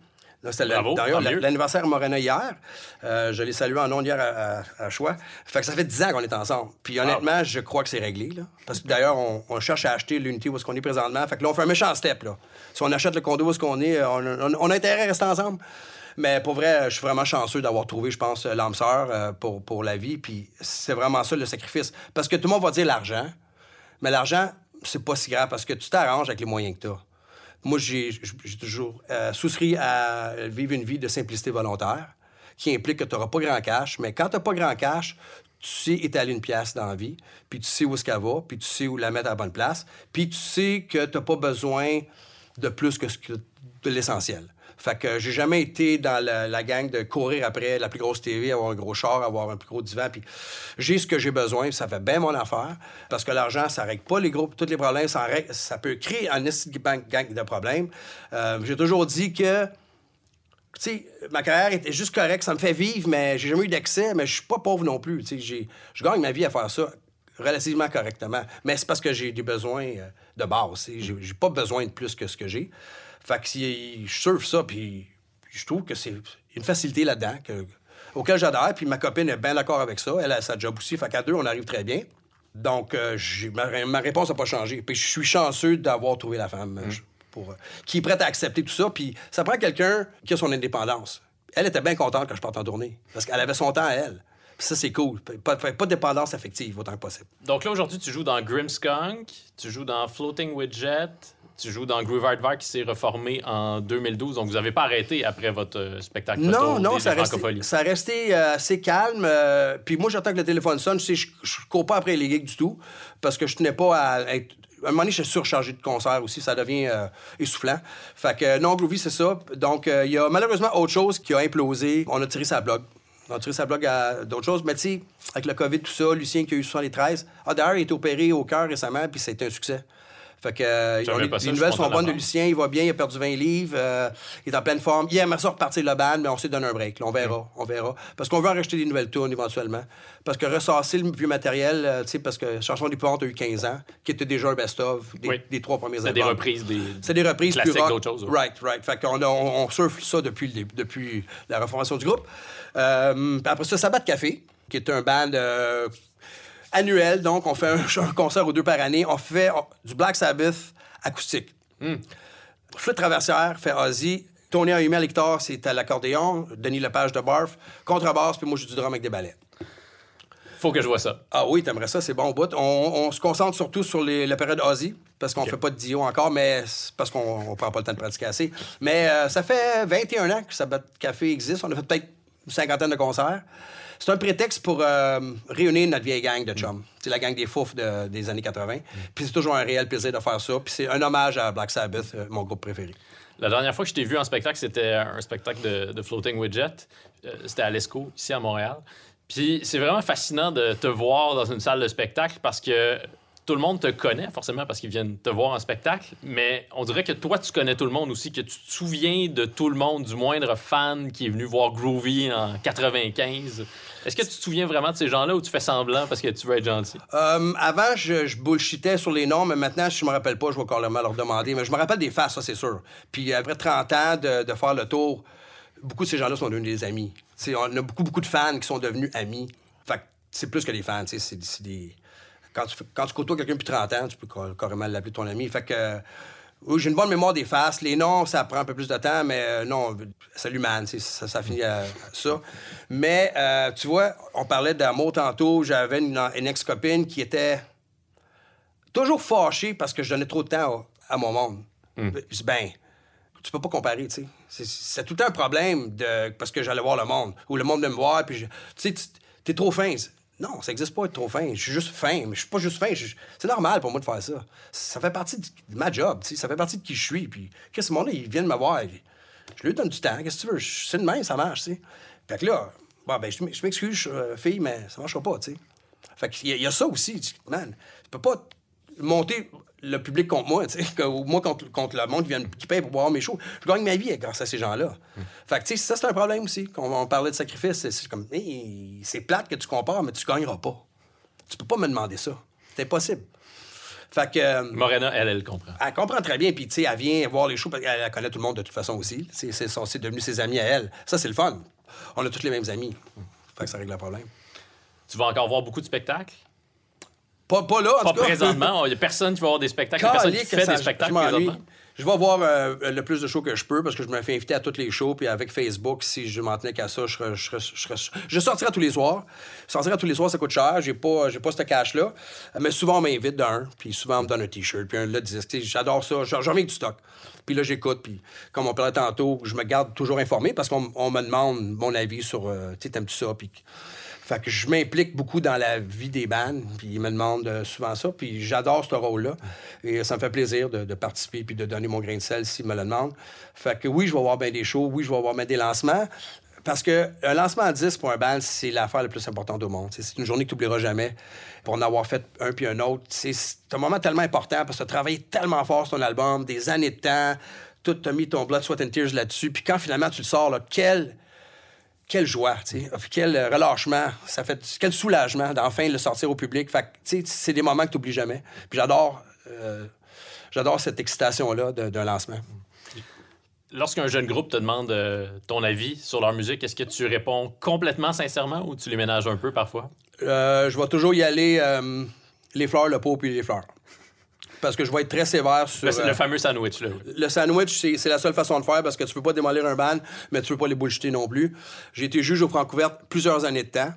Là, c'était d'ailleurs l'anniversaire Morena hier. Euh, je l'ai salué en ondes hier à, à, à Choix. Fait que ça fait 10 ans qu'on est ensemble. Puis honnêtement, je crois que c'est réglé. Là. Parce que d'ailleurs, on, on cherche à acheter l'unité où est-ce qu'on est présentement. Fait que là, on fait un méchant step. Là. Si on achète le condo où est-ce qu'on est, on, on- on a intérêt à rester ensemble. Mais pour vrai, je suis vraiment chanceux d'avoir trouvé, je pense, l'âme sœur euh, pour, la vie. Puis c'est vraiment ça le sacrifice. Parce que tout le monde va dire l'argent. Mais l'argent, c'est pas si grave parce que tu t'arranges avec les moyens que tu as. Moi, j'ai toujours euh, souscrit à vivre une vie de simplicité volontaire qui implique que tu n'auras pas grand cash. Mais quand tu n'as pas grand cash, tu sais étaler une pièce dans la vie, puis tu sais où est-ce qu'elle va, puis tu sais où la mettre à la bonne place, puis tu sais que tu n'as pas besoin de plus que de l'essentiel. Fait que j'ai jamais été dans la, gang de courir après la plus grosse TV, avoir un gros char, avoir un plus gros divan. Puis j'ai ce que j'ai besoin, ça fait bien mon affaire. Parce que l'argent, ça règle pas les gros, tous les problèmes. Ça, règle- ça peut créer un gang de problèmes. Euh, j'ai toujours dit que tu sais, ma carrière était juste correcte, ça me fait vivre, mais j'ai jamais eu d'excès, mais je suis pas pauvre non plus. Tu sais, je gagne ma vie à faire ça. relativement correctement. Mais c'est parce que j'ai des besoins euh, de base. j'ai pas besoin de plus que ce que j'ai. Fait que si je surfe ça, puis je trouve que c'est une facilité là-dedans que, auquel j'adhère. Puis ma copine est bien d'accord avec ça. Elle a sa job aussi. Fait qu'à deux, on arrive très bien. Donc, euh, j'ai- ma, ma réponse n'a pas changé. Puis je suis chanceux d'avoir trouvé la femme euh, je- pour, euh, qui est prête à accepter tout ça. Puis ça prend quelqu'un qui a son indépendance. Elle était bien contente quand je parte en tournée. Parce qu'elle avait son temps à elle. Puis ça, c'est cool. Pas, pas, pas de dépendance affective autant que possible. Donc là, aujourd'hui, tu joues dans Grimmskunk, tu joues dans Floating Widget, tu joues dans Groove Hardware qui s'est reformé en 2012. Donc vous n'avez pas arrêté après votre euh, spectacle Non, photo non, ça a, resté, ça a resté euh, assez calme. euh, puis moi, j'attends que le téléphone sonne. Je, je cours pas après les gigs du tout parce que je tenais pas à être. À un moment donné, je suis surchargé de concerts aussi. Ça devient euh, essoufflant. Fait que euh, non, Groovy, c'est ça. Donc, euh, il y a malheureusement autre chose qui a implosé. On a tiré sa blog. On a tiré sa blog à d'autres choses. Mais tu sais, avec le COVID, tout ça, Lucien qui a eu 73. Ah, d'ailleurs, il été opéré au cœur récemment, puis c'était un succès. Fait que euh, on ça, les nouvelles sont bonnes de. Lucien, il va bien, il a perdu 20 livres, euh, il est en pleine forme. Il aimerait ça repartir le band, mais on s'est donné un break. là. on verra, on verra. Parce qu'on veut en racheter des nouvelles tunes éventuellement. Parce que ressasser le vieux matériel, euh, tu sais, parce que Chanson des Plantes a eu 15 ans, qui était déjà un best-of des, Oui. des trois premiers C'est albums. des reprises des. C'est des reprises plus rock. d'autres choses, ouais. Right, right. Fait qu'on on, on surfe ça depuis, le depuis la reformation du groupe. Euh, après ça, Sabbat Café, qui est un band annuel. Donc, on fait un, un concert ou deux par année. On fait on- du Black Sabbath acoustique. Hmm. Flûte traversière fait Ozzy. Tony Ayumi à l'hectare, c'est à l'accordéon. Denis Lepage de barf. Contrebasse, puis moi, j'ai du drum avec des ballets. Faut que je vois ça. Ah oui, t'aimerais ça, c'est bon au bout. On, on se concentre surtout sur les- la période Ozzy, parce qu'on fait pas de Dio encore, mais parce qu'on on prend pas le temps de pratiquer assez. Mais euh, ça fait 21 ans que Sabbat Café existe. On a fait peut-être une cinquantaine de concerts. C'est un prétexte pour euh, réunir notre vieille gang de chums. C'est la gang des fouf de- des années 80. Puis c'est toujours un réel plaisir de faire ça. Puis c'est un hommage à Black Sabbath, euh, mon groupe préféré. La dernière fois que je t'ai vu en spectacle, c'était un spectacle de, de Floating Widget. Euh, c'était à l'ESCO, ici à Montréal. Puis c'est vraiment fascinant de te voir dans une salle de spectacle parce que tout le monde te connaît, forcément, parce qu'ils viennent te voir en spectacle. Mais on dirait que toi, tu connais tout le monde aussi, que tu te souviens de tout le monde, du moindre fan qui est venu voir Groovy en 95. Est-ce que tu te souviens vraiment de ces gens-là ou tu fais semblant parce que tu veux être gentil? Euh, avant, je, bullshitais sur les noms, mais maintenant, si je me rappelle pas, je vais carrément leur demander. Mais je me rappelle des faces, ça, c'est sûr. Puis après 30 ans de, faire le tour, beaucoup de ces gens-là sont devenus des amis. On a beaucoup, beaucoup de fans qui sont devenus amis. Fait c'est plus que des fans, c'est des... Quand tu, quand tu côtoies quelqu'un depuis 30 ans, tu peux car- carrément l'appeler ton ami. Fait que... euh, oui, j'ai une bonne mémoire des faces. Les noms, ça prend un peu plus de temps, mais euh, non, salut man, ça, ça finit à, à ça. Mais euh, tu vois, on parlait d'amour tantôt. J'avais une, une ex-copine qui était toujours fâchée parce que je donnais trop de temps à, à mon monde. Je dis, ben, tu peux pas comparer, tu sais. C'est- tout le temps un problème de, parce que j'allais voir le monde, ou le monde venait me voir, puis je- tu sais, tu- t'es trop fin. Non, ça existe pas être trop fin. Je suis juste fin, mais je suis pas juste fin. C'est normal pour moi de faire ça. Ça fait partie de, ma job. Ça fait partie de qui je suis. Puis, qu'est-ce que ce monde-là, ils viennent me voir. Je lui donne du temps. Qu'est-ce que tu veux? C'est de même, ça marche. Fait que là, bon, ben, je m'excuse, euh, fille, mais ça marchera pas, tu sais. Fait qu'il y, il y a ça aussi. Man, tu peux pas monter le public contre moi, tu sais, que- ou moi contre, contre le monde qui, vient, qui paye pour voir mes shows. Je gagne ma vie grâce à ces gens-là. Fait que, tu sais, ça, c'est un problème aussi. Quand on parlait de sacrifice, c'est- comme, Hey, c'est plate que tu compares, mais tu gagneras pas. Tu peux pas me demander ça. C'est impossible. Fait que. euh, Morena, elle, elle comprend. elle comprend très bien, puis tu sais, elle vient voir les shows, parce qu'elle elle connaît tout le monde de toute façon aussi. C'est devenu ses amis à elle. Ça, c'est le fun. On a tous les mêmes amis. Fait que ça règle le problème. Tu vas encore voir beaucoup de spectacles? Pas, pas là, en Pas tout cas. présentement. Il n'y a personne qui va voir des spectacles. Personne qui fait ça- des spectacles je m'ennuie. présentement. Je vais voir euh, le plus de shows que je peux parce que je me fais inviter à tous les shows. Puis avec Facebook, si je m'en tenais qu'à ça, je, serais- je, serais- je, serais- je sortirais tous les soirs. Sortir tous les soirs, ça coûte cher. J'ai pas, j'ai pas ce cash-là. Mais souvent, on m'invite d'un. Puis souvent, on me donne un T-shirt. Puis un le disque. J'adore ça. J'en reviens du stock. Puis là, j'écoute. Puis comme on parlait tantôt, je me garde toujours informé parce qu'on on me demande mon avis sur. euh, tu sais, t'aimes-tu ça? Puis fait que je m'implique beaucoup dans la vie des bands, puis ils me demandent euh, souvent ça, puis j'adore ce rôle-là. Et ça me fait plaisir de, participer puis de donner mon grain de sel s'ils me le demandent. Fait que oui, je vais voir bien des shows, oui, je vais voir bien des lancements. Parce que un lancement à 10 pour un band, c'est l'affaire la plus importante au monde. C'est une journée que tu n'oublieras jamais. Pour en avoir fait un puis un autre, c'est c'est un moment tellement important parce que tu as travaillé tellement fort sur ton album, des années de temps, tout, tu as mis ton blood, sweat and tears là-dessus. Puis quand finalement tu le sors, là, quel quelle joie, tu sais. Quel euh, relâchement. Ça fait quel soulagement d'enfin le sortir au public. Fait que, tu sais, c'est des moments que tu n'oublies jamais. Puis j'adore, euh, j'adore cette excitation-là de- d'un lancement. Lorsqu'un jeune groupe te demande euh, ton avis sur leur musique, est-ce que tu réponds complètement sincèrement ou tu les ménages un peu parfois? Euh, je vais toujours y aller les fleurs, le pot puis les fleurs. Parce que je vais être très sévère sur. Le, euh, le fameux sandwich, là. Le sandwich, c'est la seule façon de faire parce que tu peux pas démolir un band, mais tu peux pas les bullshiter non plus. J'ai été juge au Francouverte plusieurs années de temps.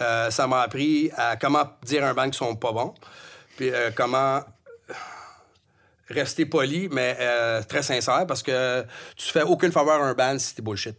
Euh, ça m'a appris à comment dire un band qui sont pas bons, puis euh, comment rester poli, mais euh, très sincère parce que tu fais aucune faveur à un band si t'es bullshit.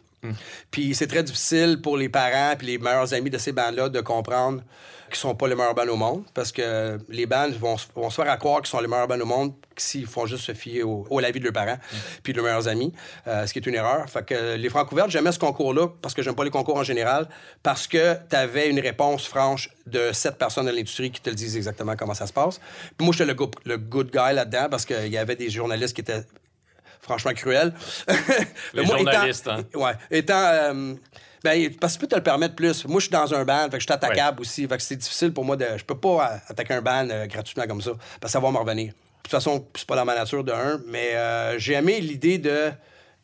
Puis c'est très difficile pour les parents puis les meilleurs amis de ces bands-là de comprendre qu'ils sont pas les meilleurs bands au monde parce que les bands vont, vont se faire croire qu'ils sont les meilleurs bands au monde s'ils font juste se fier au, au avis de leurs parents puis de leurs meilleurs amis, euh, ce qui est une erreur. Fait que les Francouvertes, j'aimais ce concours-là parce que j'aime pas les concours en général parce que tu avais une réponse franche de sept personnes de l'industrie qui te le disent exactement comment ça se passe. Puis moi, j'étais le, le good guy là-dedans parce qu'il y avait des journalistes qui étaient franchement cruels. Les Mais moi, étant- hein. Ouais. Étant. euh, ben, parce que tu peux te le permettre plus. Moi, je suis dans un band, fait que je suis attaquable aussi. Fait que c'est difficile pour moi de. Je peux pas euh, attaquer un band euh, gratuitement comme ça. Parce que ça va me revenir. De toute façon, c'est pas dans ma nature de un, mais euh, j'ai aimé l'idée de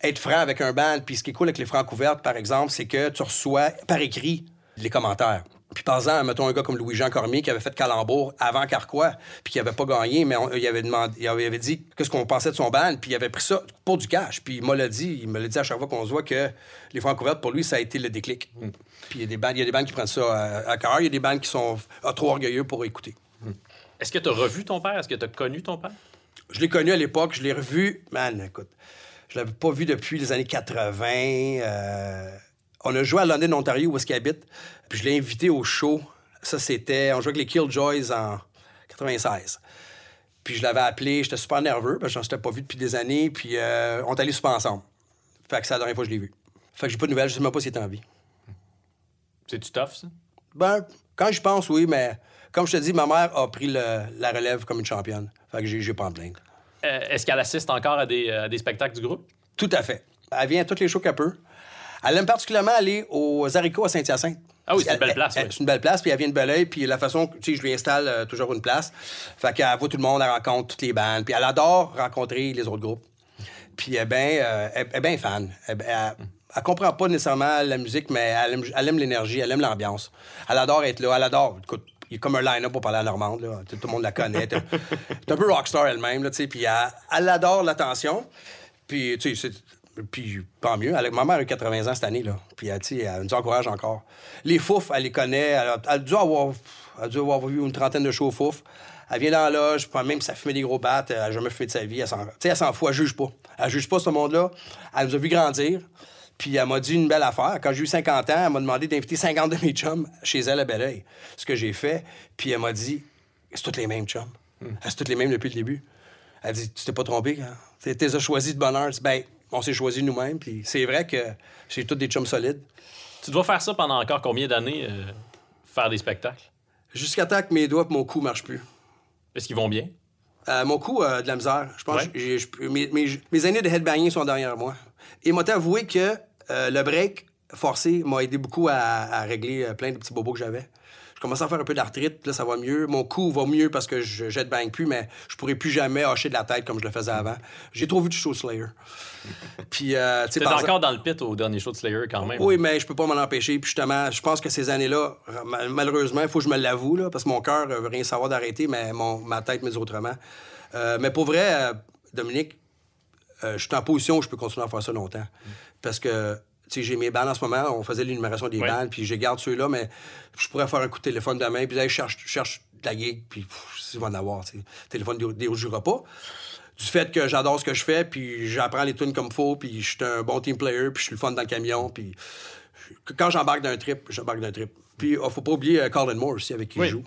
être franc avec un band. Puis ce qui est cool avec les francs couvertes, par exemple, c'est que tu reçois par écrit les commentaires. Puis par exemple, mettons un gars comme Louis-Jean Cormier qui avait fait Calembour avant Carquois, puis qui avait pas gagné, mais on- il, avait demandé, il avait dit qu'est-ce qu'on pensait de son band, puis il avait pris ça pour du cash. Puis il me l'a dit, il me l'a dit à chaque fois qu'on se voit que les francs couvertes, pour lui, ça a été le déclic. Puis il y a des bandes, il y a des bandes qui prennent ça à, à cœur, il y a des bandes qui sont trop orgueilleux pour écouter. Est-ce que tu as revu ton père? Est-ce que tu as connu ton père? Je l'ai connu à l'époque, je l'ai revu. Man, écoute, je l'avais pas vu depuis les années 80. euh, On a joué à London, Ontario, où est-ce qu'il habite. Puis je l'ai invité au show. Ça, c'était. On jouait avec les Killjoys en 96. Puis je l'avais appelé, j'étais super nerveux, parce que je ne s'étais pas vu depuis des années. Puis euh, on est allés super ensemble. Fait que c'est la dernière fois que je l'ai vu. Fait que j'ai pas de nouvelles, je sais même pas s'il est en vie. C'est-tu tough, ça? Ben, quand je pense, oui, mais comme je te dis, ma mère a pris le- la relève comme une championne. Fait que j'ai pas me plaindre. Euh, Est-ce qu'elle assiste encore à des, à des spectacles du groupe? Tout à fait. Elle vient à tous les shows qu'elle peut. Elle aime particulièrement aller aux haricots à Saint-Hyacinthe. Ah oui, c'est une Elle- belle place. C'est une belle place, puis elle vient de Belleuil, puis la façon, tu sais, je lui installe euh, toujours une place. Fait qu'elle voit tout le monde, elle rencontre toutes les bandes, puis elle adore rencontrer les autres groupes. Puis elle est bien euh, elle- elle est bien fan. Elle, elle- elle comprend pas nécessairement la musique, mais elle aime, l'énergie, elle aime l'ambiance. Elle adore être là, elle adore. Écoute, il y a comme un line-up pour parler à Normande, là. Tout, le monde la connaît. T'es un peu rockstar elle-même, là, tu sais. Puis elle, elle adore l'attention. Puis, tu sais, c'est- puis tant mieux. Elle- ma mère a eu 80 ans cette année, là. Puis, elle, elle nous encourage encore. Les fouf, elle les connaît. Elle a, elle a dû avoir, elle a dû avoir vu une trentaine de shows fouf. Elle vient dans la loge, puis même si elle fumait des gros battes, elle n'a jamais fumé de sa vie. Elle s'en, elle fout, elle juge pas. Elle juge pas ce monde-là. Elle nous a vu grandir. Puis elle m'a dit une belle affaire. Quand j'ai eu 50 ans, elle m'a demandé d'inviter 50 de mes chums chez elle à Belleuil. Ce que j'ai fait. Puis elle m'a dit c'est toutes les mêmes chums. C'est toutes les mêmes depuis le début. Elle dit Tu t'es pas trompé, hein? Tu t'es as choisi de bonheur. Ben, on s'est choisi nous-mêmes. Puis c'est vrai que j'ai tous des chums solides. Tu dois faire ça pendant encore combien d'années, euh, faire des spectacles? Jusqu'à temps que mes doigts et mon cou marchent plus. Est-ce qu'ils vont bien? Euh, mon coup a de la misère. Je pense Ouais. que j'ai- je- mes, mes- mes années de headbanging sont derrière moi. Et m'a avoué que euh, le break forcé m'a aidé beaucoup à, à régler euh, plein de petits bobos que j'avais. Je commençais à faire un peu d'arthrite, puis là, ça va mieux. Mon cou va mieux parce que je headbang plus, mais je pourrais plus jamais hacher de la tête comme je le faisais avant. J'ai trop vu de show Slayer. Puis, euh, tu sais, par encore dans le pit au dernier show de Slayer quand même. oui, mais je peux pas m'en empêcher. Puis justement, je pense que ces années-là, ma- malheureusement, il faut que je me l'avoue, là, parce que mon cœur veut rien savoir d'arrêter, mais mon, ma tête me dit autrement. Euh, mais pour vrai, euh, Dominique, euh, je suis en position où je peux continuer à faire ça longtemps. Parce que, sais, j'ai mes bandes en ce moment, on faisait l'énumération des Ouais. bandes, puis je garde ceux-là, mais je pourrais faire un coup de téléphone demain, puis je cherche, cherche de la gig, puis pff, il va en avoir, tu sais. Téléphone des, des jouera pas. Du fait que j'adore ce que je fais, puis j'apprends les tunes comme faut, puis je suis un bon team player, puis je suis le fun dans le camion, puis quand j'embarque d'un trip, j'embarque d'un trip. Puis il faut pas oublier euh, Colin Moore aussi, avec qui Oui. je joue.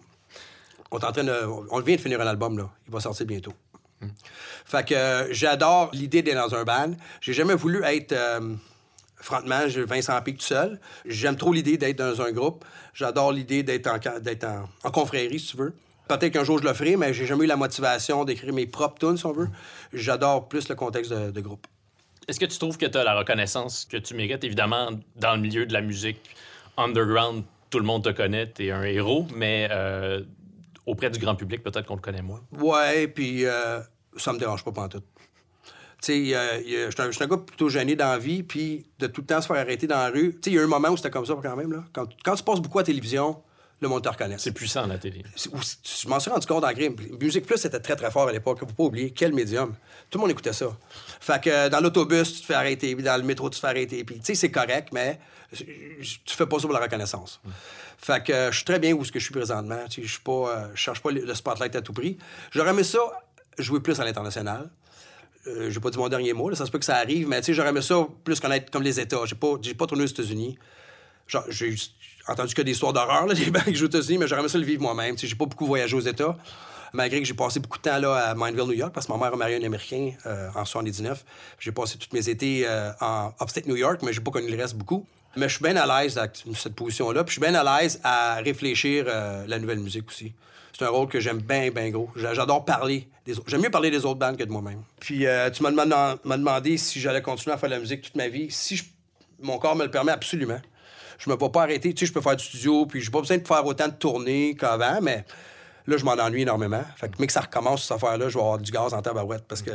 On est en train de, on vient de finir un album, là. Il va sortir bientôt. Fait que euh, j'adore l'idée d'être dans un band. J'ai jamais voulu être euh, frontman, j'ai Vincent Pic tout seul. J'aime trop l'idée d'être dans un groupe. J'adore l'idée d'être en, en, en confrérie, si tu veux. Peut-être qu'un jour je le ferai, mais j'ai jamais eu la motivation d'écrire mes propres tunes, si on veut. J'adore plus le contexte de, de groupe. Est-ce que tu trouves que tu as la reconnaissance que tu mérites? Évidemment, dans le milieu de la musique underground, tout le monde te connaît, tu es un héros, mais euh, auprès du grand public, peut-être qu'on te connaît moins. Ouais, puis euh, ça me dérange pas tout. Tu sais, je suis un, gars plutôt gêné dans la vie, puis de tout le temps se faire arrêter dans la rue. Tu sais, il y a un moment où c'était comme ça quand même. Là. Quand, quand tu passes beaucoup à la télévision, le monde te reconnaît. C'est puissant, la télé. Je m'en suis rendu compte en Grim. Musique Plus, c'était très, très fort à l'époque. Faut pas oublier, quel médium. Tout le monde écoutait ça. Fait que dans l'autobus, tu te fais arrêter, puis dans le métro, tu te fais arrêter. Puis, tu sais, c'est correct, mais tu fais pas ça pour la reconnaissance. Fait que je suis très bien où ce que je suis présentement. Je suis pas, euh, cherche pas le spotlight à tout prix. J'aurais aimé ça jouer plus à l'international. Euh, j'ai pas dit mon dernier mot, ça se peut que ça arrive, mais j'aurais aimé ça plus connaître comme les États. J'ai pas, pas tourné aux États-Unis. J'ai entendu que des histoires d'horreur, des banques aux États-Unis, mais j'aurais aimé ça le vivre moi-même. J'ai pas beaucoup voyagé aux États, malgré que j'ai passé beaucoup de temps là, à Mindville, New York, parce que ma mère a marié un Américain euh, en 79. J'ai passé tous mes étés euh, en upstate New York, mais j'ai pas connu le reste beaucoup. Mais je suis bien à l'aise avec cette position-là, puis je suis bien à l'aise à réfléchir la nouvelle musique aussi. C'est un rôle que j'aime bien, bien gros. J'adore parler des autres. J'aime mieux parler des autres bandes que de moi-même. Puis euh, tu m'as demandé si j'allais continuer à faire de la musique toute ma vie. Si mon corps me le permet, absolument. Je me vais pas arrêter. Tu sais, je peux faire du studio, puis j'ai pas besoin de faire autant de tournées qu'avant, mais là, je m'en ennuie énormément. Fait que, mais que ça recommence, cette affaire-là, je vais avoir du gaz en tabarouette parce que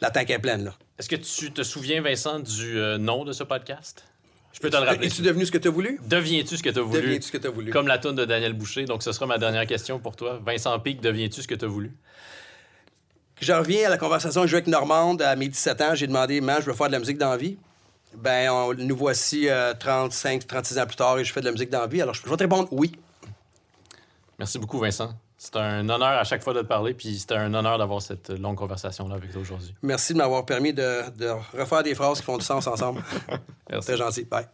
la tank est pleine, là. Est-ce que tu te souviens, Vincent, du euh, nom de ce podcast? Je peux te le rappeler. Es-tu devenu ce que tu as voulu? Deviens-tu ce que tu as voulu? Deviens-tu ce que tu as voulu? Comme la toune de Daniel Boucher. Donc, ce sera ma dernière question pour toi. Vincent Pic, deviens-tu ce que tu as voulu? Je reviens à la conversation que j'ai avec Normande à mes 17 ans. J'ai demandé, man, je veux faire de la musique dans la vie. Ben, nous voici 35, euh, 36 ans plus tard et je fais de la musique dans la vie. Alors, je vais te répondre oui. Merci beaucoup, Vincent. C'est un honneur à chaque fois de te parler, puis c'était un honneur d'avoir cette longue conversation-là avec toi aujourd'hui. Merci de m'avoir permis de, de, refaire des phrases qui font du sens ensemble. Très gentil. Bye.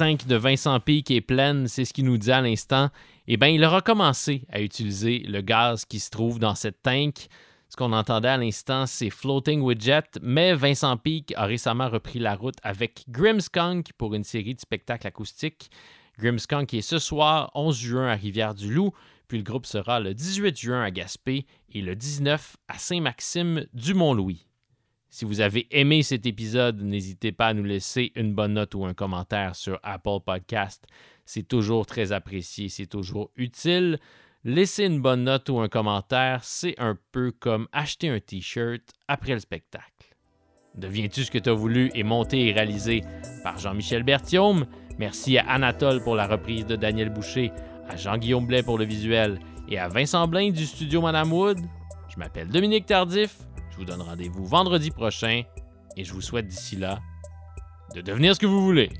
Tank de Vincent Pic est pleine, c'est ce qu'il nous dit à l'instant, eh bien, il aura commencé à utiliser le gaz qui se trouve dans cette tank. Ce qu'on entendait à l'instant, c'est Floating with Jet, mais Vincent Peake a récemment repris la route avec Grimskunk pour une série de spectacles acoustiques. Grimskunk est ce soir, 11 juin, à Rivière-du-Loup, puis le groupe sera le 18 juin à Gaspé et le 19 à Saint-Maxime du Mont-Louis. Si vous avez aimé cet épisode, n'hésitez pas à nous laisser une bonne note ou un commentaire sur Apple Podcast. C'est toujours très apprécié, c'est toujours utile. Laisser une bonne note ou un commentaire, c'est un peu comme acheter un t-shirt après le spectacle. Deviens-tu ce que tu as voulu est monté et réalisé par Jean-Michel Berthiaume? Merci à Anatole pour la reprise de Daniel Boucher, à Jean-Guillaume Blais pour le visuel et à Vincent Blain du studio Madame Wood. Je m'appelle Dominique Tardif vous donne rendez-vous vendredi prochain et je vous souhaite d'ici là de devenir ce que vous voulez.